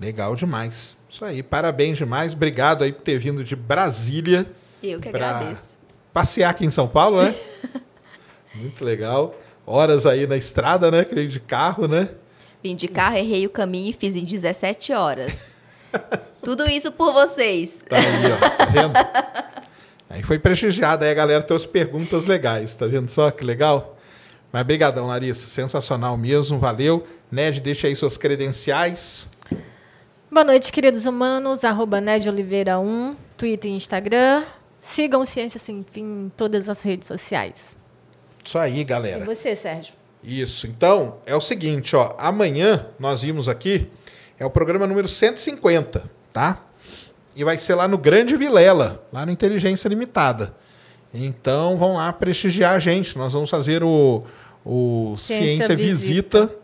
Legal demais. Isso aí, parabéns demais. Obrigado aí por ter vindo de Brasília. Eu que agradeço. Passear aqui em São Paulo, né? [LAUGHS] Muito legal horas aí na estrada, né? Que veio de carro, né? Vim de carro, errei o caminho e fiz em 17 horas. [LAUGHS] Tudo isso por vocês. Tá aí, ó. Tá vendo? [LAUGHS] aí foi prestigiado, aí a galera trouxe perguntas legais, tá vendo só que legal? Mas brigadão, Larissa, sensacional mesmo, valeu. Ned, deixa aí suas credenciais. Boa noite, queridos humanos, arroba Ned Oliveira 1, Twitter e Instagram. Sigam Ciência Sem Fim em todas as redes sociais. Isso aí, galera. E você, Sérgio? Isso. Então, é o seguinte, ó. Amanhã nós vimos aqui, é o programa número 150, tá? E vai ser lá no Grande Vilela, lá no Inteligência Limitada. Então, vão lá prestigiar a gente. Nós vamos fazer o, o Ciência, Ciência Visita. Visita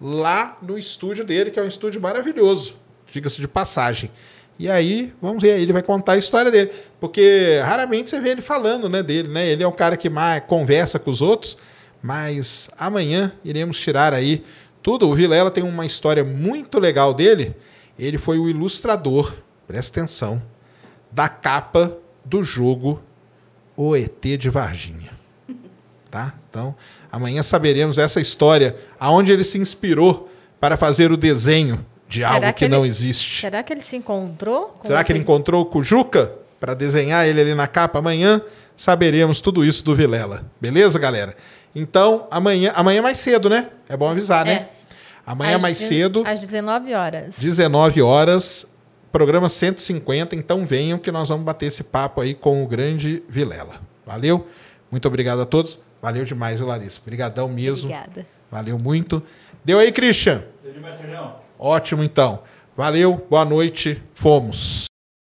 lá no estúdio dele, que é um estúdio maravilhoso, diga-se de passagem. E aí, vamos ver, ele vai contar a história dele. Porque raramente você vê ele falando né, dele, né? Ele é um cara que mais conversa com os outros, mas amanhã iremos tirar aí tudo. O Vilela tem uma história muito legal dele. Ele foi o ilustrador, presta atenção, da capa do jogo O ET de Varginha. [LAUGHS] Tá? Então, amanhã saberemos essa história, aonde ele se inspirou para fazer o desenho de será algo que, que ele, não existe. Será que ele se encontrou? será que ele encontrou o Juca para desenhar ele ali na capa amanhã? Saberemos tudo isso do Vilela. Beleza, galera? Então, amanhã, amanhã mais cedo, né? É bom avisar, né? É. Amanhã às mais cedo. Às 19 horas. 19 horas, programa 150. Então venham que nós vamos bater esse papo aí com o grande Vilela. Valeu? Muito obrigado a todos. Valeu demais, Larissa. Obrigadão mesmo. Obrigada. Valeu muito. Deu aí, Christian? Deu demais, Sérgio. Ótimo, então. Valeu, boa noite, fomos.